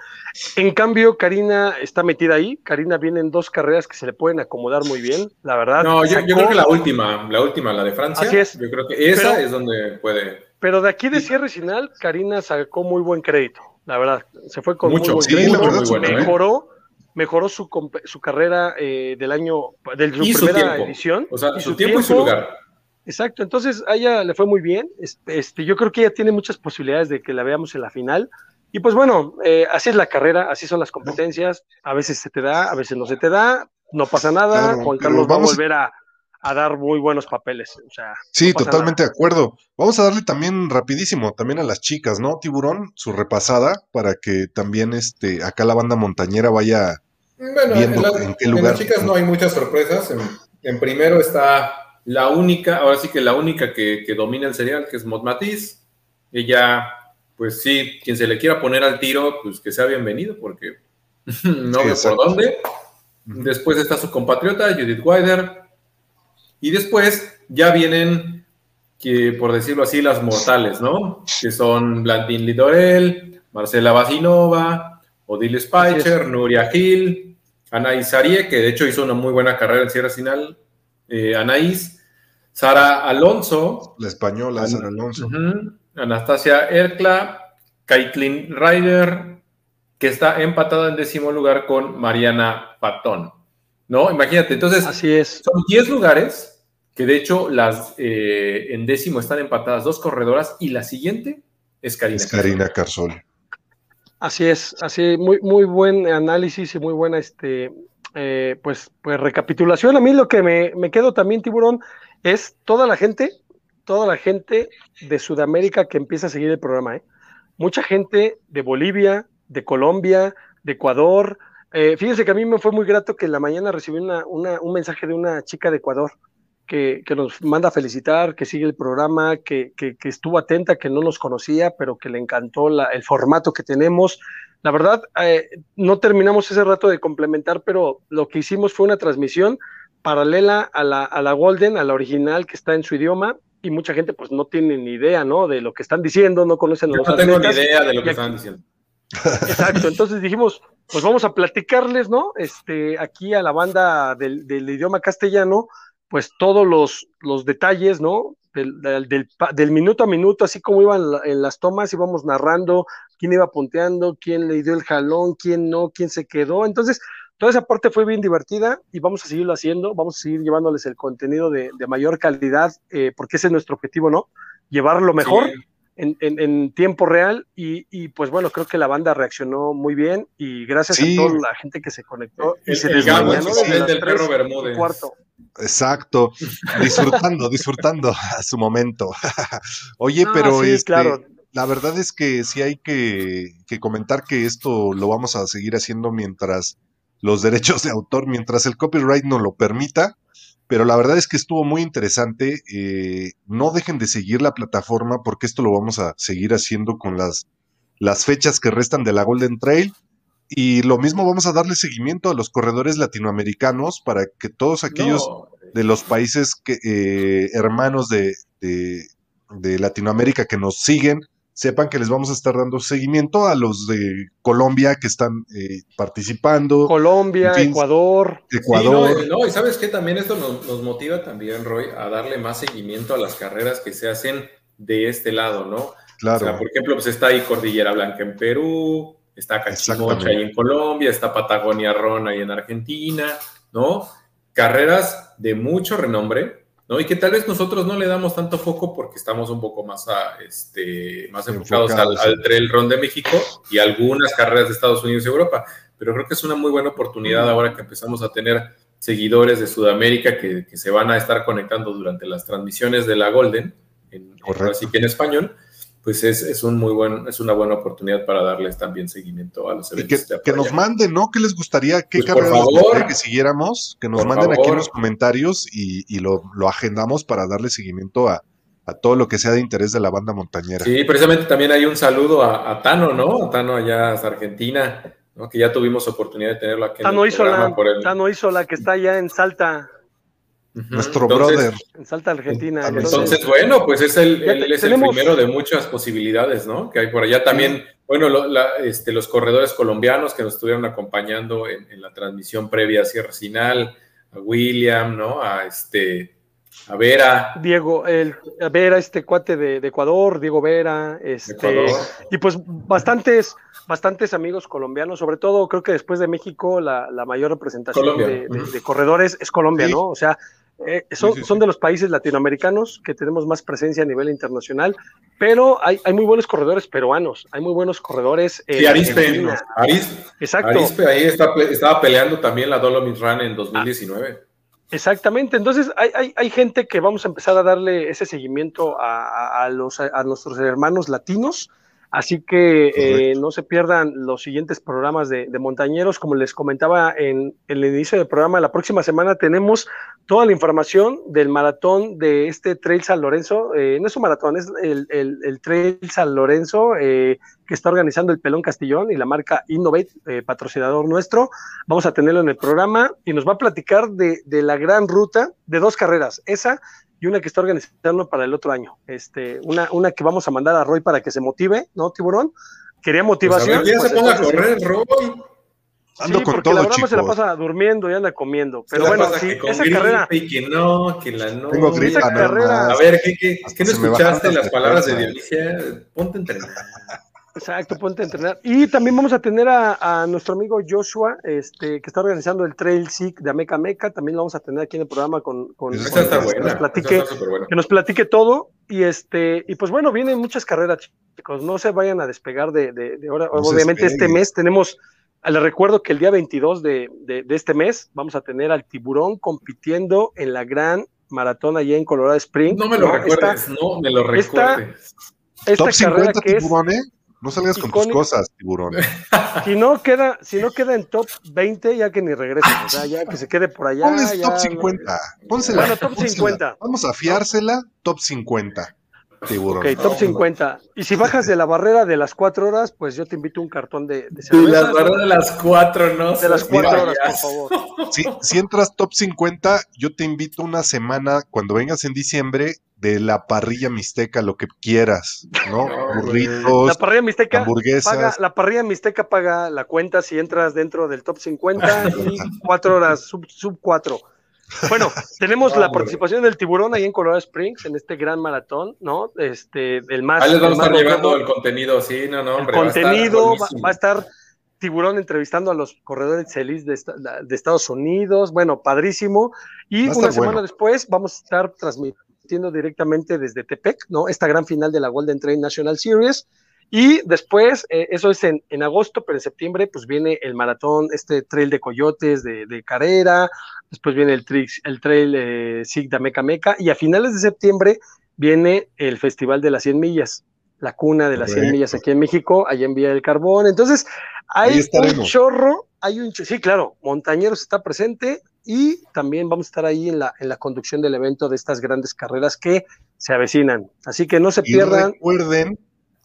En cambio, Karina está metida ahí. Karina viene en dos carreras que se le pueden acomodar muy bien, la verdad. No, yo, creo que la última, la última, la de Francia. Así es. Yo creo que esa es donde puede. Pero de aquí de cierre final, Karina sacó muy buen crédito, la verdad. Se fue con Mucho, muy buen crédito. ¿eh? mejoró, mejoró su, su carrera eh, del año, de su, primera edición. O sea, su, tiempo, y su lugar. Exacto, entonces a ella le fue muy bien. Este, yo creo que ella tiene muchas posibilidades de que la veamos en la final. Y pues bueno, eh, así es la carrera, así son las competencias. A veces se te da, a veces no se te da, no pasa nada. Juan Carlos va a volver a, a dar muy buenos papeles. O sea, sí, totalmente de acuerdo. Vamos a darle también rapidísimo, también a las chicas, ¿no? Tiburón, su repasada, para que también este, acá la banda montañera vaya bueno, viendo en, qué lugar. En las chicas no hay muchas sorpresas. En, primero está la única, ahora sí que la única que, domina el serial, que es Mod Matiz. Ella, pues sí, quien se le quiera poner al tiro, pues que sea bienvenido, porque no veo por dónde. Después está su compatriota, Judith Wider. Y después ya vienen, que, por decirlo así, las mortales, ¿no? Que son Blandín Lidorel, Marcela Basinova, Odile Spicer, Nuria Gil, Anaís Arie, que de hecho hizo una muy buena carrera en Sierra Sinal, eh, Anaís, Sara Alonso. La española, Sara Alonso. Anastasia Erkla, Kaitlin Ryder, que está empatada en décimo lugar con Mariana Patón. ¿No? Imagínate, entonces. Así es. Son 10 lugares que de hecho las eh, en décimo están empatadas dos corredoras y la siguiente es Karina. Es Karina Carzol. Así es, así muy muy buen análisis y muy buena este eh, pues pues recapitulación. A mí lo que me, me quedo también tiburón es toda la gente, toda la gente de Sudamérica que empieza a seguir el programa, ¿eh? Mucha gente de Bolivia, de Colombia, de Ecuador. Eh, fíjense que a mí me fue muy grato que en la mañana recibí un mensaje de una chica de Ecuador que, nos manda a felicitar, que sigue el programa, que, estuvo atenta, que no nos conocía, pero que le encantó el formato que tenemos. La verdad, eh, no terminamos ese rato de complementar, pero lo que hicimos fue una transmisión paralela a la, a la Golden, a la original que está en su idioma, y mucha gente pues no tiene ni idea, ¿no? De lo que están diciendo, no conocen los No tengo ni idea de lo que están diciendo. Exacto, entonces dijimos, pues vamos a platicarles, ¿no? Este, aquí a la banda del, idioma castellano, pues todos los, los detalles, ¿no? Del, del, minuto a minuto, así como iban en las tomas, íbamos narrando quién iba punteando, quién le dio el jalón, quién no, quién se quedó. Entonces, toda esa parte fue bien divertida y vamos a seguirlo haciendo, vamos a seguir llevándoles el contenido de, mayor calidad, eh, porque ese es nuestro objetivo, ¿no? Llevarlo mejor en, tiempo real y, pues bueno, creo que la banda reaccionó muy bien y gracias a toda la gente que se conectó y se el, del perro Bermúdez. Cuarto. Exacto, disfrutando, disfrutando a su momento. Oye, pero este, la verdad es que sí hay que, que comentar que esto lo vamos a seguir haciendo mientras los derechos de autor, mientras el copyright nos lo permita pero la verdad es que estuvo muy interesante. Eh, no dejen de seguir la plataforma porque esto lo vamos a seguir haciendo con las, las fechas que restan de la Golden Trail. Y lo mismo vamos a darle seguimiento a los corredores latinoamericanos para que todos aquellos de los países que, eh, hermanos de, de Latinoamérica que nos siguen sepan que les vamos a estar dando seguimiento a los de Colombia que están eh, participando. Colombia, Ecuador. Ecuador. no, y sabes que también esto nos, motiva también, Roy, a darle más seguimiento a las carreras que se hacen de este lado, ¿no? Claro. O sea, por ejemplo, pues está ahí Cordillera Blanca en Perú, está Cachimocha ahí en Colombia, está Patagonia Ron ahí en Argentina, ¿no? Carreras de mucho renombre, ¿no? Y que tal vez nosotros no le damos tanto foco porque estamos un poco más, a, este, más enfocados, al, Trail Run de México y algunas carreras de Estados Unidos y Europa. Pero creo que es una muy buena oportunidad ahora que empezamos a tener seguidores de Sudamérica que, se van a estar conectando durante las transmisiones de la Golden, en, así que en español, pues es, un muy buen, es una buena oportunidad para darles también seguimiento a los eventos. que, nos manden, ¿no? ¿Qué les gustaría? ¿Qué pues les que siguiéramos? Que nos manden aquí en los comentarios y, lo, agendamos para darle seguimiento a, todo lo que sea de interés de la banda montañera. Sí, precisamente también hay un saludo a, Tano, ¿no? A Tano allá hasta Argentina, ¿no? Que ya tuvimos oportunidad de tenerlo aquí Tano en el Tano Isola, que está allá en Salta. Nuestro brother. En Salta, Argentina. Entonces, bueno, pues es el, él es el primero de muchas posibilidades, ¿no? Que hay por allá también, bueno, este, los corredores colombianos que nos estuvieron acompañando en, la transmisión previa a Sierra Sinal, a William, ¿no? A este, a Vera. Diego, el, a Vera, este cuate de, Ecuador, Diego Vera, este, y pues bastantes, bastantes amigos colombianos, sobre todo creo que después de México la, mayor representación de, corredores es Colombia, ¿no? O sea, eh, son, de los países latinoamericanos que tenemos más presencia a nivel internacional, pero hay, muy buenos corredores peruanos, hay muy buenos corredores. Eh, Arispe, Exacto. Arispe ahí estaba peleando también la Dolomit Run en 2019. Exactamente, entonces hay, hay, gente que vamos a empezar a darle ese seguimiento a, los, a nuestros hermanos latinos Así que eh, no se pierdan los siguientes programas de, montañeros. Como les comentaba en, el inicio del programa, la próxima semana tenemos toda la información del maratón de este Trail San Lorenzo. Eh, no es un maratón, es el, Trail San Lorenzo eh, que está organizando el Pelón Castillón y la marca Innovate, patrocinador nuestro. Vamos a tenerlo en el programa y nos va a platicar de, de la gran ruta de dos carreras. Esa y una que está organizando para el otro año. Este, una, una que vamos a mandar a Roy para que se motive, ¿no, Tiburón? Quería motivación. Pues se ponga a correr, Roy. Ando sí, con porque todo, la verdad se la pasa durmiendo y anda comiendo. Pero bueno, sí, esa carrera. Y que no, que la no. Tengo esa carrera. A ver, ¿qué, qué, ¿qué no escuchaste las palabras de Dionisio? Ponte a entrenar. Exacto, ponte a entrenar. Y también vamos a tener a, nuestro amigo Joshua, este, que está organizando el Trail Seek de Ameca Meca. También lo vamos a tener aquí en el programa con, con, que, nos platique, que nos platique todo. Y este, y pues bueno, vienen muchas carreras, chicos. No se vayan a despegar de, de, ahora. Obviamente, este mes tenemos. Les recuerdo que el día 22 de, de, este mes vamos a tener al tiburón compitiendo en la gran maratón allá en Colorado Springs. No me lo recuerdes, no me lo recuerdes. Esta, esta carrera que es, ¿eh? No salgas con tus cosas, tiburón. Si no queda, si no queda en top 20, ya que ni regrese, o sea, ya que se quede por allá. Ponle top 50. Pónsela. Bueno, top 50. Vamos a fiársela, top 50. Tiburón. Ok, top 50. Y si bajas de la barrera de las 4 horas, pues yo te invito un cartón de, de cerveza. las barreras de las 4, ¿no? De las 4 horas, por favor. Si, si entras top 50, yo te invito una semana, cuando vengas en diciembre, de la parrilla mixteca, lo que quieras, ¿no? Burritos, la parrilla mixteca hamburguesas. Paga, la parrilla mixteca paga la cuenta si entras dentro del top 50 y cuatro horas, sub, sub 4. Bueno, tenemos la participación del tiburón ahí en Colorado Springs, en este gran maratón, ¿no? Este, el más. Ahí les vamos a estar llevando el contenido, sí, no, no, hombre. El contenido va a, estar tiburón entrevistando a los corredores CELIS de, de, Estados Unidos, bueno, padrísimo. Y una semana después vamos a estar transmitiendo directamente desde Tepec, ¿no? Esta gran final de la Golden Train National Series. Y después, eh, eso es en, en, agosto, pero en septiembre, pues viene el maratón, este trail de coyotes de, de carrera, después viene el, el trail eh, SIG de Meca Meca, y a finales de septiembre viene el Festival de las 100 millas, la cuna de las 100 millas aquí en México, allá en Vía del Carbón. Entonces, hay un chorro, hay un, sí, claro, Montañeros está presente, y también vamos a estar ahí en la, en la conducción del evento de estas grandes carreras que se avecinan. Así que no se pierdan. Recuerden,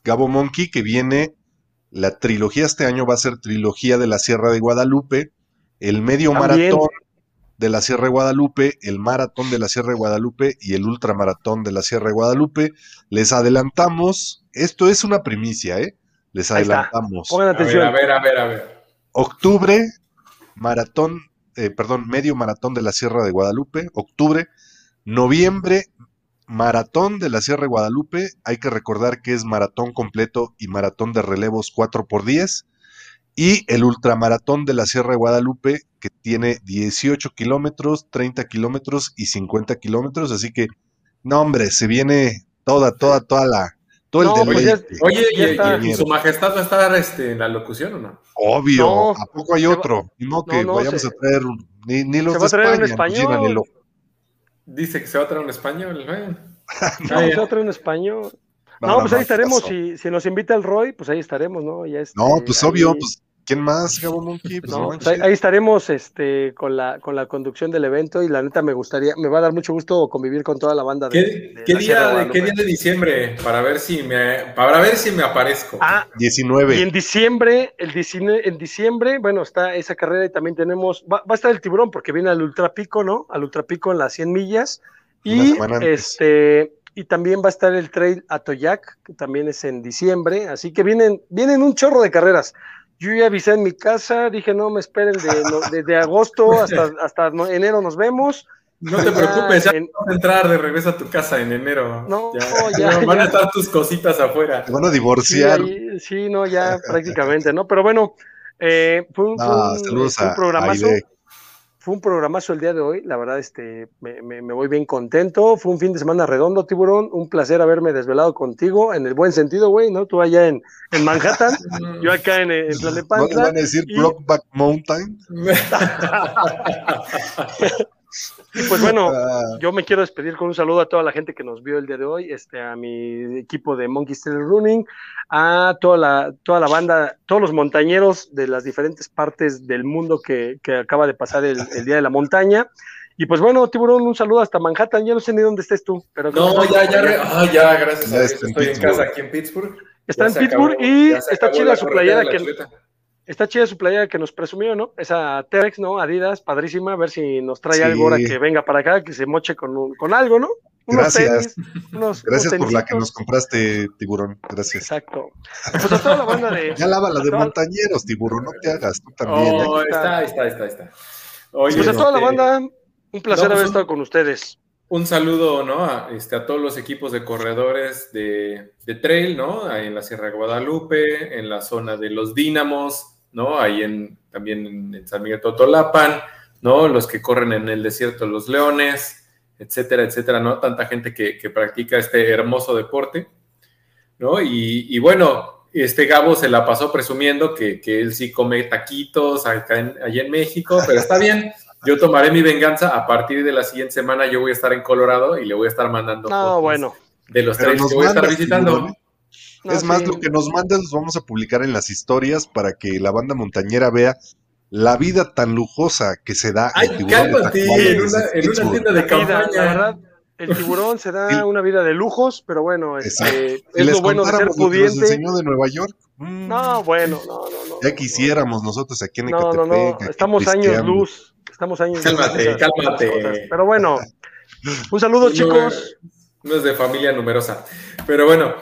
Gabo Monkey, que viene la trilogía este año va a ser trilogía de la Sierra de Guadalupe, el medio maratón de la Sierra de Guadalupe, el maratón de la Sierra de Guadalupe y el ultramaratón de la Sierra de Guadalupe. Les adelantamos, esto es una primicia, ¿eh? Les adelantamos. Pongan atención. A ver, a ver, a ver. Octubre, maratón eh, perdón, medio maratón de la Sierra de Guadalupe, octubre, noviembre, maratón de la Sierra de Guadalupe, hay que recordar que es maratón completo y maratón de relevos 4 por 10 y el ultramaratón de la Sierra de Guadalupe, que tiene 18 kilómetros, 30 kilómetros y 50 kilómetros, así que, no hombre, se viene toda, toda, toda la, pues oye, y, su majestad va a estar este, en la locución o no? Obvio, ¿a poco hay otro? no que vayamos a traer ni, ni los se va a traer en español. Dice que se va a traer un español. no, se va a traer un español. No, pues ahí estaremos. Si, si, nos invita el Roy, pues ahí estaremos, ¿no? Ya este, no, pues obvio, pues ¿Quién más, Gabo Monkey? Pues ahí, estaremos este, con, la, con la conducción del evento y la neta me gustaría, me va a dar mucho gusto convivir con toda la banda. De, ¿Qué, día, de, ¿qué día de diciembre? Para ver si me, para ver si me aparezco. Ah, 19. Y en diciembre, el 19, en diciembre, bueno, está esa carrera y también tenemos, va, a estar el tiburón porque viene al ultrapico, ¿no? Al ultrapico en las 100 millas. Y este y también va a estar el trail a Toyac, que también es en diciembre, así que vienen, vienen un chorro de carreras. Yo ya avisé en mi casa, dije no me esperen de, agosto hasta, hasta enero nos vemos. No te preocupes, ya vas a entrar de regreso a tu casa en enero. No, ya, van a estar tus cositas afuera. Te van a divorciar. Sí, no, ya prácticamente, ¿no? Pero bueno, eh, fue un, programazo fue un programazo el día de hoy, la verdad, este, me, me, voy bien contento, fue un fin de semana redondo, tiburón, un placer haberme desvelado contigo, en el buen sentido, güey, ¿no? Tú allá en, en Manhattan, yo acá en, en ¿No van a decir Blockback Mountain? Y pues bueno, Ah, yo me quiero despedir con un saludo a toda la gente que nos vio el día de hoy, este, a mi equipo de Monkey Style Running, a toda la, toda la banda, todos los montañeros de las diferentes partes del mundo que, que acaba de pasar el, el Día de la Montaña. Y pues bueno, Tiburón, un saludo hasta Manhattan. Ya no sé ni dónde estés tú, pero No, ya, ya, re- ah, ya, gracias Ya a Dios. en Estoy en casa aquí en Pittsburgh. está Ya en Pittsburgh acabó- y está chida su playera que chuleta. Está chida su playera que nos presumió, ¿no? Esa Terex, ¿no? Adidas, padrísima, a ver si nos trae Sí. algo ahora que venga para acá, que se moche con, un- con algo, ¿no? Unos Gracias. tenis, unos, Gracias unos por la que nos compraste, tiburón. Gracias. Exacto. Pues a toda la banda de. Ya lava la de toda- montañeros, tiburón. No te hagas, tú también. Oh, está, está, está, está. Oye, Pues a toda la este, banda, un placer no, pues haber estado con ustedes. Un saludo, ¿no? A, este, a todos los equipos de corredores de, de trail, ¿no? Ahí en la Sierra de Guadalupe, en la zona de los Dínamos, ¿no? Ahí en, también en, San Miguel Totolapan, ¿no? Los que corren en el desierto de los Leones, etcétera, etcétera, ¿no? Tanta gente que, que practica este hermoso deporte, ¿no? Y, y bueno, este Gabo se la pasó presumiendo que, que él sí come taquitos acá en, allá en México, pero está bien. Yo tomaré mi venganza. A partir de la siguiente semana yo voy a estar en Colorado y le voy a estar mandando No, fotos bueno. de los nos que voy a estar visitando. No, es más, lo que nos mandas los vamos a publicar en las historias para que la banda montañera vea la vida tan lujosa que se da Ay, el cálmate, en una, en una Pittsburgh. tienda de La vida, campaña. la verdad, el tiburón se da una vida de lujos, pero bueno, este, es les lo bueno de ser que nos pudiente. enseñó de Nueva York, mm, No, bueno, no, no, no. ya no, quisiéramos nosotros aquí en No, no, Ecatepec. no, aquí estamos años luz. Estamos años luz. Cálmate, cálmate. Pero bueno, un saludo, No, chicos. No es de familia numerosa. Pero bueno,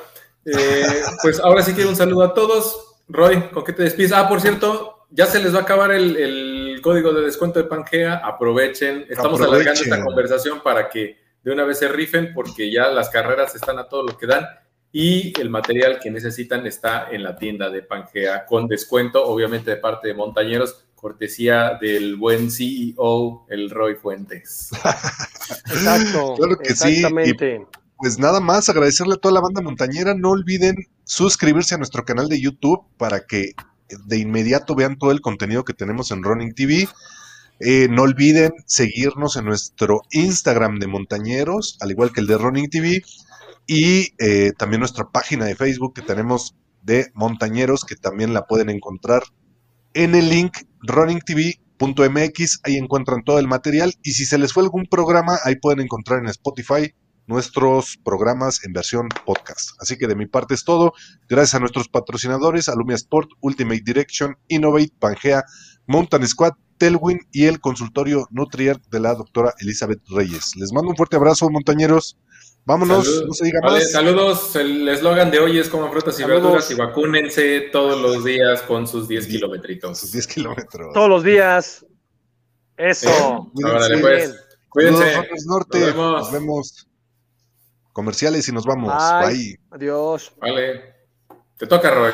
eh, pues ahora sí quiero un saludo a todos. Roy, ¿con qué te despides? Ah, por cierto, ya se les va a acabar el, el código de descuento de Pangea. Aprovechen. Estamos Aprovechen. alargando esta conversación para que de una vez se rifen, porque ya las carreras están a todo lo que dan. Y el material que necesitan está en la tienda de Pangea con descuento, obviamente de parte de Montañeros, cortesía del buen CEO, el Roy Fuentes. Exacto. Claro que sí, y- exactamente. Pues nada más agradecerle a toda la banda montañera. No olviden suscribirse a nuestro canal de YouTube para que de inmediato vean todo el contenido que tenemos en Running TV. Eh, no olviden seguirnos en nuestro Instagram de Montañeros, al igual que el de Running TV, y eh, también nuestra página de Facebook que tenemos de Montañeros, que también la pueden encontrar en el link runningtv.mx. Ahí encuentran todo el material. Y si se les fue algún programa, ahí pueden encontrar en Spotify nuestros programas en versión podcast. Así que de mi parte es todo. Gracias a nuestros patrocinadores, Alumia Sport, Ultimate Direction, Innovate, Pangea, Mountain Squad, Telwin y el consultorio Nutrier de la doctora Elizabeth Reyes. Les mando un fuerte abrazo, montañeros. Vámonos, Salud. no se diga Vale, más. saludos. El eslogan de hoy es como frutas y Saludos. verduras y vacúnense todos los días con sus 10 Sus kilometritos. 10 kilómetros. Todos los días. Eso. Eh, Órale, Muy pues. Cuídense. Saludos, Runners Norte. Nos vemos. Nos vemos. Comerciales y nos vamos. Bye. Bye. Adiós. Vale. Te toca, Roy.